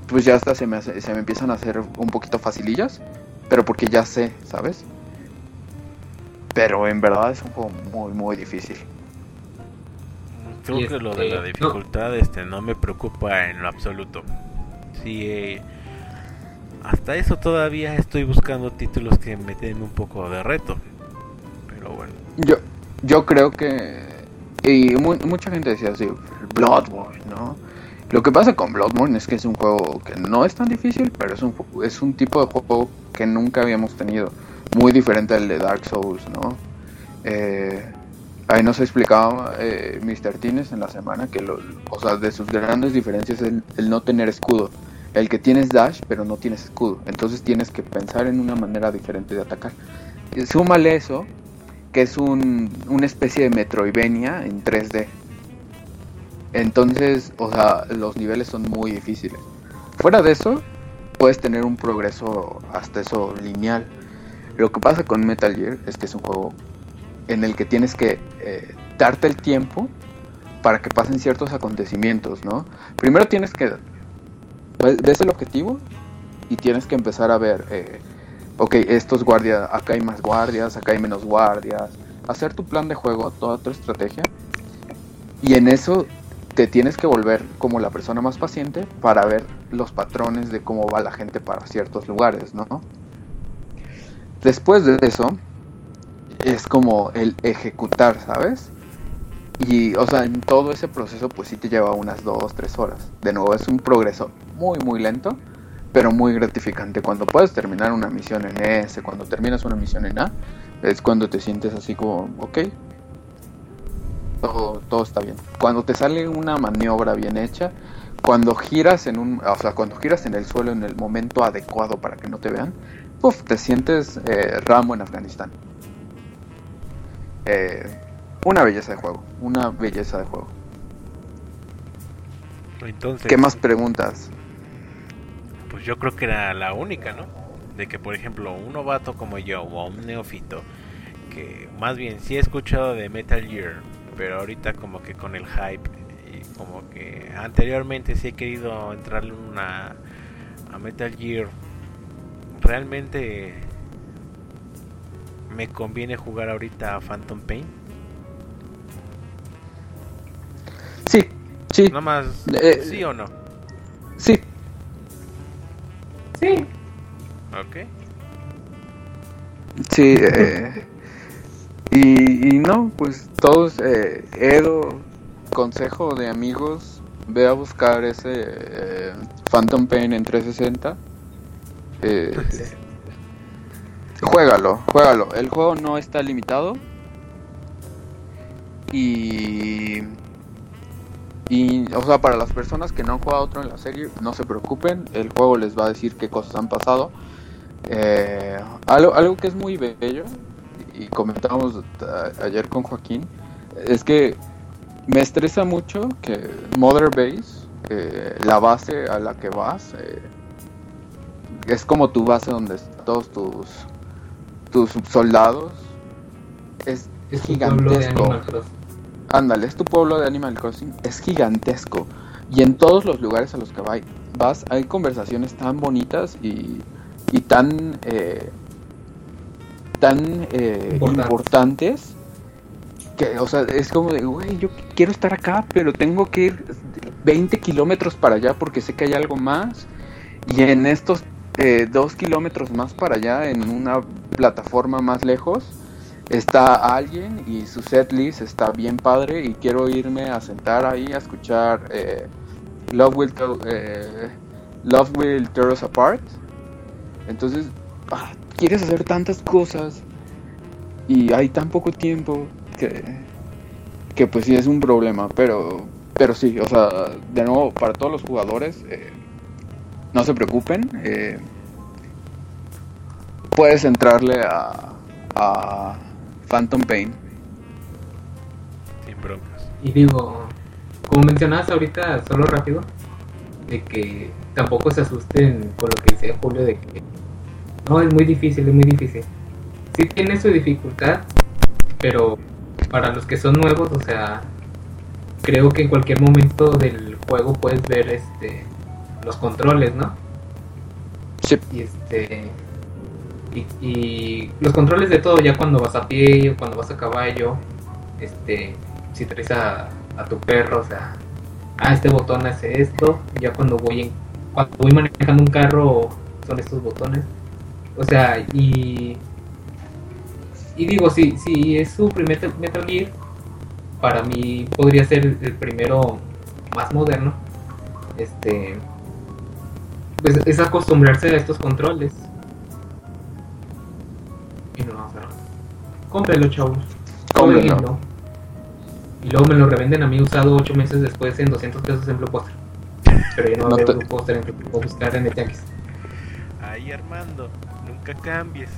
pues ya hasta se me hace- se me empiezan a hacer un poquito facilillas, pero porque ya sé, ¿sabes? Pero en verdad es un juego muy muy difícil. Creo que lo este, de la no. dificultad este no me preocupa en lo absoluto. Sí, eh, hasta eso todavía estoy buscando títulos que me den un poco de reto. Pero bueno, Yo yo creo que y mu- mucha gente decía así, Bloodborne, ¿no? Lo que pasa con Bloodborne es que es un juego que no es tan difícil, pero es un, es un tipo de juego que nunca habíamos tenido. Muy diferente al de Dark Souls, ¿no? Eh, ahí nos explicaba eh, Mr. Tines en la semana que lo, o sea, de sus grandes diferencias es el, no tener escudo. El que tienes dash, pero no tienes escudo. Entonces tienes que pensar en una manera diferente de atacar. Súmale eso, que es un, una especie de Metroidvania en 3D. Entonces, o sea, los niveles son muy difíciles. Fuera de eso, puedes tener un progreso hasta eso lineal. Lo que pasa con Metal Gear es que es un juego en el que tienes que eh, darte el tiempo para que pasen ciertos acontecimientos, ¿no? Primero tienes que ves ves el objetivo y tienes que empezar a ver, eh, ok, estos guardias, acá hay más guardias, acá hay menos guardias, hacer tu plan de juego, toda tu estrategia y en eso te tienes que volver como la persona más paciente para ver los patrones de cómo va la gente para ciertos lugares, ¿no? Después de eso, es como el ejecutar, ¿sabes? Y, o sea, en todo ese proceso, pues sí te lleva unas 2, 3 horas. De nuevo, es un progreso muy, muy lento, pero muy gratificante. Cuando puedes terminar una misión en S, cuando terminas una misión en A, es cuando te sientes así como, ok, todo, todo está bien. Cuando te sale una maniobra bien hecha, cuando giras en un, o sea, cuando giras en el suelo en el momento adecuado para que no te vean, uf, te sientes eh, Rambo en Afganistán. Eh, una belleza de juego, una belleza de juego. entonces, ¿Qué más preguntas? pues yo creo que era la única, ¿no? De que, por ejemplo, un novato como yo o un neófito, que más bien sí he escuchado de Metal Gear, pero ahorita como que con el hype como que anteriormente sí he querido entrarle una a Metal Gear. Realmente me conviene jugar ahorita a Phantom Pain. Sí, sí, Nada más, Eh, sí o no. sí. Sí, Ok. Sí, eh, y, y no, pues todos, eh, Edo, consejo de amigos, ve a buscar ese eh, Phantom Pain en 360. Eh, juégalo, juégalo. El juego no está limitado. Y, y, o sea, para las personas que no han jugado otro en la serie, no se preocupen. El juego les va a decir qué cosas han pasado. Eh, algo, algo que es muy bello, y comentábamos ayer con Joaquín, es que me estresa mucho que Mother Base, eh, la base a la que vas, eh, es como tu base donde están todos tus, tus soldados. Es, es gigantesco. Ándale, es tu pueblo de Animal Crossing, es gigantesco. Y en todos los lugares a los que va- vas hay conversaciones tan bonitas y, y tan, eh, tan eh, Importantes. importantes que, o sea, es como de, güey, yo quiero estar acá, pero tengo que ir 20 kilómetros para allá porque sé que hay algo más. Y en estos eh, dos kilómetros más para allá, en una plataforma más lejos, está alguien y su setlist está bien padre y quiero irme a sentar ahí a escuchar eh, Love, Will eh, Love Will Tear Us Apart. Entonces, ah, quieres hacer tantas cosas y hay tan poco tiempo que, que pues sí es un problema, pero, pero sí, o sea, de nuevo, para todos los jugadores, eh, no se preocupen. eh, puedes entrarle a, a Phantom Pain. Sin broncas. Y digo, como mencionabas ahorita, solo rápido, de que tampoco se asusten con lo que dice Julio de que no es muy difícil, es muy difícil. Sí tiene su dificultad, pero para los que son nuevos, o sea, creo que en cualquier momento del juego puedes ver este los controles, ¿no? Sí. Y este y, y los controles de todo ya cuando vas a pie o cuando vas a caballo, este si traes a, a tu perro, o sea, ah, este botón hace esto, ya cuando voy en, cuando voy manejando un carro son estos botones. O sea, y y digo, si, si es su primer Metal Gear, para mí podría ser el, primero más moderno. Este pues es acostumbrarse a estos controles. Y no, o sea, cómprelo, chavos. Jueguenlo. Y luego me lo revenden a mí usado 8 meses después en 200 pesos en Blockbuster. Pero yo no, No veo te- Blockbuster en puedo buscar en el Yankees. Ahí Armando, nunca cambies.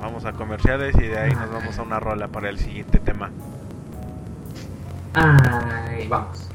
Vamos a comerciales y de ahí nos vamos a una rola para el siguiente tema. Vamos.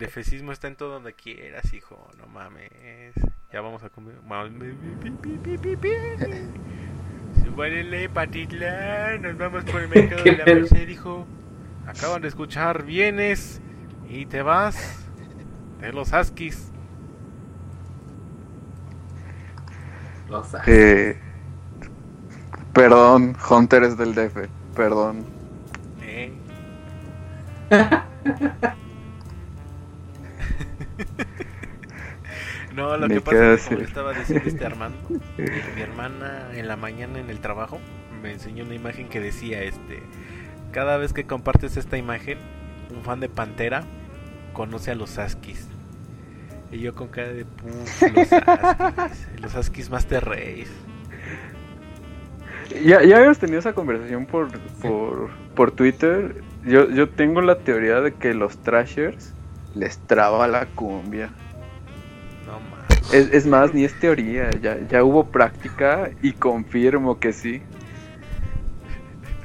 Defecismo está en todo donde quieras, hijo. No mames. Ya vamos a comer. Súbanle, Patitlán. Nos vamos por el mercado ¿Qué de la? Merced, hijo. Acaban de escuchar. Vienes y te vas de los Huskies. Lo sabes. Eh, perdón, Hunter es del DF. Perdón. Eh. No, lo que pasa es que como le estaba diciendo este Armando, mi hermana en la mañana en el trabajo me enseñó una imagen que decía este cada vez que compartes esta imagen, un fan de Pantera conoce a los Askis. Y yo con cara de puf, los Askis, los Askis Master Race. Ya, ya habíamos tenido esa conversación por, por, por Twitter. Yo, yo tengo la teoría de que los Trashers les traba la cumbia. Es, es más, ni es teoría, ya, ya hubo práctica y confirmo que sí.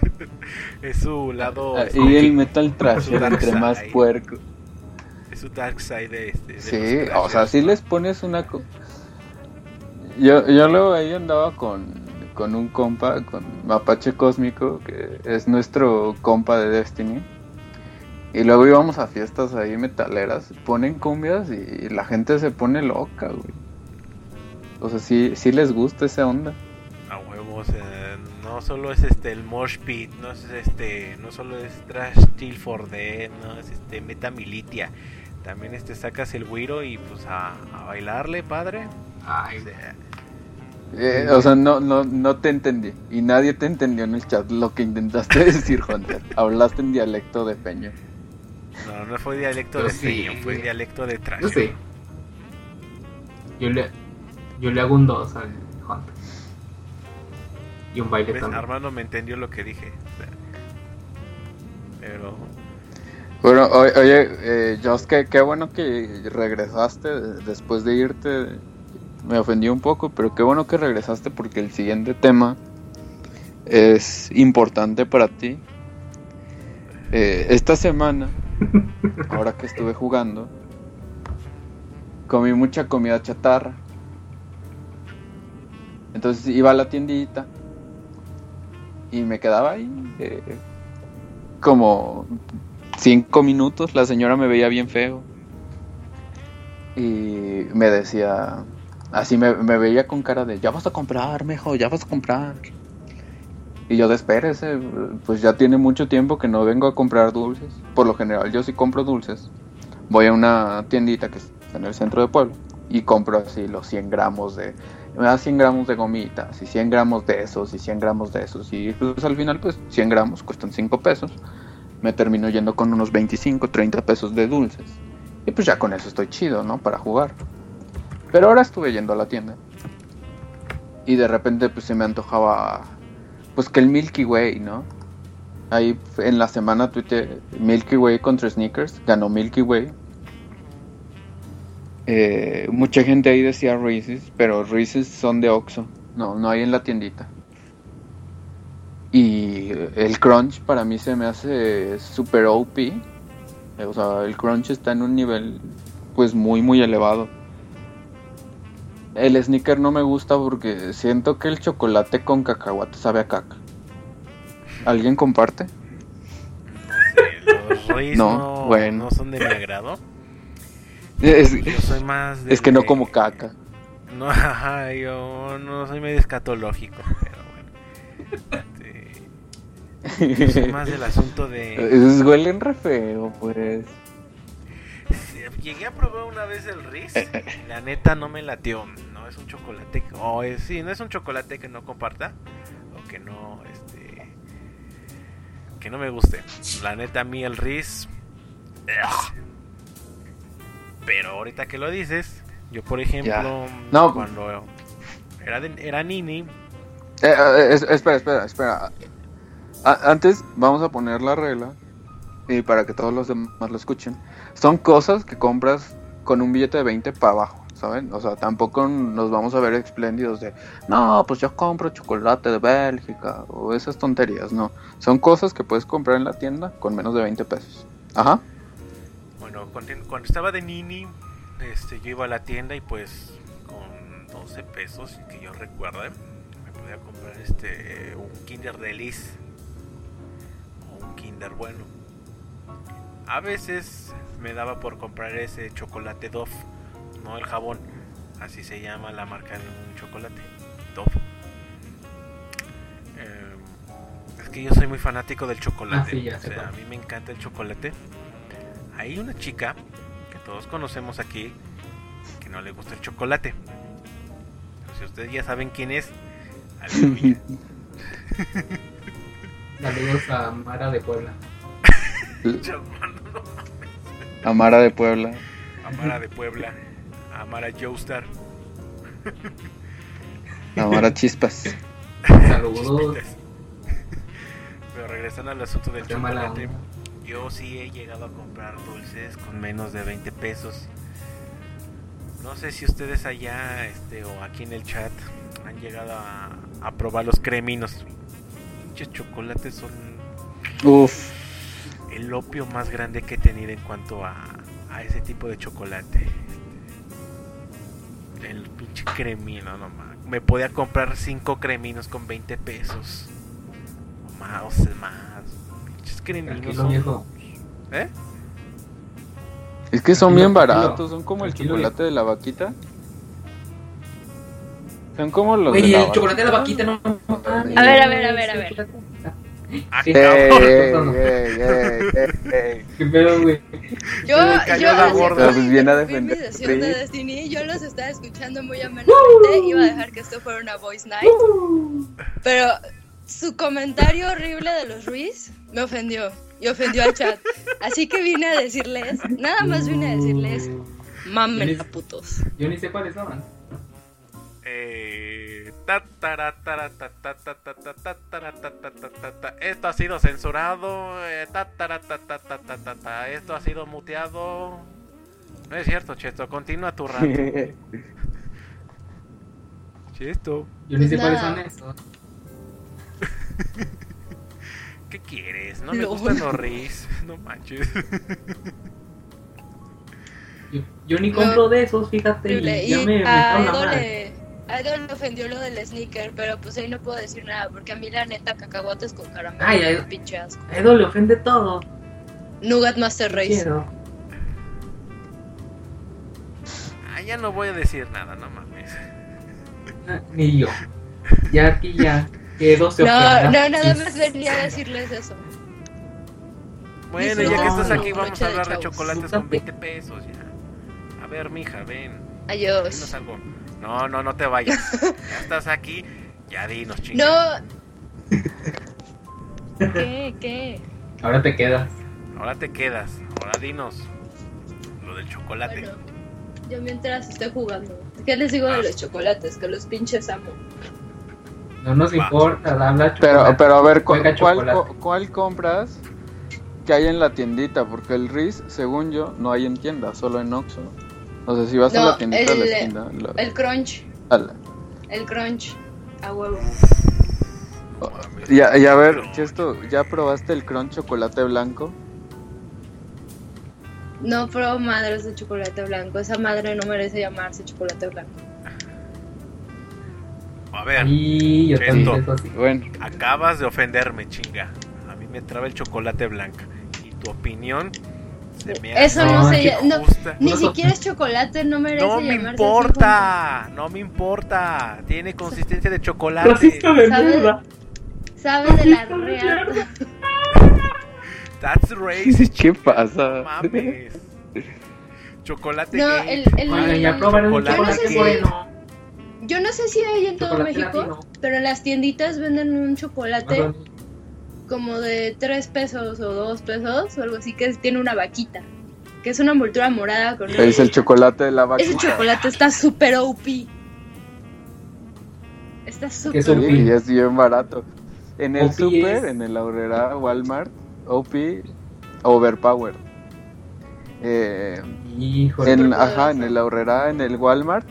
Es su lado Ah, Y el metal Dark entre más puerco. es su dark side de este. de Sí, o sea, si les pones una... co- Yo, yo luego ahí andaba con, con un compa, con Mapache Cósmico, que es nuestro compa de Destiny. Y luego íbamos a fiestas ahí metaleras, ponen cumbias y la gente se pone loca, güey. O sea, sí, sí les gusta esa onda. A huevos, eh, no solo es este el mosh pit, no es este, no solo es trash till for dead, no es este meta militia. También este sacas el güiro y pues a, a bailarle, padre. Ay, O sea, Eh, o sea, no, no, no te entendí. Y nadie te entendió en el chat lo que intentaste decir, Hunter. Hablaste en dialecto de peño. No, no fue dialecto Yo de sí, peño, fue dialecto de trash. yo sí. Yo le, yo le hago un 2 al Hunter. Y un baile ¿Ves? también. Armando me entendió lo que dije. pero Bueno, oye, eh, qué, qué bueno que regresaste después de irte. Me ofendí un poco, pero qué bueno que regresaste porque el siguiente tema es importante para ti. Eh, esta semana, ahora que estuve jugando, comí mucha comida chatarra. Entonces iba a la tiendita y me quedaba ahí eh, como cinco minutos. La señora me veía bien feo y me decía, así me, veía con cara de, ya vas a comprar, mejo, ya vas a comprar. Y yo de espérese, pues ya tiene mucho tiempo que no vengo a comprar dulces. Por lo general yo sí compro dulces. Voy a una tiendita que está en el centro de Puebla y compro así los 100 gramos de... Me da 100 gramos de gomitas y 100 gramos de esos y 100 gramos de esos. Y pues al final pues 100 gramos cuestan 5 pesos. Me termino yendo con unos 25, 30 pesos de dulces. Y pues ya con eso estoy chido, ¿no? Para jugar. Pero ahora estuve yendo a la tienda. Y de repente pues se me antojaba pues que el Milky Way, ¿no? Ahí en la semana tuite Milky Way contra Sneakers, ganó Milky Way. Eh, mucha gente ahí decía Reese's, pero Reese's son de Oxxo, no, no hay en la tiendita. Y el crunch para mí se me hace super OP. O sea, el crunch está en un nivel pues muy muy elevado. El sneaker no me gusta porque siento que el chocolate con cacahuate sabe a caca. ¿Alguien comparte? no sé, los Reis No, no, bueno. no son de mi agrado. Es, Yo soy más es que no como caca. No, ajá, yo no soy medio escatológico, pero bueno. Este, yo soy más del asunto de... Esos huelen re feo, pues. Llegué a probar una vez el Riz. La neta no me latió. No es un chocolate. que- Oh, es- sí, no es un chocolate que no comparta. O que no, este. Que no me guste. La neta, a mí el Riz. ugh. Pero ahorita que lo dices, yo por ejemplo, No. cuando era, de- era Nini, Eh, eh, es- espera, espera, espera. A- antes vamos a poner la regla y para que todos los demás lo escuchen. Son cosas que compras con un billete de 20 para abajo, ¿saben? O sea, tampoco nos vamos a ver espléndidos de, no, pues yo compro chocolate de Bélgica o esas tonterías, no. Son cosas que puedes comprar en la tienda con menos de 20 pesos. Ajá. Bueno, cuando, estaba de nini, este, yo iba a la tienda y pues con 12 pesos, que yo recuerde, me podía comprar este un Kinder Delice o un Kinder bueno. A veces me daba por comprar ese chocolate Dove, no el jabón, así se llama la marca de un chocolate, Dove. Eh, es que yo soy muy fanático del chocolate, Ah, sí, ya o sea, a mí me encanta el chocolate. Hay una chica que todos conocemos aquí que no le gusta el chocolate. Si ustedes ya saben quién es, aleluya. Saludos a Mara de Puebla. Amara de Puebla. Amara de Puebla, Amara Joestar. Amara Chispas. Saludos. Pero regresando al asunto del chocolate, yo sí he llegado a comprar dulces con menos de 20 pesos. No sé si ustedes allá este, o aquí en el chat han llegado a, a probar los creminos. Pinches chocolates son Uf. El opio más grande que he tenido en cuanto a, a ese tipo de chocolate. El pinche cremino, no mames. Me podía comprar 5 creminos con 20 pesos. O más, o sea, más. Pinches creminos son-. ¿Eh? Es que son bien baratos, son como el chocolate de la vaquita. Son como los Güey, de la el chocolate de la vaquita no. A ver, a ver, a ver, a ver. Ah, Sí. Ey, cabrón. ey, ey, ey, ey, ey. ¿Qué pedo, güey? Yo, yo la gorda. Pues a mi sesión de. Destiny, yo los estaba escuchando muy amenamente, iba a dejar que esto fuera una voice night, pero su comentario horrible de los Ruiz me ofendió y ofendió al chat, así que vine a decirles, nada más vine a decirles, mamen a putos. Yo ni sé cuáles son. Eh. Esto ha sido censurado. eh. Esto ha sido muteado. No es cierto, Chesto. Continúa tu rato. Chesto, Yo ni sé cuáles son esos. ¿qué quieres? No me Lol. gustan los Riz. No manches. Yo, ni compro de esos, fíjate. Y ya me, a Edo le ofendió lo del sneaker, pero pues ahí no puedo decir nada, porque a mí la neta cacahuates con caramelo, Ay, ay. pinche asco. A Edo le ofende todo. Nougat Master Race. Quiero. Ah, ya no voy a decir nada, no mames. Ah, Ni yo. Ya aquí ya. Edo se No, ofenda. no, nada más venía a decirles eso. Bueno, ya que estás aquí, vamos a hablar de chocolates con Disfrútate. 20 pesos ya. A ver, mija, ven. Dinos Adiós. algo. No, no, no te vayas. Ya estás aquí. Ya dinos, chingada. No. ¿Qué? ¿Qué? Ahora te quedas. Ahora te quedas. Ahora dinos. Lo del chocolate. Bueno, yo mientras estoy jugando. ¿Qué les digo de los chocolates? Que los pinches amo. No nos Va. importa, habla Pero, chocolate. pero a ver, ¿cu- ¿cuál, cu- cuál compras que hay en la tiendita? Porque el Riz, según yo, no hay en tienda, solo en Oxxo. O sea, si vas a la tiendita de la el- esquina... la- El crunch. El crunch. A huevo. Y a, y a ver, Chesto, ¿ya probaste el Crunch chocolate blanco? No pruebo madres de chocolate blanco. Esa madre no merece llamarse chocolate blanco. A ver, Y yo Esto. Bueno, acabas de ofenderme, chinga. A mí me traba el chocolate blanca. Y tu opinión Eso no, No, se. Ni siquiera es chocolate, no merece No me importa, no me importa. Tiene consistencia de chocolate. Racista de ¿Sabe? mierda. Sabe de la reata. That's racist. ¿qué pasa? mames. Chocolate No, gay. el- el- Vale, ya probaron el Chocolate. Yo no sé si hay en todo Chocolate México, latino. pero en las tienditas venden un chocolate. Como de 3 pesos o 2 pesos o algo así que tiene una vaquita. Que es una envoltura morada con Es el chocolate de la vaca. Ese chocolate está súper OP. Está es súper Sí, y es bien barato. En el OP super, es- en el Aurrera Walmart, OP Overpower. Eh, Híjole. en, ajá, en el ahorrera, en el Walmart,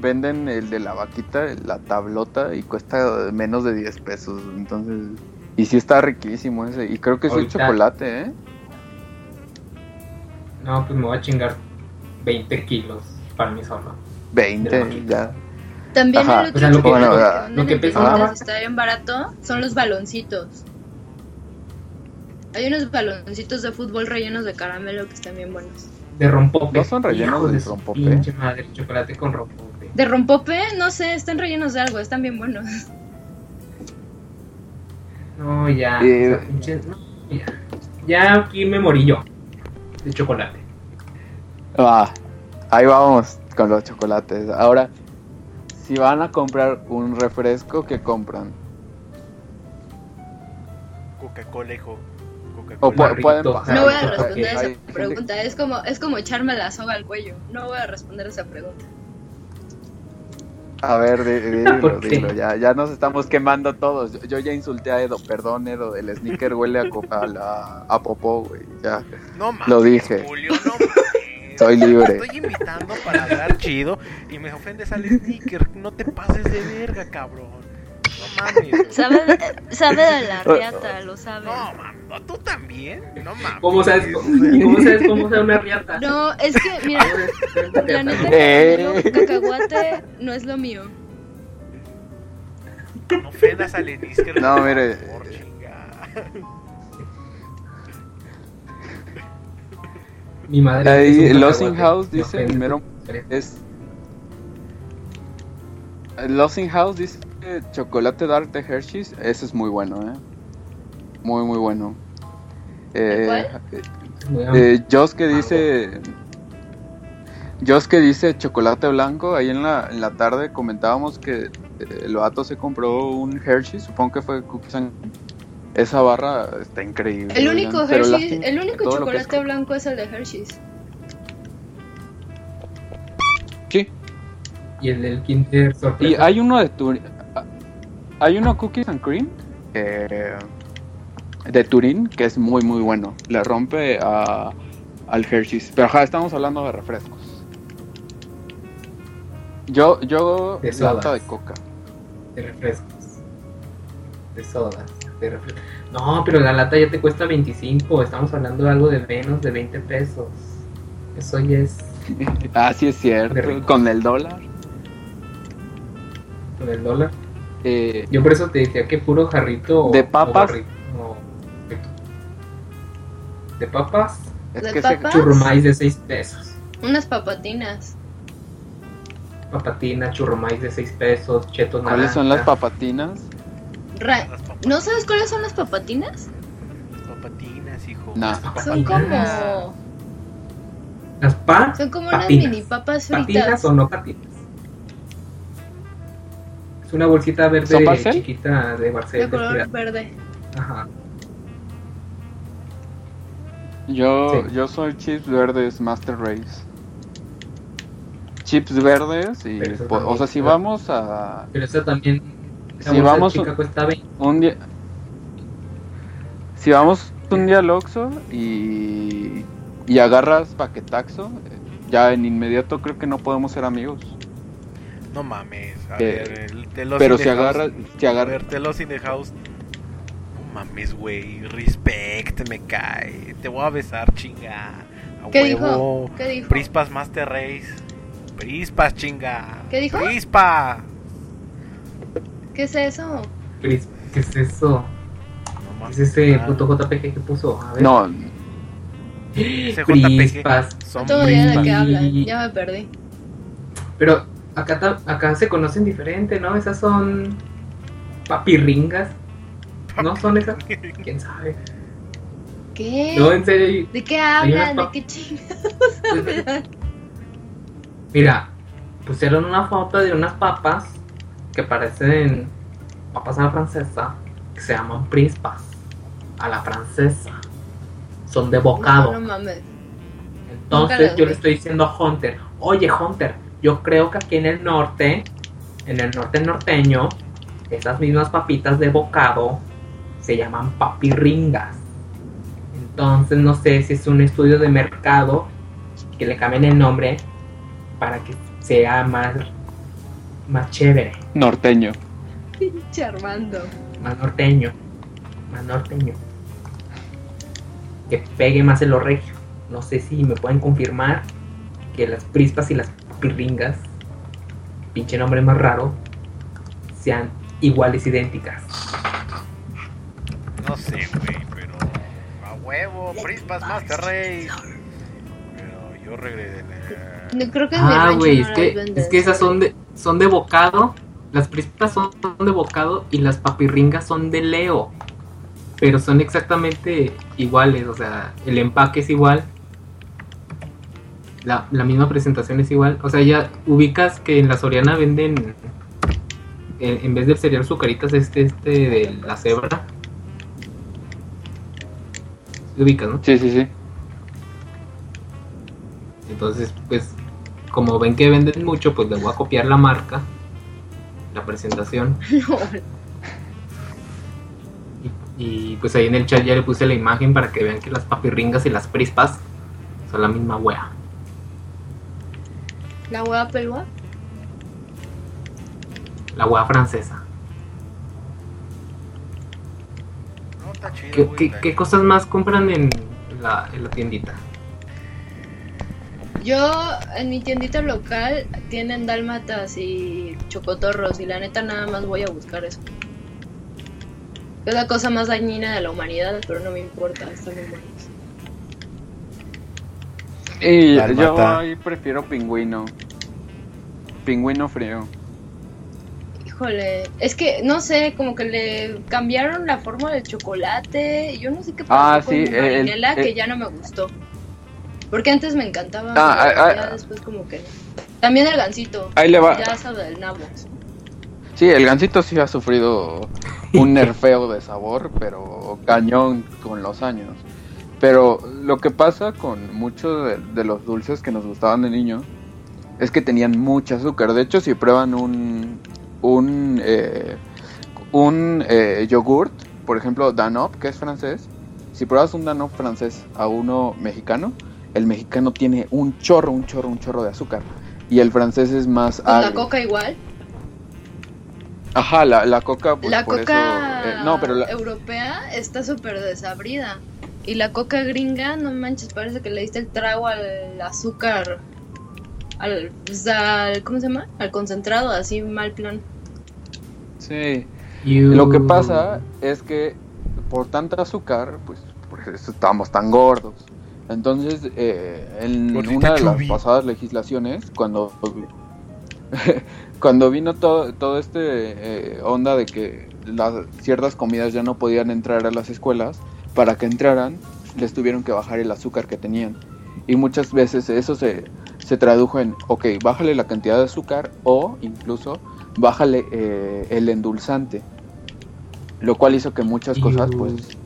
venden el de la vaquita, la tablota, y cuesta menos de 10 pesos. Entonces, y sí está riquísimo ese. Y creo que es el chocolate, ¿eh? No, pues me voy a chingar 20 kilos para mí solo. De 20, vaquita. ya. También Ajá. el otro O sea, lo que- chocolate bueno, ah, lo que una- está bien barato son los baloncitos. Hay unos baloncitos de fútbol rellenos de caramelo que están bien buenos. De rompope. ¿No son rellenos Hijo de su rompope? Pinche madre, chocolate con rompope. De rompope, no sé, están rellenos de algo, están bien buenos. No, ya. Eh, pinche- no, ya. Ya aquí me morí yo. De chocolate. Ah, ahí vamos con los chocolates. Ahora, si van a comprar un refresco, ¿qué compran? Coca-Cola, hijo. O pueden No pasar. No voy a responder Hay esa pregunta, es como, es como echarme la soga al cuello. No voy a responder esa pregunta. A ver, di- dilo, dilo, ya, ya nos estamos quemando todos. Yo, yo ya insulté a Edo, perdón Edo, el sneaker huele a, la- a popó, güey, ya. No mames, Lo dije. Julio, no mames. Soy libre. Estoy invitando para hablar chido y me ofendes al sneaker. No te pases de verga, cabrón. No mames. Sabe sabe de la riata, lo sabe. No mames. ¿Tú también? No mames. ¿Cómo sabes, cómo, sabes cómo sabe una riata? No, es que, mira, la neta, Eh. cacahuate no es lo mío. No ofendas al. No, mire. Mi madre. Ahí, Losing. House dice, primero es... Losing House dice chocolate dark de Hershey's, ese es muy bueno, eh. Muy, muy bueno. Eh, Eh, Joss que dice. Joss que dice chocolate blanco. Ahí en la, en la tarde comentábamos que eh, el vato se compró un Hershey. Supongo que fue Cookies and Cream. Esa barra está increíble. El único lástima el único es chocolate blanco es el de Hershey's. Sí. Y el del Kinder Y sorpresa. hay uno de Turín. Hay uno Cookies and Cream. eh, de Turín que es muy muy bueno. Le rompe a, al Hershey's. Pero ajá, estamos hablando de refrescos. Yo, yo, De lata sodas. de coca. de refrescos. De sodas. De refrescos. No, pero la lata ya te cuesta 25. Estamos hablando de algo de menos de 20 pesos. Eso ya es Ah, sí es cierto. Con el dólar. con el dólar. Eh, Yo por eso te decía que puro jarrito. De o papas. o- De papas, es ¿De que de 6 pesos. Unas papatinas. Papatina, churromais de 6 pesos, chetos ¿Cuáles son las papatinas? Ra- Las papas- ¿No sabes cuáles son las papatinas? papatinas, hijo. Nah. Son Papatinas. como, Las pa. son como unas Patinas. mini papas ¿Patinas fritas. o no patinas? Es una bolsita ¿Son verde chiquita de De Barcel. color de verde. Ajá. Yo, Sí. yo soy chips verdes Master Race. Chips verdes y o sea si vamos a Pero esa también. Si vamos- chica cuesta 20. un día si vamos un día al Oxxo y y agarras paquetaxo ya en inmediato creo que no podemos ser amigos. No mames. A Eh, ver, el Lost Pero si agarras si agarras in the House. No mames, güey. Respect, me cae. Te voy a besar, chinga. A ¿Qué huevo. dijo? ¿Qué dijo? Prispas Master Race. Prispas, chinga. ¿Qué dijo? Prispa. ¿Qué es eso? ¿Qué es eso? No ¿Qué mames. es ese puto JPG que puso? A ver. no, Ese Prispas. Son No tengo idea de prispas. qué Prispas. hablan. Ya me perdí. Pero acá, acá se conocen diferente, ¿no? Esas son papirringas. ¿No son esas? ¿Quién sabe? ¿Qué? No, en serio. ¿De qué hablan? ¿De qué chingados hablan? Mira, pusieron una foto de unas papas que parecen papas a la francesa que se llaman prispas. A la francesa. Son de bocado. No, no mames. Entonces yo le estoy diciendo a Hunter, oye Hunter, yo creo que aquí en el norte, en el norte norteño, esas mismas papitas de bocado se llaman papirringas. Entonces no sé si es un estudio de mercado que le cambien el nombre para que sea más, más chévere, Norteño. Pinche Armando. más norteño, más norteño. Que pegue más en lo regio. No sé si me pueden confirmar que las prispas y las pirringas, pinche nombre más raro, sean iguales, idénticas. No sé, güey, pero. A huevo, Prispas Masterrey. Pero yo regresé. No, creo que Ah, güey, no es que, es que esas son de, son de bocado. Las prispas son de bocado y las papirringas son de Leo. Pero son exactamente iguales, o sea, el empaque es igual. La, la misma presentación es igual. O sea, ya ubicas que en la Soriana venden, en, en vez del cereal sucaritas, este, este de la cebra. ¿Sí ubicas, ¿no? Sí, sí, sí. Entonces, pues, como ven que venden mucho, pues le voy a copiar la marca, la presentación. Y, y, pues ahí en el chat ya le puse la imagen para que vean que las papirringas y las prispas son la misma wea. La hueá pelúa. La wea francesa. Está chido. ¿Qué, cosas más compran en la, en la tiendita? Yo en mi tiendita local tienen dálmatas y chocotorros y la neta nada más voy a buscar eso. Es la cosa más dañina de la humanidad, pero no me importa, están muy buenos. Y yo ahí prefiero pingüino. Pingüino frío. Híjole, es que no sé, como que le cambiaron la forma del chocolate. y Yo no sé qué Ah, pasó con sí, marinela el- que ya no me gustó. Porque antes me encantaba, Ah, ah, ya ah. después como que. También el gansito, Ahí le va. ya sabe del nabo. Sí, el gansito sí ha sufrido un nerfeo de sabor, pero cañón con los años. Pero lo que pasa con muchos de, de los dulces que nos gustaban de niño es que tenían mucho azúcar. De hecho, si prueban un un eh, un eh, yogurt, por ejemplo Danop, que es francés, si pruebas un Danop francés a uno mexicano, el mexicano tiene un chorro, un chorro, un chorro de azúcar. Y el francés es más Con la coca igual. Ajá, la, la coca, pues la por coca eso. eh, no, pero la- europea está súper desabrida. Y la coca gringa, no manches, parece que le diste el trago al azúcar. Al, pues, al- ¿Cómo se llama? Al concentrado, así mal plan. Sí. You- Lo que pasa es que por tanta azúcar, pues por eso estamos tan gordos. Entonces, eh, en Gordita una de las pasadas legislaciones, cuando cuando vino todo, todo este eh, onda de que las ciertas comidas ya no podían entrar a las escuelas, para que entraran les tuvieron que bajar el azúcar que tenían. Y muchas veces eso se, se tradujo en, ok, bájale la cantidad de azúcar o incluso bájale eh, el endulzante. Lo cual hizo que muchas cosas pues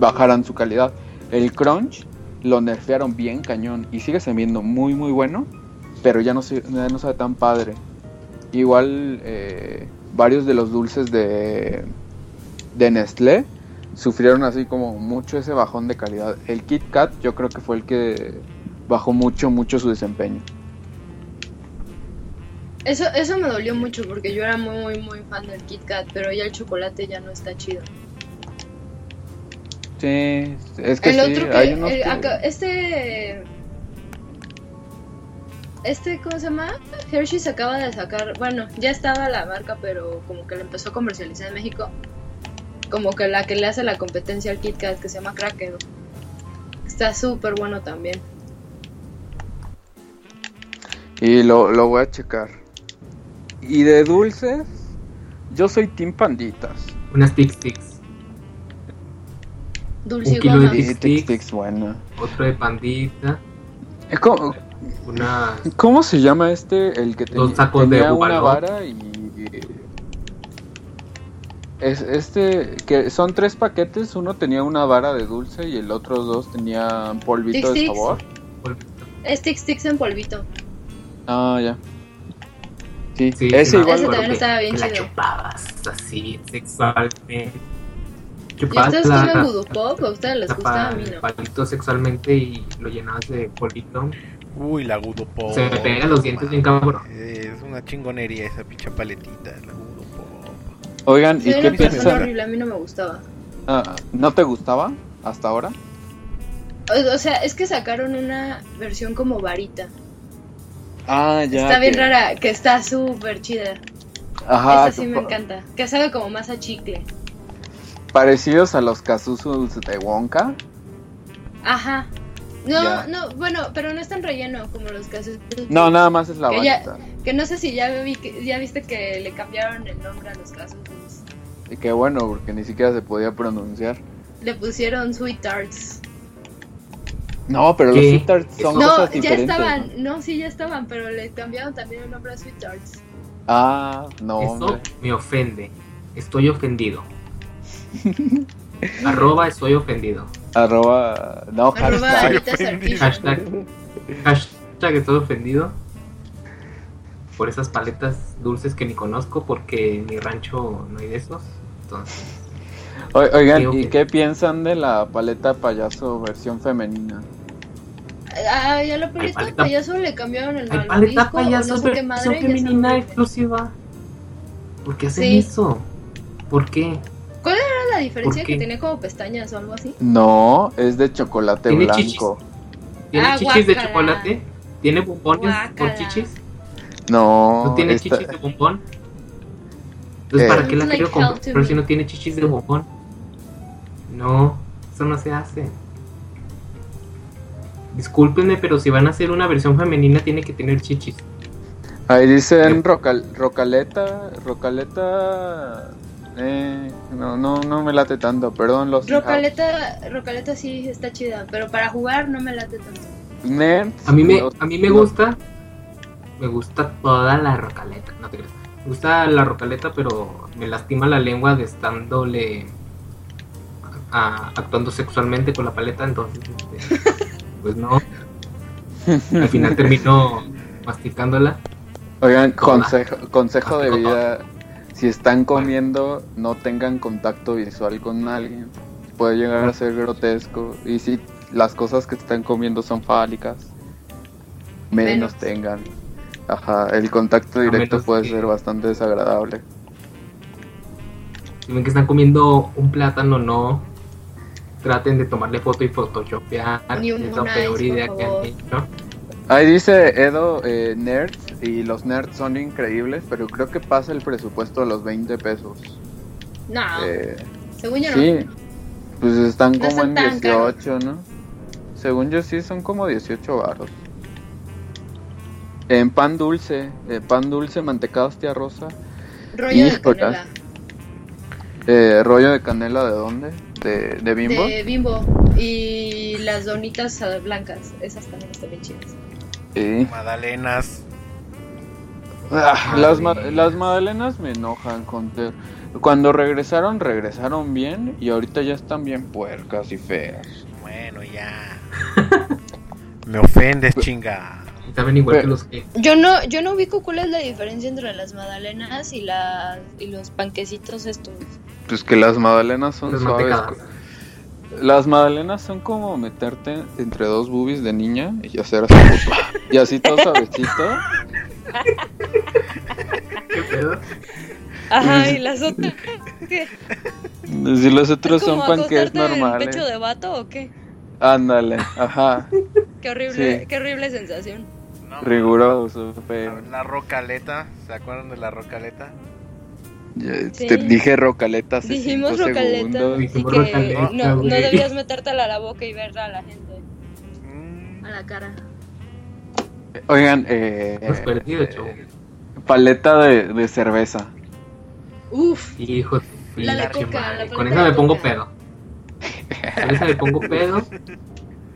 bajaran su calidad. El crunch lo nerfearon bien cañón y sigue siendo muy muy bueno, pero ya no, se, ya no sabe tan padre. Igual eh, varios de los dulces de, de Nestlé sufrieron así como mucho ese bajón de calidad. El Kit Kat yo creo que fue el que bajó mucho, mucho su desempeño. Eso, eso me dolió mucho porque yo era muy, muy fan del Kit Kat, pero ya el chocolate ya no está chido. Sí, es que el sí, otro que, hay unos el- que- acá- este, este, ¿cómo se llama? Hershey se acaba de sacar, bueno, ya estaba la marca, pero como que la empezó a comercializar en México. Como que la que le hace la competencia al Kit Kat, que se llama Cracker. Está súper bueno también. Y lo, lo voy a checar. Y de dulces, yo soy Team Panditas. Unas tic tics, Dulce Un y kilo de. Tic Sí, Tics. Tic Tics, buena. otro de pandita, Eh, ¿Cómo, unas cómo se llama este? El que te- Dos sacos de tenía una vara y... Es este, que son tres paquetes, uno tenía una vara de dulce y el otro dos tenían polvito de Tic Tics. sabor. Es Tic Tics en polvito. Ah, ya. Sí, Sí, ese sí, me igual. Ese también estaba bien que la chido. chupabas así sexualmente. ¿Y a ustedes la, Voodoo Pop? ¿A ustedes les gusta? A mí no. palito sexualmente y lo llenabas de polvito. Uy, la Gudo Pop. Se me pegan los dientes bien cabrón. Es una chingonería esa pinche paletita, la Gudo Pop. Oigan, ¿y qué piensan? horrible, a mí no me gustaba. Ah, ¿No te gustaba hasta ahora? O, o sea, es que sacaron una versión como varita. Ah, ya. está bien rara, que está súper chida. Ajá, Esa sí me encanta. Que sabe como más a chicle. parecidos a los Kazuzus de Wonka. Ajá. No, Ya. no, bueno, pero no es tan relleno como los casos. No, nada más es la Que ya-. Que no sé si ya vi que, ya viste que le cambiaron el nombre a los casos. Y qué bueno, porque ni siquiera se podía pronunciar. Le pusieron Sweet Tarts. No, pero ¿Qué? los Sweet Tarts son No, cosas ya diferentes. estaban, ¿no? no, sí, ya estaban, pero le cambiaron también el nombre a Sweet Tarts. Ah, no, Eso hombre. me ofende. Estoy ofendido. Arroba estoy ofendido. Arroba. No, Arroba hashtag. Hashtag, hashtag estoy ofendido por esas paletas dulces que ni conozco porque en mi rancho no hay de esos. Entonces, O- Oigan, ¿y ok. qué piensan de la paleta payaso versión femenina? Ah, ya la paleta paleta- payaso le cambiaron el malvavisco, paleta payaso no sé qué madre, femenina exclusiva. ¿Por qué hacen Sí. eso? ¿Por qué? ¿Cuál era la diferencia que tenía como pestañas o algo así? No, es de chocolate Tiene blanco. ¿Tiene Ah, chichis de chocolate? ¿Tiene bombones con chichis? No, ¿No tiene esta- chichis de bombón? Entonces, Eh. ¿para qué la like quiero comprar si no tiene chichis de bombón? No, eso no se hace. Discúlpenme, pero si van a hacer una versión femenina, tiene que tener chichis. Ahí dicen rocal, rocaleta, rocaleta. Eh, no, no, no me late tanto, perdón, los Rocaleta, Rocaleta sí está chida, pero para jugar no me late tanto. nerds. A mí me, los- a mí me los- gusta, me gusta toda la rocaleta. No te creas. Me gusta la rocaleta, pero me lastima la lengua de estándole a- actuando sexualmente con la paleta, entonces, este, pues no. Al final termino masticándola. Oigan, consejo, consejo de vida: si están comiendo, no tengan contacto visual con alguien. Puede llegar a ser grotesco. Y si las cosas que están comiendo son fálicas, menos, Menos. tengan. Ajá, el contacto directo puede que- ser bastante desagradable. Si ven que están comiendo un plátano, no traten de tomarle foto y photoshopear. Es la peor idea que han hecho. Ahí dice Edo, eh, nerds, y los nerds son increíbles, pero creo que pasa el presupuesto de los 20 pesos. No, Eh, según yo no. sí, pues están No como en tan 18, ¿no? Según yo sí, son como 18 baros. En pan dulce, eh, pan dulce, mantecado hostia rosa, Rollo de Híjole. canela. Eh, rollo de canela, ¿de dónde? ¿De, de bimbo? De bimbo. Y las donitas ah, blancas. Esas también están bien chidas. Sí. Magdalenas. Ah, las, ma- las magdalenas me enojan, Conter. Cuando regresaron, regresaron bien y ahorita ya están bien puercas y feas. Bueno, ya. Me ofendes, chinga. Y saben igual Pero- que los que. Yo no, yo no ubico cuál es la diferencia entre las magdalenas y, las y los panquecitos estos. Pues que las magdalenas son Las suaves. Las magdalenas son como meterte entre dos boobies de niña y hacer así. y así todo suavecito. ¿Qué pedo? Ajá, y las otras. ¿Qué? Si los otros ¿Es son en normales. pecho de vato o qué? Ándale, ajá. Qué horrible, Sí. qué horrible sensación. No, Riguroso. La, la rocaleta, ¿se acuerdan de la rocaleta? Sí. Te dije rocaleta hace Dijimos cinco rocaleta segundos. y Dijimos que rocaleta, no, no debías metértela a la boca y verla a la gente, Mm, a la cara. Oigan, eh, perdido, chavo. paleta de, de cerveza. Uf, Hijo de La de coca, madre. la Con esa me pongo coca. pedo. Con esa me pongo pedo.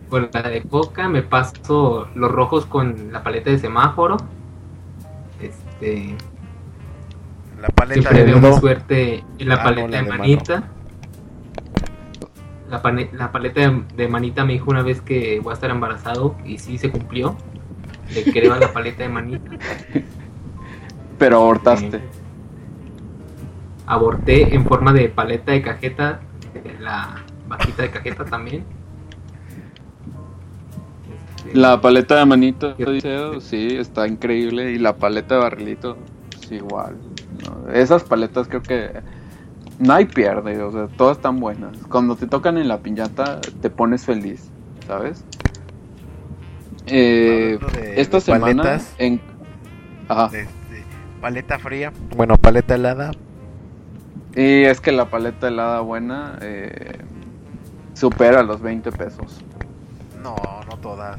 Con la de coca me paso los rojos con la paleta de semáforo. Este. La paleta Siempre de suerte en la Ah, no, paleta la de de mano. manita. La, pane- la paleta de, de manita me dijo una vez que voy a estar embarazado y sí se cumplió. Le creo a la paleta de manita. Pero abortaste. Aborté en forma de paleta de cajeta la vaquita de cajeta también. Este, La paleta de manito, dice, sí, está increíble. Y la paleta de barrilito, sí, igual. ¿No? Esas paletas creo que no hay pierde, o sea, todas están buenas. Cuando te tocan en la piñata, te pones feliz, ¿sabes? Eh, de- esta de semana paletas. en... Ajá. Paleta fría. Bueno, paleta helada. Y es que la paleta helada buena eh, supera los 20 pesos. No, no todas.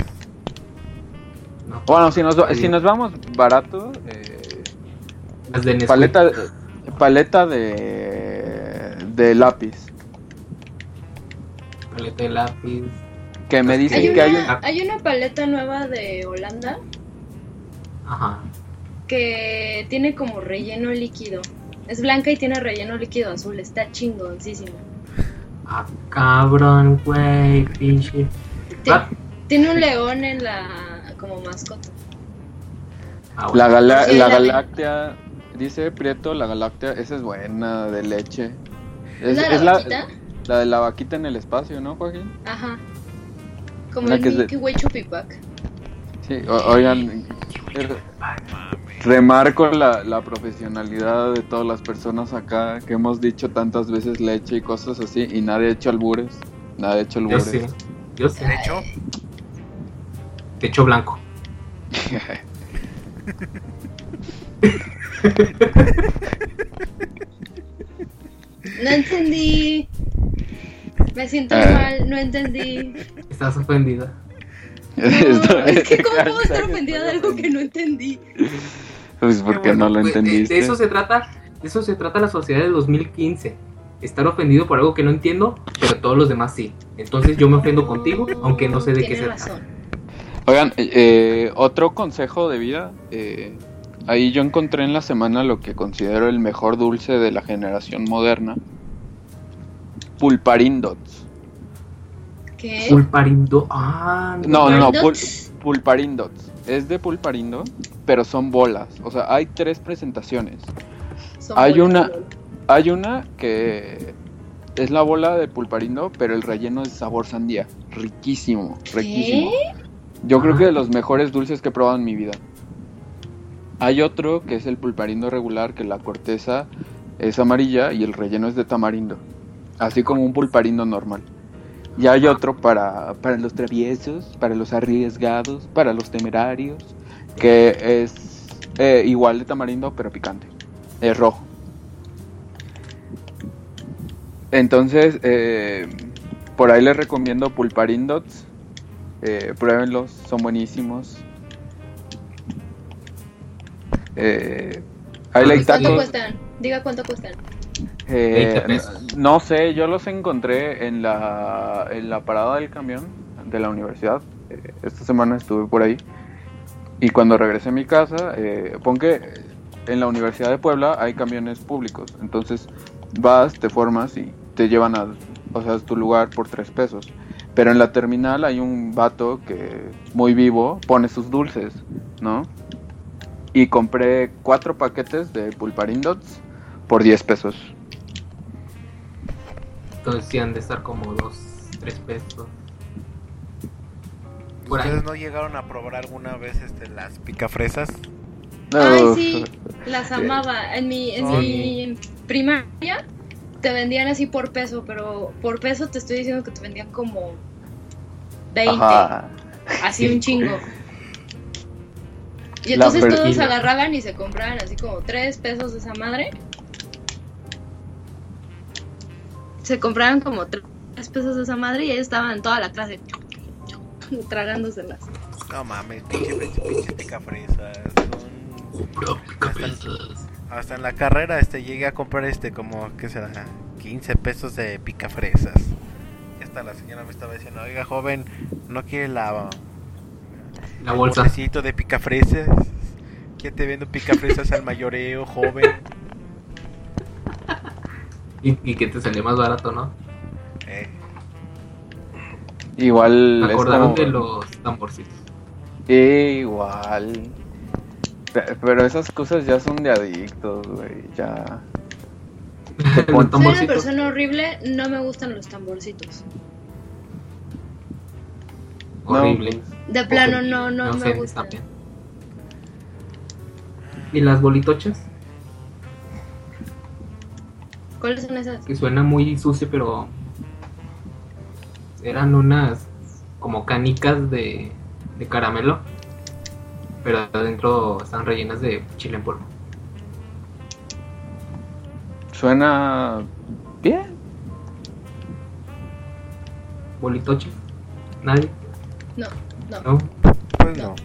no, Bueno, si nos, si nos vamos barato, eh, las de Nesquik. paleta, paleta de, de lápiz. Paleta de lápiz. Que me dicen Hay que hay una, un... hay una paleta nueva de Holanda Ajá. que tiene como relleno líquido. Es blanca y tiene relleno líquido azul. Está chingoncísima. Ah, cabrón, güey, pinche. Ah, Tiene un león en la como mascota. ah, La, gala- Sí, la la galáctea, dice Prieto, la galáctea, esa es buena, de leche. Es, ¿La de es la la, vaquita? la de la vaquita en el espacio, ¿no, Joaquín? Ajá. Como Una el que de- Milky Way Chupipac. Sí, o- oigan, er- remarco la, la profesionalidad de todas las personas acá que hemos dicho tantas veces leche y cosas así y nadie ha hecho albures, nadie ha hecho Yo albures. sé. Yo sé. De hecho, Techo blanco. No entendí. Me siento Ah. mal, no entendí. Estás ofendida. No, es que cómo puedo estar ofendida de algo que no entendí. Pues porque no lo Pues, de- entendiste. De, eso se trata, de eso se trata la sociedad del 2015. Estar ofendido por algo que no entiendo, pero todos los demás sí. Entonces yo me ofendo contigo, aunque no sé de qué Tienes se razón. trata. Oigan, eh, otro consejo de vida. eh, ahí yo encontré en la semana lo que considero el mejor dulce de la generación moderna. Pulparindots. ¿Qué? Pulparindo. Ah, No, no, ¿Pulparindots? pul- pulparindots. Es de pulparindo, pero son bolas. O sea, hay tres presentaciones. Son hay bolas, una-. Hay una que es la bola de pulparindo, pero el relleno es sabor sandía. Riquísimo, riquísimo. Yo creo que de los mejores dulces que he probado en mi vida. Hay otro que es el pulparindo regular, que la corteza es amarilla y el relleno es de tamarindo. Así como un pulparindo normal. Y hay otro para, para los traviesos, para los arriesgados, para los temerarios, que es eh, igual de tamarindo pero picante. Es rojo. Entonces, eh, por ahí les recomiendo pulparindots. Eh, pruébenlos, son buenísimos. Eh, ahí like ¿Cuánto ¿Cuánto tacos. cuestan? Diga cuánto cuestan. Eh, 20 pesos. no sé, yo los encontré en la, en la parada del camión de la universidad. Eh, esta semana estuve por ahí. Y cuando regresé a mi casa, eh, pon que en la Universidad de Puebla hay camiones públicos. Entonces vas, te formas y te llevan a, o sea, a tu lugar por tres pesos. Pero en la terminal hay un vato que muy vivo pone sus dulces, ¿no? Y compré cuatro paquetes de pulparindots por 10 pesos. Entonces sí han de estar como dos, tres pesos. Por ahí. ¿ustedes no llegaron a probar alguna vez este, las picafresas? Ay, Uf. sí, las amaba. En mi, en mi primaria te vendían así por peso, pero por peso te estoy diciendo que te vendían como 20, Ajá. así un chingo. Y entonces todos agarraban y se compraban así como 3 pesos de esa madre. Se compraban como 3 pesos de esa madre y ellos estaban toda la clase tragándoselas. No mames, pinche, pinche, pinche picafresas. Son... Hasta en la carrera este llegué a comprar este como, ¿qué será? 15 pesos de picafresas. Y hasta la señora me estaba diciendo, oiga joven, ¿no quiere la La bolsa. bolsecito de picafresas? ¿Qué te vendo picafresas al mayoreo, joven? Y, y que te salió más barato, ¿no? Eh, Igual acordaron como- de los tamborcitos. Igual. Pe- Pero esas cosas ya son de adictos, güey. Ya. Soy una persona horrible, no me gustan los tamborcitos. Horrible. De plano Horrible. no, no, me bien. ¿Y las bolitochas? ¿Cuáles son esas? Que suena muy sucio, pero eran unas como canicas de, de caramelo, pero adentro están rellenas de chile en polvo. Suena bien. ¿Bolitoches? ¿Nadie? No, no. ¿No? Pues no.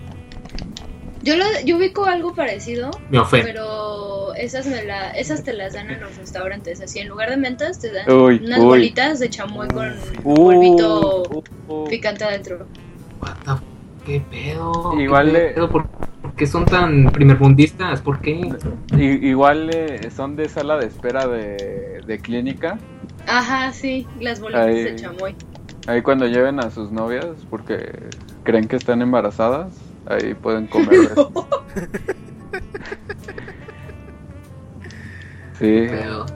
Yo, lo, yo ubico algo parecido, Me ofende. pero esas, me la, esas te las dan en los restaurantes. Así, en lugar de mentas, te dan Uy, unas uy. bolitas de chamoy con Uh, polvito uh, uh. picante adentro. What the f- ¿Qué pedo? ¿Qué Igual le- pedo? ¿Por, por qué son tan primermundistas? ¿Por qué? I- igual eh, son de sala de espera de, de clínica. Ajá, sí, las bolitas Ahí. de chamoy. Ahí cuando lleven a sus novias porque creen que están embarazadas, ahí pueden comer. sí. Está-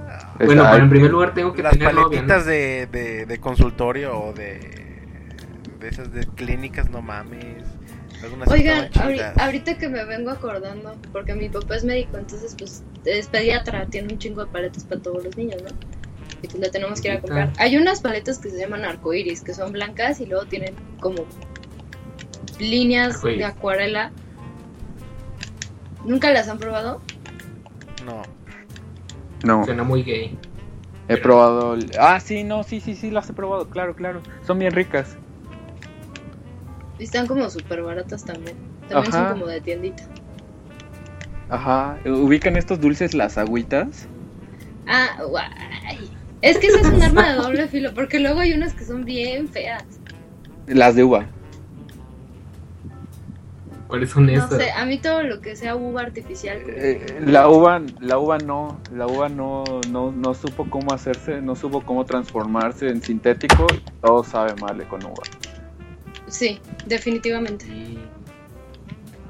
Bueno, pero en primer lugar tengo que Las tener paletitas de, de, de consultorio o de, de esas de clínicas, no mames. Oigan, ahorita que me vengo acordando, porque mi papá es médico, entonces pues es pediatra, tiene un chingo de paletas para todos los niños, ¿no? Y pues le tenemos que ir a comprar. Hay unas paletas que se llaman arcoiris, que son blancas y luego tienen como líneas de acuarela. ¿Nunca las han probado? No. No, Suena muy gay. he probado. Ah, sí, no, sí, sí, sí, las he probado, claro, claro. Son bien ricas. Y están como súper baratas también. También Ajá. son como de tiendita. Ajá. ¿Ubican estos dulces las agüitas? Ah, guay. Es que esa es un arma de doble filo, porque luego hay unas que son bien feas. Las de uva. ¿Cuáles son No esas? sé, a mí todo lo que sea uva artificial. Eh, la uva, la uva no, la uva no, no, no supo cómo hacerse, no supo cómo transformarse en sintético. Todo sabe mal con uva. Sí, definitivamente.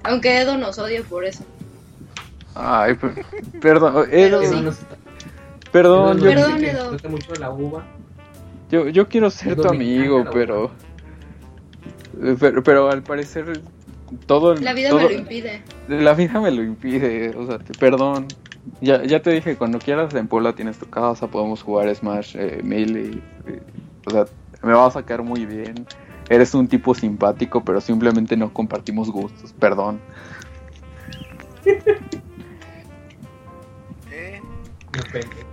Aunque Edo nos odia por eso. Ay, per- perdón, Edo, sí. No- perdón, yo, Perdón, que gusta mucho la uva. yo, yo quiero ser tu amigo, pero, eh, pero, pero al parecer todo, La vida todo- me lo impide. la vida me lo impide, o sea, te- perdón. Ya, ya te dije, cuando quieras en Puebla tienes tu casa, podemos jugar Smash eh, Melee. y- o sea, me va a sacar muy bien. Eres un tipo simpático, pero simplemente no compartimos gustos, perdón. ¿Eh?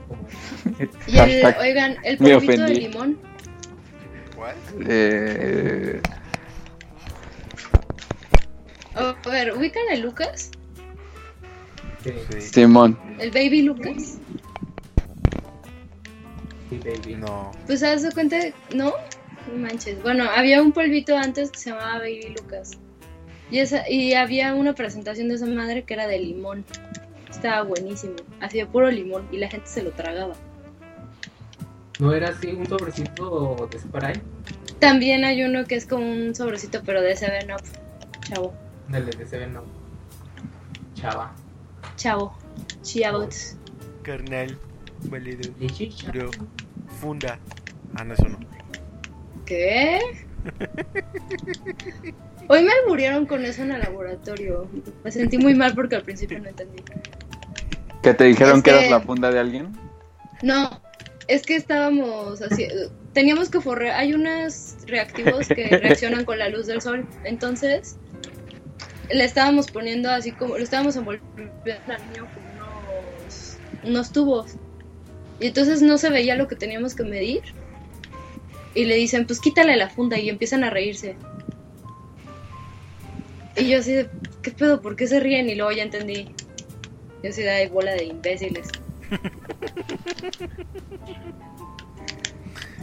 Y el, oigan, el me polvito de limón. ¿Cuál? Eh, Oh, a ver, ¿ubican el Lucas? Sí. Simón, ¿El Baby Lucas? sí, baby. No. Pues haz de cuenta, ¿no? No manches. Bueno, había un polvito antes que se llamaba Baby Lucas. Y, esa, y había una presentación de esa madre que era de limón. Estaba buenísimo. Hacía puro limón y la gente se lo tragaba. ¿No era así un sobrecito de spray? También hay uno que es como un sobrecito, pero de 7-Up. Chavo. Dale, de Seven no. Chava. Chavo. Chavos. Carnal. Valido. Lechicha. Bro. Funda. Ah, no, eso no. ¿Qué? Hoy me murieron con eso en el laboratorio. Me sentí muy mal porque al principio no entendí. Que te dijeron Es que eras la funda de alguien. No, es que estábamos así. Teníamos que forrar. Hay unos reactivos que reaccionan con la luz del sol. Entonces, le estábamos poniendo así como. Le estábamos envolviendo al niño con unos, unos tubos. Y entonces no se veía lo que teníamos que medir. Y le dicen, pues quítale la funda. Y empiezan a reírse. Y yo así de, ¿qué pedo? ¿Por qué se ríen? Y luego ya entendí. Yo así de, "Ay, bola de imbéciles.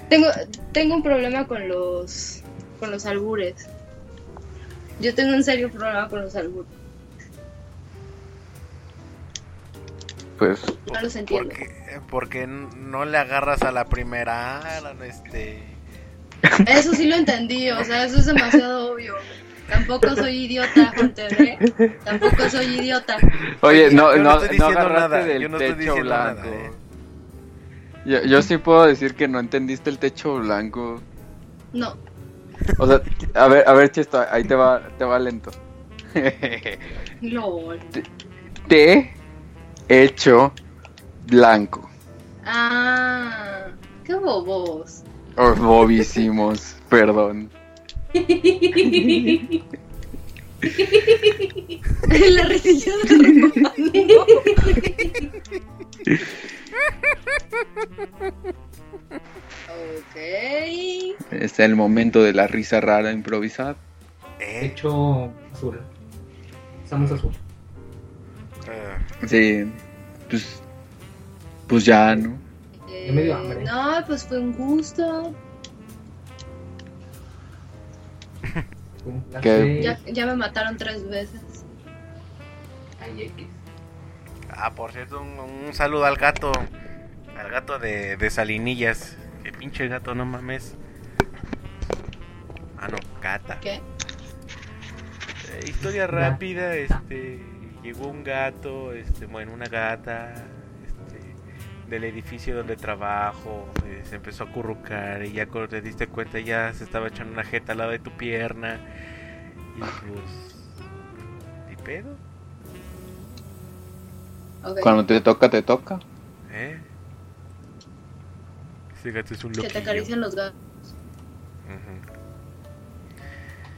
Tengo, tengo un problema con los con los albures. Yo tengo un serio problema con los albures. Pues No los entiendo. Porque, porque no le agarras a la primera, este... Eso sí lo entendí, o sea, eso es demasiado obvio. Tampoco soy idiota, Hunter, ¿eh? Tampoco soy idiota. Oye, no, Yo no no, estoy diciendo nada, del yo no estoy diciendo blanco. nada, ¿eh? Yo, yo sí puedo decir que no entendiste el techo blanco. No. O sea, a ver, a ver, Chesto, ahí te va, te va lento. LOL. Te hecho blanco. Ah, qué bobos. Oh, bobísimos, perdón. La risilla de Romano. Ok. Es el momento de la risa rara improvisada. Hecho azul. Estamos azul. Sí, pues, pues ya, ¿no? Eh, Ya me dio hambre. no, pues fue un gusto. ¿Qué? Ya, ya me mataron tres veces. Ay, X. Ah, por cierto, un, un saludo al gato. Al gato de, de Salinillas. Que pinche gato, no mames. Ah, no, gata. ¿Qué? Eh, historia rápida, este. Llegó un gato, este, bueno, una gata. Del edificio donde trabajo. eh, se empezó a currucar. Y ya cuando te diste cuenta, ya se estaba echando una jeta al lado de tu pierna. Y pues. ¿Y pedo? Cuando te toca, te toca. ¿Eh? Ese gato es un Que loquillo. te acarician los gatos.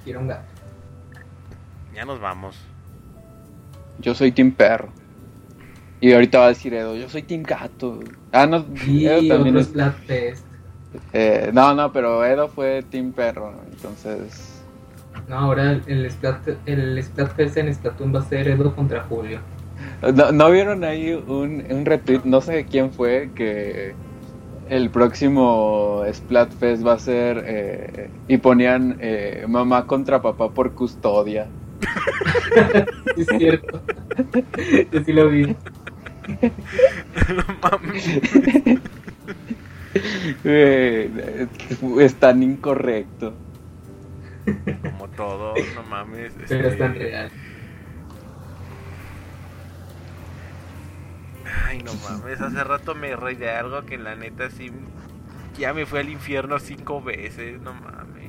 Quiero un gato. Ya nos vamos. Yo soy Team Perro. Y ahorita va a decir Edo, yo soy Team Gato. Ah, no, Y Edo también es- eh, no, no, pero Edo fue Team Perro. Entonces, No, ahora el, el, Splat, el Splatfest en Splatoon va a ser Edo contra Julio. ¿no, no vieron ahí un, un retweet? No sé quién fue que el próximo Splatfest va a ser. eh, y ponían eh, mamá contra papá por custodia. Es cierto. Yo sí lo vi. No mames. Eh, es tan incorrecto. Como todo, no mames. Pero este, es tan real. Ay, no mames. Hace rato me reí de algo que la neta sí. Ya me fue al infierno cinco veces, no mames.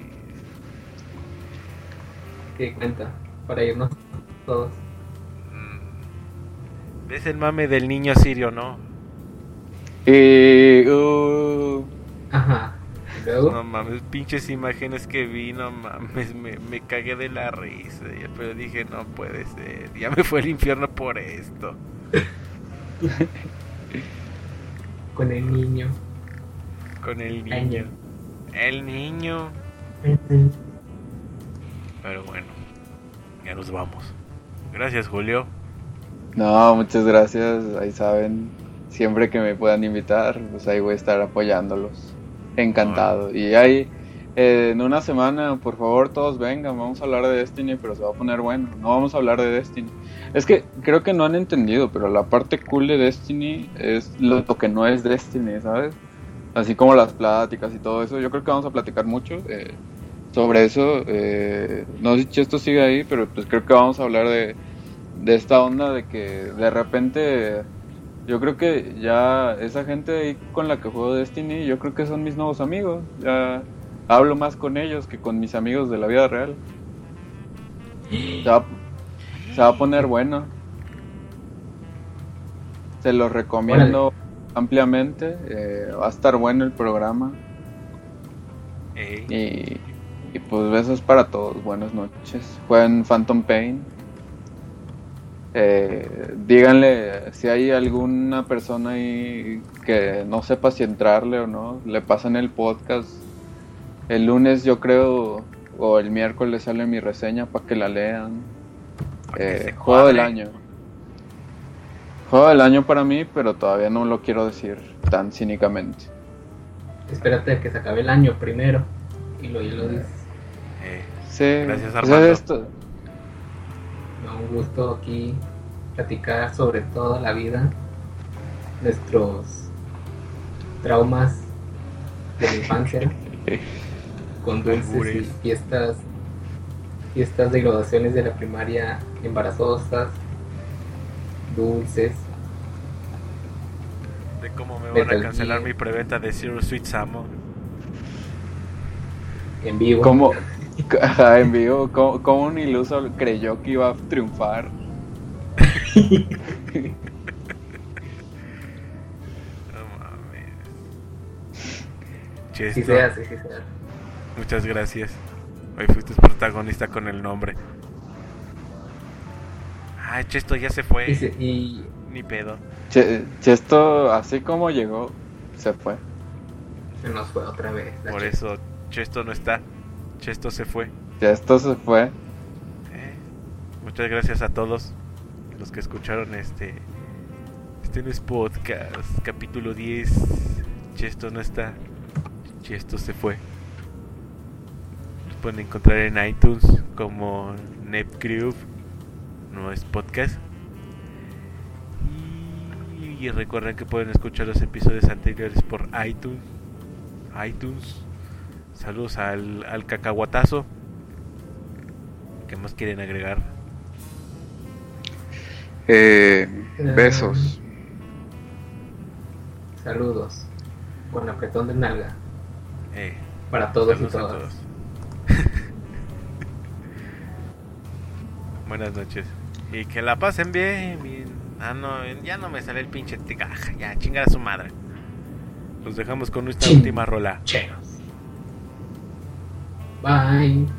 Que cuenta. Para irnos todos. ¿Ves el mame del niño sirio, no? Eh, uh, Ajá. Luego. No mames, pinches imágenes que vi, no mames, me, me cagué de la risa. Pero dije, no puede ser, ya me fue al infierno por esto. Con el niño. Con el niño. Año. El niño. Pero bueno, ya nos vamos. Gracias, Julio. No, muchas gracias. Ahí saben, siempre que me puedan invitar, pues ahí voy a estar apoyándolos. Encantado. Y ahí, eh, en una semana, por favor, todos vengan. Vamos a hablar de Destiny, pero se va a poner bueno. No vamos a hablar de Destiny. Es que creo que no han entendido, pero la parte cool de Destiny es lo que no es Destiny, ¿sabes? Así como las pláticas y todo eso. Yo creo que vamos a platicar mucho eh, sobre eso. eh, no sé si esto sigue ahí, pero pues creo que vamos a hablar de, de esta onda de que de repente yo creo que ya esa gente ahí con la que juego Destiny, yo creo que son mis nuevos amigos. Ya hablo más con ellos que con mis amigos de la vida real. Se va, se va a poner bueno. Se los recomiendo ampliamente. eh, va a estar bueno el programa. Ey, Y, y pues besos para todos. Buenas noches. Jueguen Phantom Pain. Eh, díganle si hay alguna persona ahí que no sepa si entrarle o no. Le pasan el podcast. El lunes yo creo o el miércoles sale mi reseña para que la lean. Eh, juego del año. Juego del año para mí, pero todavía no lo quiero decir tan cínicamente. Espérate a que se acabe el año primero. Y luego ya lo dices. eh, Sí, Gracias, sea, Armando. esto- Me un gusto aquí platicar sobre toda la vida, nuestros traumas de la infancia, con dulces y fiestas, fiestas de graduaciones de la primaria embarazosas, dulces, De cómo me van a cancelar mi preventa de Zero Sweet Samo. En vivo. ¿Cómo, ajá, en vivo, ¿cómo, cómo un iluso creyó que iba a triunfar? No mames. Sí Chesto, se hace, sí se hace. muchas gracias. Hoy fuiste protagonista con el nombre. Ah, Chesto ya se fue. Y, se- y Ni pedo. Che- Chesto, así como llegó, se fue. se nos fue otra vez. Por eso Chesto no está. Chesto se fue. Chesto se fue. Eh, Muchas gracias a todos los que escucharon este este no es podcast, capítulo 10. Chesto no está. Chesto se fue. Los pueden encontrar en iTunes como Nepcrew. No es podcast. Y, y recuerden que pueden escuchar los episodios anteriores por iTunes. iTunes. Saludos al, al cacahuatazo. ¿Qué más quieren agregar? Eh, Eh, besos. Saludos. Con apretón de nalga. Eh, Para todos y todas. todos. Buenas noches. Y que la pasen bien, bien. Ah, no, ya no me sale el pinche tigaja. Ya, chingar a su madre. Los dejamos con nuestra última rola. Chenos. Bye.